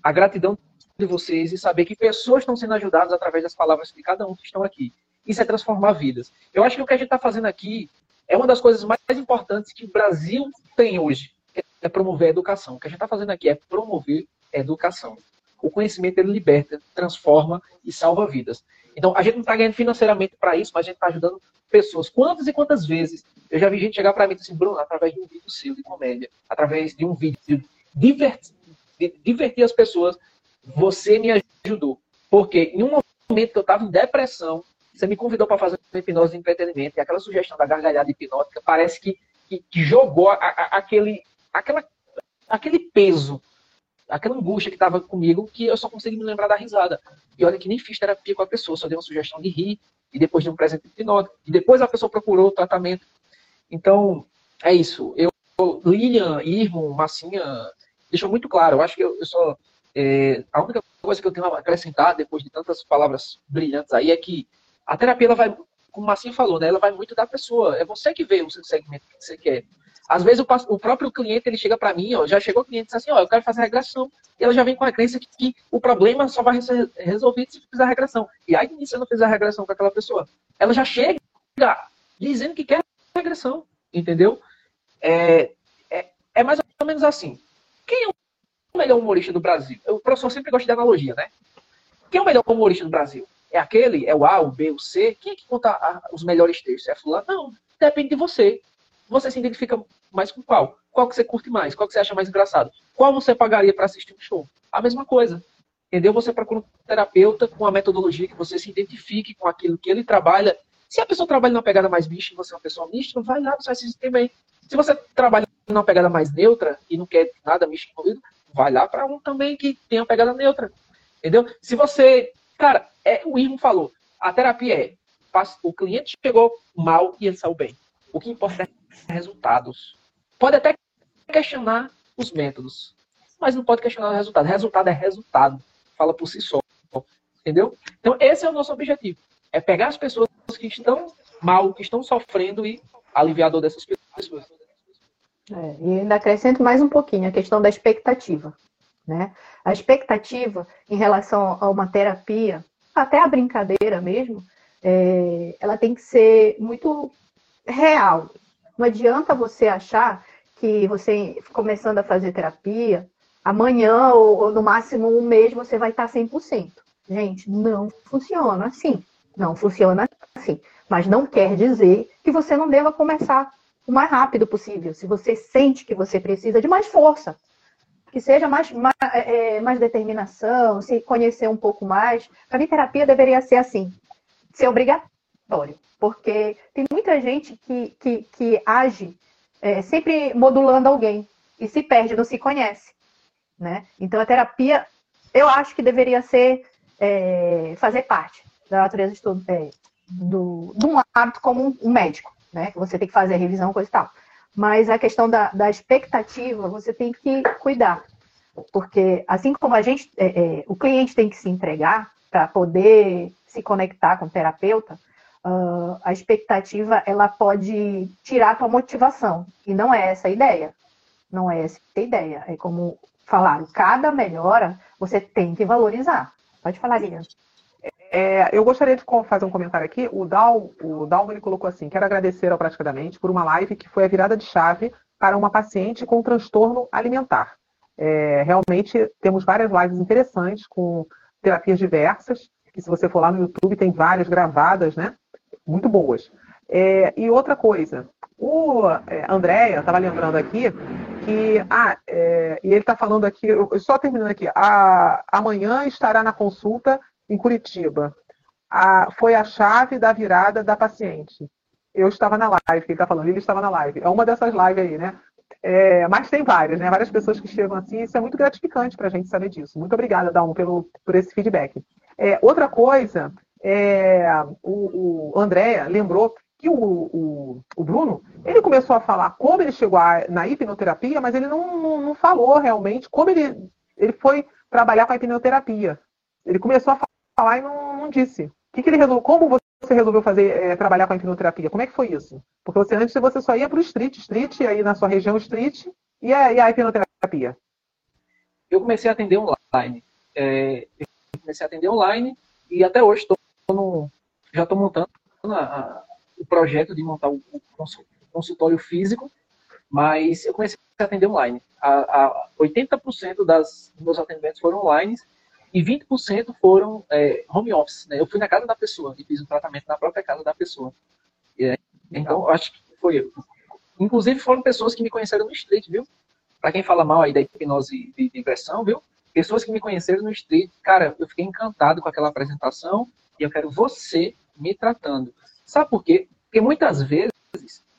a gratidão de vocês e saber que pessoas estão sendo ajudadas através das palavras de cada um que estão aqui. Isso é transformar vidas. Eu acho que o que a gente está fazendo aqui é uma das coisas mais importantes que o Brasil tem hoje, é promover a educação. O que a gente está fazendo aqui é promover educação. O conhecimento ele liberta, transforma e salva vidas. Então, a gente não está ganhando financeiramente para isso, mas a gente está ajudando pessoas. Quantas e quantas vezes eu já vi gente chegar para mim e assim, Bruno, através de um vídeo seu de comédia, através de um vídeo de divertir, de divertir as pessoas, você me ajudou. Porque em um momento que eu estava em depressão, você me convidou para fazer uma hipnose de entretenimento, e aquela sugestão da gargalhada hipnótica parece que, que, que jogou a, a, aquele, aquela, aquele peso, aquela angústia que estava comigo, que eu só consegui me lembrar da risada. E olha que nem fiz terapia com a pessoa, só dei uma sugestão de rir, e depois de um presente hipnótico, e depois a pessoa procurou o tratamento. Então, é isso. Eu, Lilian, Irmão, Massinha, deixou muito claro. Eu acho que eu, eu só. É, a única coisa que eu tenho a acrescentar, depois de tantas palavras brilhantes aí, é que a terapia, ela vai, como Massinha falou, né, ela vai muito da pessoa. É você que vê o segmento que você quer. Às vezes o, o próprio cliente ele chega para mim, ó, já chegou o cliente e diz assim, ó, eu quero fazer regressão. E ela já vem com a crença que, que o problema só vai ser resolvido se fizer regressão. E aí, se eu não fizer regressão com aquela pessoa, ela já chega dizendo que quer regressão, entendeu? É, é, é mais ou menos assim. Quem é o melhor humorista do Brasil? O professor sempre gosta de analogia, né? Quem é o melhor humorista do Brasil? É aquele? É o A, o B, o C? Quem é que conta a, os melhores textos? É fulano? Não, depende de você. Você se identifica mais com qual? Qual que você curte mais? Qual que você acha mais engraçado? Qual você pagaria para assistir um show? A mesma coisa. Entendeu? Você procura um terapeuta com a metodologia que você se identifique com aquilo que ele trabalha. Se a pessoa trabalha numa pegada mais bicha e você é uma pessoa mista, vai lá, você sentir bem. Se você trabalha numa pegada mais neutra e não quer nada místico envolvido, vai lá para um também que tem uma pegada neutra. Entendeu? Se você. Cara, é, o Irmo falou, a terapia é o cliente chegou mal e ele saiu bem. O que importa é resultados. Pode até questionar os métodos, mas não pode questionar o resultado. Resultado é resultado. Fala por si só. Entendeu? Então, esse é o nosso objetivo. É pegar as pessoas que estão mal, que estão sofrendo e aliviar a dor dessas pessoas. É, e ainda acrescento mais um pouquinho a questão da expectativa. Né? A expectativa em relação a uma terapia, até a brincadeira mesmo, é, ela tem que ser muito real. Não adianta você achar que você, começando a fazer terapia, amanhã ou, ou no máximo um mês você vai estar 100%. Gente, não funciona assim. Não funciona assim. Mas não quer dizer que você não deva começar o mais rápido possível. Se você sente que você precisa de mais força, que seja mais, mais, é, mais determinação, se conhecer um pouco mais. Para mim, terapia deveria ser assim, ser obrigatório. Porque tem muita gente que, que, que age é, sempre modulando alguém e se perde, não se conhece. Né? Então, a terapia, eu acho que deveria ser, é, fazer parte da natureza de, tudo, é, do, de um hábito como um, médico, né? Que você tem que fazer revisão, coisa e tal. Mas a questão da, da expectativa, você tem que cuidar. Porque assim como a gente, é, é, o cliente tem que se entregar para poder se conectar com o terapeuta, uh, a expectativa ela pode tirar a tua motivação. E não é essa a ideia. Não é essa a ideia. É como falaram, cada melhora você tem que valorizar. Pode falar, Lilian. É, eu gostaria de fazer um comentário aqui. O Dal, o Dalmo ele colocou assim: quero agradecer ao Praticadamente por uma live que foi a virada de chave para uma paciente com transtorno alimentar. É, realmente temos várias lives interessantes com terapias diversas. E se você for lá no YouTube, tem várias gravadas, né? Muito boas. É, e outra coisa, o é, Andréia estava lembrando aqui que, ah, é, e ele está falando aqui, só terminando aqui, a, amanhã estará na consulta em Curitiba. A, foi a chave da virada da paciente. Eu estava na live, que ele está falando, ele estava na live. É uma dessas lives aí, né? É, mas tem várias, né? Várias pessoas que chegam assim, isso é muito gratificante para a gente saber disso. Muito obrigada, Dalmo, pelo, por esse feedback. É, outra coisa é, o, o André lembrou que o, o, o, Bruno, ele começou a falar como ele chegou a, na hipnoterapia, mas ele não, não, não, falou realmente como ele, ele foi trabalhar com a hipnoterapia. Ele começou a falar e não, não disse. Que, que ele resolveu, como você resolveu fazer é, trabalhar com a hipnoterapia? Como é que foi isso? Porque você antes você só ia para o street, street, aí na sua região street, E a, e a hipnoterapia? Eu comecei a atender online. É, eu comecei a atender online e até hoje estou já estou montando a, a, o projeto de montar o, o consultório físico, mas eu comecei a atender online. A, a 80% das, dos meus atendimentos foram online e 20% foram é, home office. Né? Eu fui na casa da pessoa e fiz o tratamento na própria casa da pessoa. É, então, acho que foi. Inclusive, foram pessoas que me conheceram no street, viu? Para quem fala mal aí da hipnose de digressão, viu? Pessoas que me conheceram no street, cara, eu fiquei encantado com aquela apresentação e eu quero você me tratando. Sabe por quê? Porque muitas vezes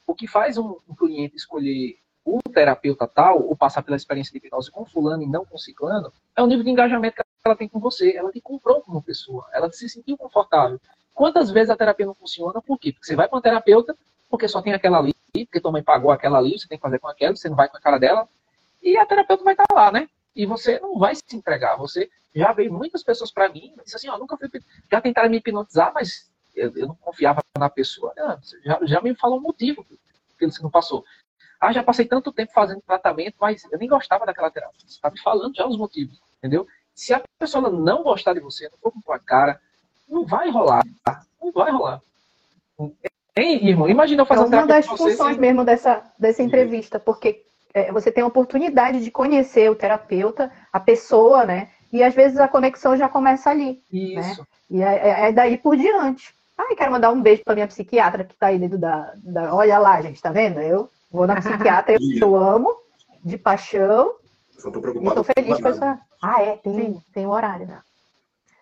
o que faz um, um cliente escolher o terapeuta tal, ou passar pela experiência de hipnose com fulano e não com ciclano, é o nível de engajamento que ela tem com você. Ela te comprou como pessoa. Ela se sentiu confortável. Quantas vezes a terapia não funciona? Por quê? Porque você vai para um terapeuta, porque só tem aquela ali, porque tua mãe pagou aquela ali, você tem que fazer com aquela, você não vai com a cara dela, e a terapeuta vai estar lá, né? E você não vai se entregar. Você já veio muitas pessoas para mim disse assim, ó, nunca fui, já tentaram me hipnotizar, mas eu, eu não confiava na pessoa. Ah, já, já me falou o motivo que você não passou. Ah, já passei tanto tempo fazendo tratamento, mas eu nem gostava daquela terapia. Você está me falando já os motivos, entendeu? Se a pessoa não gostar de você, não for com a cara, não vai rolar. Não vai rolar. Hein, irmão? Imagina eu fazer é uma das funções mesmo dessa, dessa entrevista, porque é, você tem a oportunidade de conhecer o terapeuta, a pessoa, né? E às vezes a conexão já começa ali. Né? Isso. Né? E é, é, é daí por diante. Ai, quero mandar um beijo para minha psiquiatra que está aí dentro da, da. Olha lá, gente, tá vendo? Eu vou na psiquiatra, eu, eu amo, de paixão. Só tô preocupado. Estou feliz com essa. Ah, é, tem, tem um horário, né?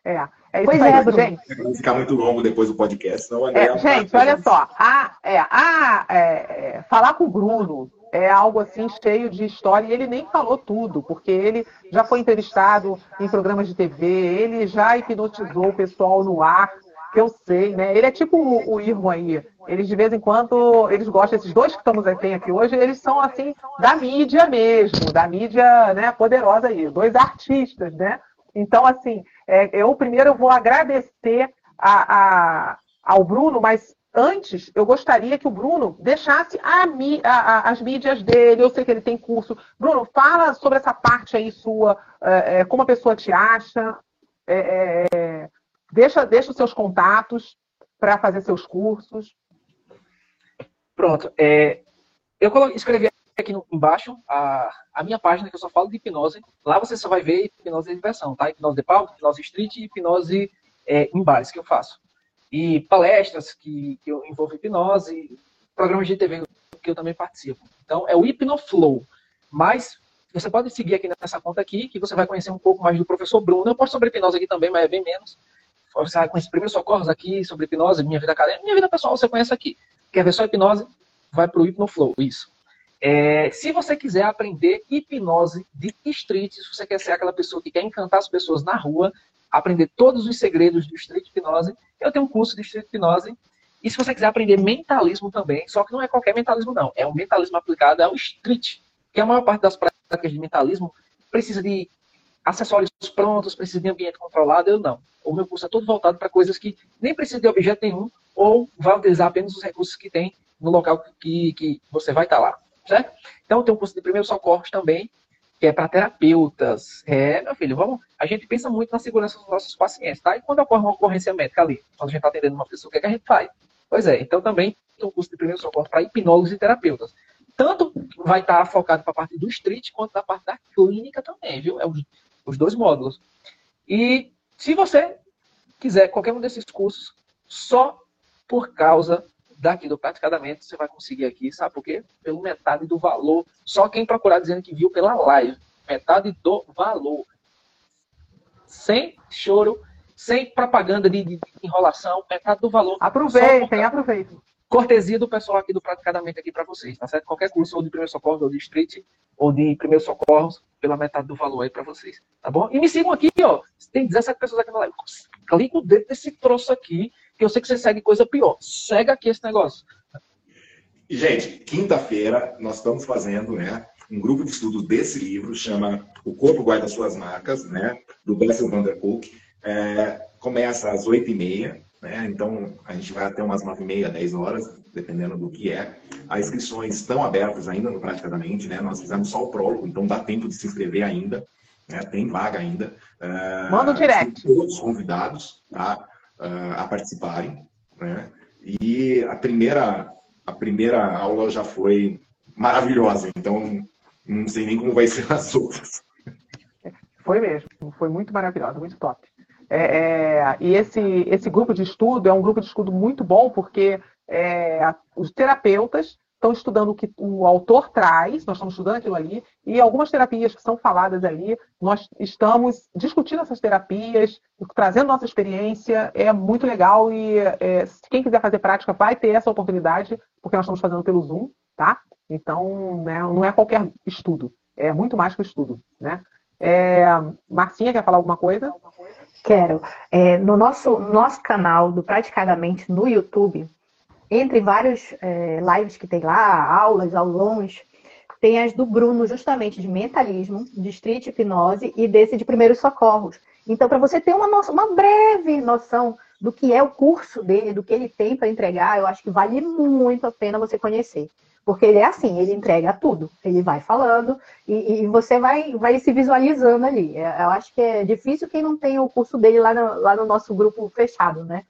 É. É pois é, Bruno. Gente. Vai ficar muito longo depois do podcast, não é, Gente, olha só. A, é, a, é, é, falar com o Bruno é algo assim cheio de história e ele nem falou tudo, porque ele já foi entrevistado em programas de TV, ele já hipnotizou o pessoal no ar, que eu sei, né? Ele é tipo o, o aí. Eles de vez em quando, eles gostam, esses dois que estamos aqui, aqui hoje, eles são assim, da mídia mesmo, da mídia né, poderosa aí, dois artistas, né? Então, assim, é, eu primeiro vou agradecer a, a, ao Bruno, mas antes eu gostaria que o Bruno deixasse a, a, as mídias dele. Eu sei que ele tem curso. Bruno, fala sobre essa parte aí sua, é, é como a pessoa te acha. É, é deixa, deixa os seus contatos para fazer seus cursos. Pronto. É, eu escrevi aqui embaixo a, a minha página que eu só falo de hipnose. Lá você só vai ver hipnose de diversão, tá? Hipnose de palco, hipnose street e hipnose é, em bares que eu faço. E palestras que, que eu envolvo hipnose, programas de TV que eu também participo. Então é o Hipnoflow. Mas você pode seguir aqui nessa conta aqui, que você vai conhecer um pouco mais do professor Bruno. Eu posto sobre hipnose aqui também, mas é bem menos. Você vai conhecer primeiros socorros aqui sobre hipnose, minha vida acadêmica, minha vida pessoal você conhece aqui. Quer ver só hipnose? Vai para o Hipnoflow, isso. É, se você quiser aprender hipnose de street, se você quer ser aquela pessoa que quer encantar as pessoas na rua, aprender todos os segredos do street hipnose, eu tenho um curso de street hipnose. E se você quiser aprender mentalismo também, só que não é qualquer mentalismo, não. É um mentalismo aplicado ao street. Que a maior parte das práticas de mentalismo precisa de acessórios prontos, precisa de ambiente controlado. Eu não. O meu curso é todo voltado para coisas que nem precisa de objeto nenhum, ou vai utilizar apenas os recursos que tem no local que, que você vai estar lá certo? Então tem um curso de primeiros socorros também, que é para terapeutas. É, meu filho, vamos. A gente pensa muito na segurança dos nossos pacientes, tá? E quando ocorre uma ocorrência médica ali, quando a gente está atendendo uma pessoa, o que, é que a gente faz? Pois é, então também tem um curso de primeiros socorros para hipnólogos e terapeutas. Tanto vai estar tá focado para a parte do street, quanto da parte da clínica também, viu? É os, os dois módulos. E se você quiser qualquer um desses cursos, só por causa daqui do Praticadamente você vai conseguir aqui, sabe por quê? Pelo metade do valor. Só quem procurar dizendo que viu pela live. Metade do valor. Sem choro, sem propaganda de, de enrolação, metade do valor. Aproveitem, aproveitem. Cortesia do pessoal aqui do Praticadamente aqui para vocês, tá certo? Qualquer curso ou de primeiro socorro, ou de street, ou de primeiro socorros, pela metade do valor aí para vocês, tá bom? E me sigam aqui, ó. Tem 17 pessoas aqui na live. Clica o dedo desse troço aqui que eu sei que você segue coisa pior. Segue aqui esse negócio. E, gente, quinta-feira nós estamos fazendo, né, um grupo de estudos desse livro, chama O Corpo Guarda Suas Marcas, né, do Bessel van der Kolk. É, começa às oito e meia, Né? Então, a gente vai até umas 9 e meia, 10 horas, dependendo do que é. As inscrições estão abertas ainda, no praticamente, né? Nós fizemos só o prólogo, então dá tempo de se inscrever ainda. Né? Tem vaga ainda. Uh, Manda o direct. Todos convidados tá? Uh, a participarem. Né? E a primeira, a primeira aula já foi maravilhosa, então não sei nem como vai ser as outras. Foi mesmo, foi muito maravilhosa, muito top. É, é, e esse, esse grupo de estudo é um grupo de estudo muito bom, porque é, os terapeutas estão estudando o que o autor traz, nós estamos estudando aquilo ali, e algumas terapias que são faladas ali, nós estamos discutindo essas terapias, trazendo nossa experiência, é muito legal e é, quem quiser fazer prática vai ter essa oportunidade, porque nós estamos fazendo pelo Zoom, tá? Então, né, não é qualquer estudo, é muito mais que estudo, né? É, Marcinha, quer falar alguma coisa? Quero. É, no nosso, nosso canal do Praticadamente no YouTube, entre vários é, lives que tem lá, aulas, aulões, tem as do Bruno, justamente de mentalismo, de street hipnose e desse de primeiros socorros. Então, para você ter uma, noção, uma breve noção do que é o curso dele, do que ele tem para entregar, eu acho que vale muito a pena você conhecer. Porque ele é assim, ele entrega tudo. Ele vai falando e, e você vai, vai se visualizando ali. É, eu acho que é difícil quem não tem o curso dele lá no, lá no nosso grupo fechado, né?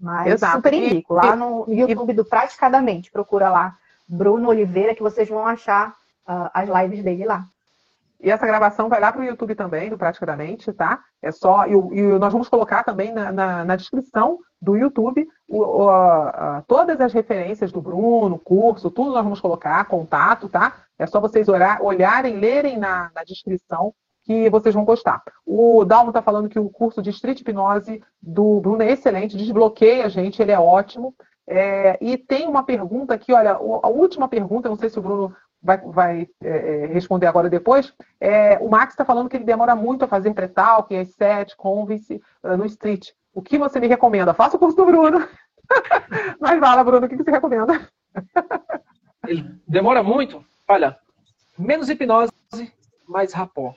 Mas Exato. super indico. Lá no YouTube do Praticadamente, procura lá Bruno Oliveira, que vocês vão achar uh, as lives dele lá. E essa gravação vai lá para o YouTube também, do Praticadamente, tá? É só. E, e nós vamos colocar também na, na, na descrição do YouTube o, o, a, todas as referências do Bruno, curso, tudo nós vamos colocar, contato, tá? É só vocês olhar, olharem, lerem na, na descrição que vocês vão gostar. O Dalmo está falando que o curso de Street Hipnose do Bruno é excelente, desbloqueia a gente, ele é ótimo. É, e tem uma pergunta aqui, olha, a última pergunta, não sei se o Bruno vai, vai é, é, responder agora depois. É, o Max está falando que ele demora muito a fazer pré-talk, as set, convince uh, no street. O que você me recomenda? Faça o curso do Bruno. Mas fala, Bruno, o que você recomenda? Ele demora muito? Olha, menos hipnose, mais rapó.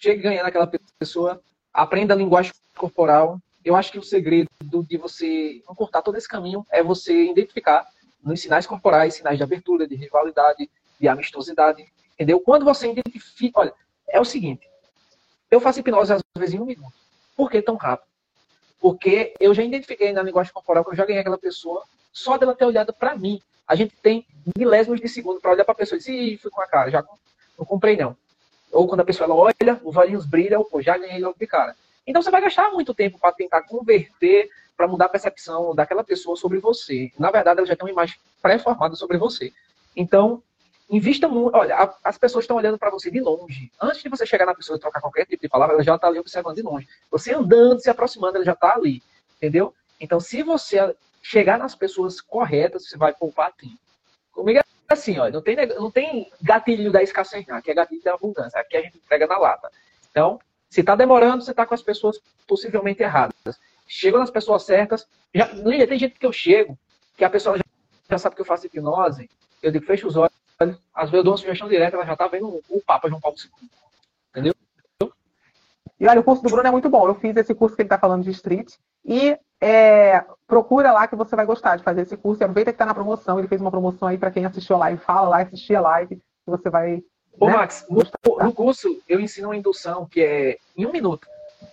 Chegue ganhando aquela pessoa, aprenda a linguagem corporal. Eu acho que o segredo de você encurtar todo esse caminho é você identificar nos sinais corporais, sinais de abertura, de rivalidade, de amistosidade, entendeu? Quando você identifica, olha, é o seguinte, eu faço hipnose às vezes em um minuto. Por que tão rápido? Porque eu já identifiquei na linguagem corporal que eu já ganhei aquela pessoa só dela ter olhado para mim. A gente tem milésimos de segundo para olhar para a pessoa e dizer, fui com a cara, já não comprei não. Ou quando a pessoa olha, os olhinhos brilham, pô, já ganhei logo de cara. Então você vai gastar muito tempo para tentar converter, para mudar a percepção daquela pessoa sobre você. Na verdade, ela já tem uma imagem pré-formada sobre você. Então, Invista muito. Olha, as pessoas estão olhando para você de longe. Antes de você chegar na pessoa e trocar qualquer tipo de palavra, ela já está ali observando de longe. Você andando, se aproximando, ela já está ali. Entendeu? Então, se você chegar nas pessoas corretas, você vai poupar tempo. Comigo é assim, ó, não tem, não tem gatilho da escassez, não. Aqui é gatilho da abundância. Aqui a gente entrega na lata. Então, se está demorando, você está com as pessoas possivelmente erradas. Chega nas pessoas certas. Já, tem gente que eu chego, que a pessoa já, já sabe que eu faço hipnose. Eu digo, fecha os olhos às vezes eu dou uma sugestão direta, ela já tá vendo o Papa João Paulo II. E olha, o curso do Bruno é muito bom. Eu fiz esse curso que ele está falando de street. E é, procura lá que você vai gostar de fazer esse curso. E aproveita que está na promoção. Ele fez uma promoção aí para quem assistiu a live. Fala lá, assistir a live. Que você vai. Ô, né? Max, no, no, curso eu ensino uma indução que é em um minuto.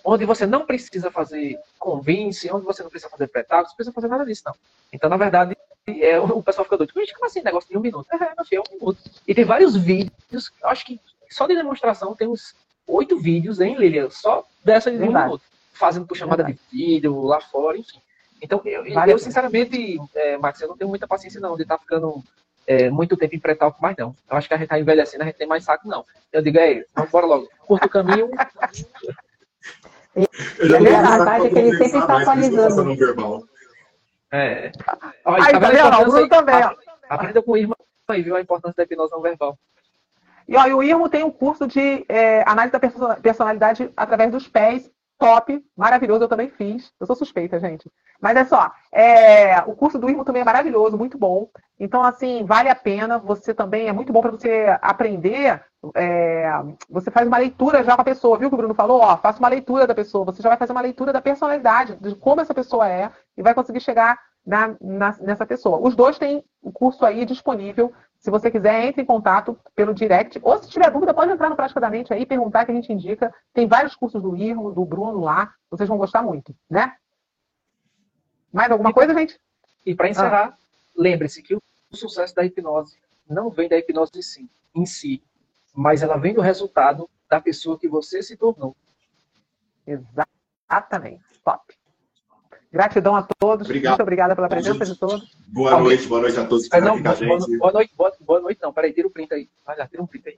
Onde você não precisa fazer convince, onde você não precisa fazer pré-tago, não precisa fazer nada disso, não. Então, na verdade, é, o pessoal fica doido. Gente, como assim? Negócio de um minuto? É, meu filho, é um minuto. E tem vários vídeos, acho que só de demonstração tem uns oito vídeos, hein, Lilian? Só dessa de um minuto. Fazendo por chamada Verdade. de vídeo lá fora, enfim. Então, eu, eu sinceramente, é, Max, eu não tenho muita paciência não de estar tá ficando é, muito tempo em pré-talco mais não. Eu acho que a gente tá envelhecendo, a gente tem mais saco, não. Eu digo, é, vamos embora logo. Curto o caminho. E a verdade é que ele sempre está atualizando. É. Olha, Aí, tá, tá vendo? O Bruno também, ó. Aprenda com o Irma aí, viu a importância da hipnose não verbal. E ó, o Irmo tem um curso de é, análise da personalidade através dos pés, top, maravilhoso, eu também fiz. Eu sou suspeita, gente. Mas é só, é, o curso do Irmo também é maravilhoso, muito bom. Então, assim, vale a pena. Você também é muito bom para você aprender. É, você faz uma leitura já com a pessoa, viu que o Bruno falou? Ó, faça uma leitura da pessoa. Você já vai fazer uma leitura da personalidade, de como essa pessoa é. e vai conseguir chegar na, na, nessa pessoa. Os dois têm o curso aí disponível. Se você quiser, entre em contato pelo direct. Ou se tiver dúvida, pode entrar no Prática da Mente aí e perguntar que a gente indica. Tem vários cursos do Irmo, do Bruno lá. Vocês vão gostar muito, né? Mais alguma coisa, gente? E para encerrar, ah. lembre-se que o sucesso da hipnose não vem da hipnose em si, em si, mas ela vem do resultado da pessoa que você se tornou. Exatamente. Top. Gratidão a todos. Obrigado. Muito obrigada pela presença de todos. Boa noite, boa noite a todos que estão aqui com a gente. Boa noite, boa, boa noite não. Peraí, tira o print aí. Olha, tira um print aí.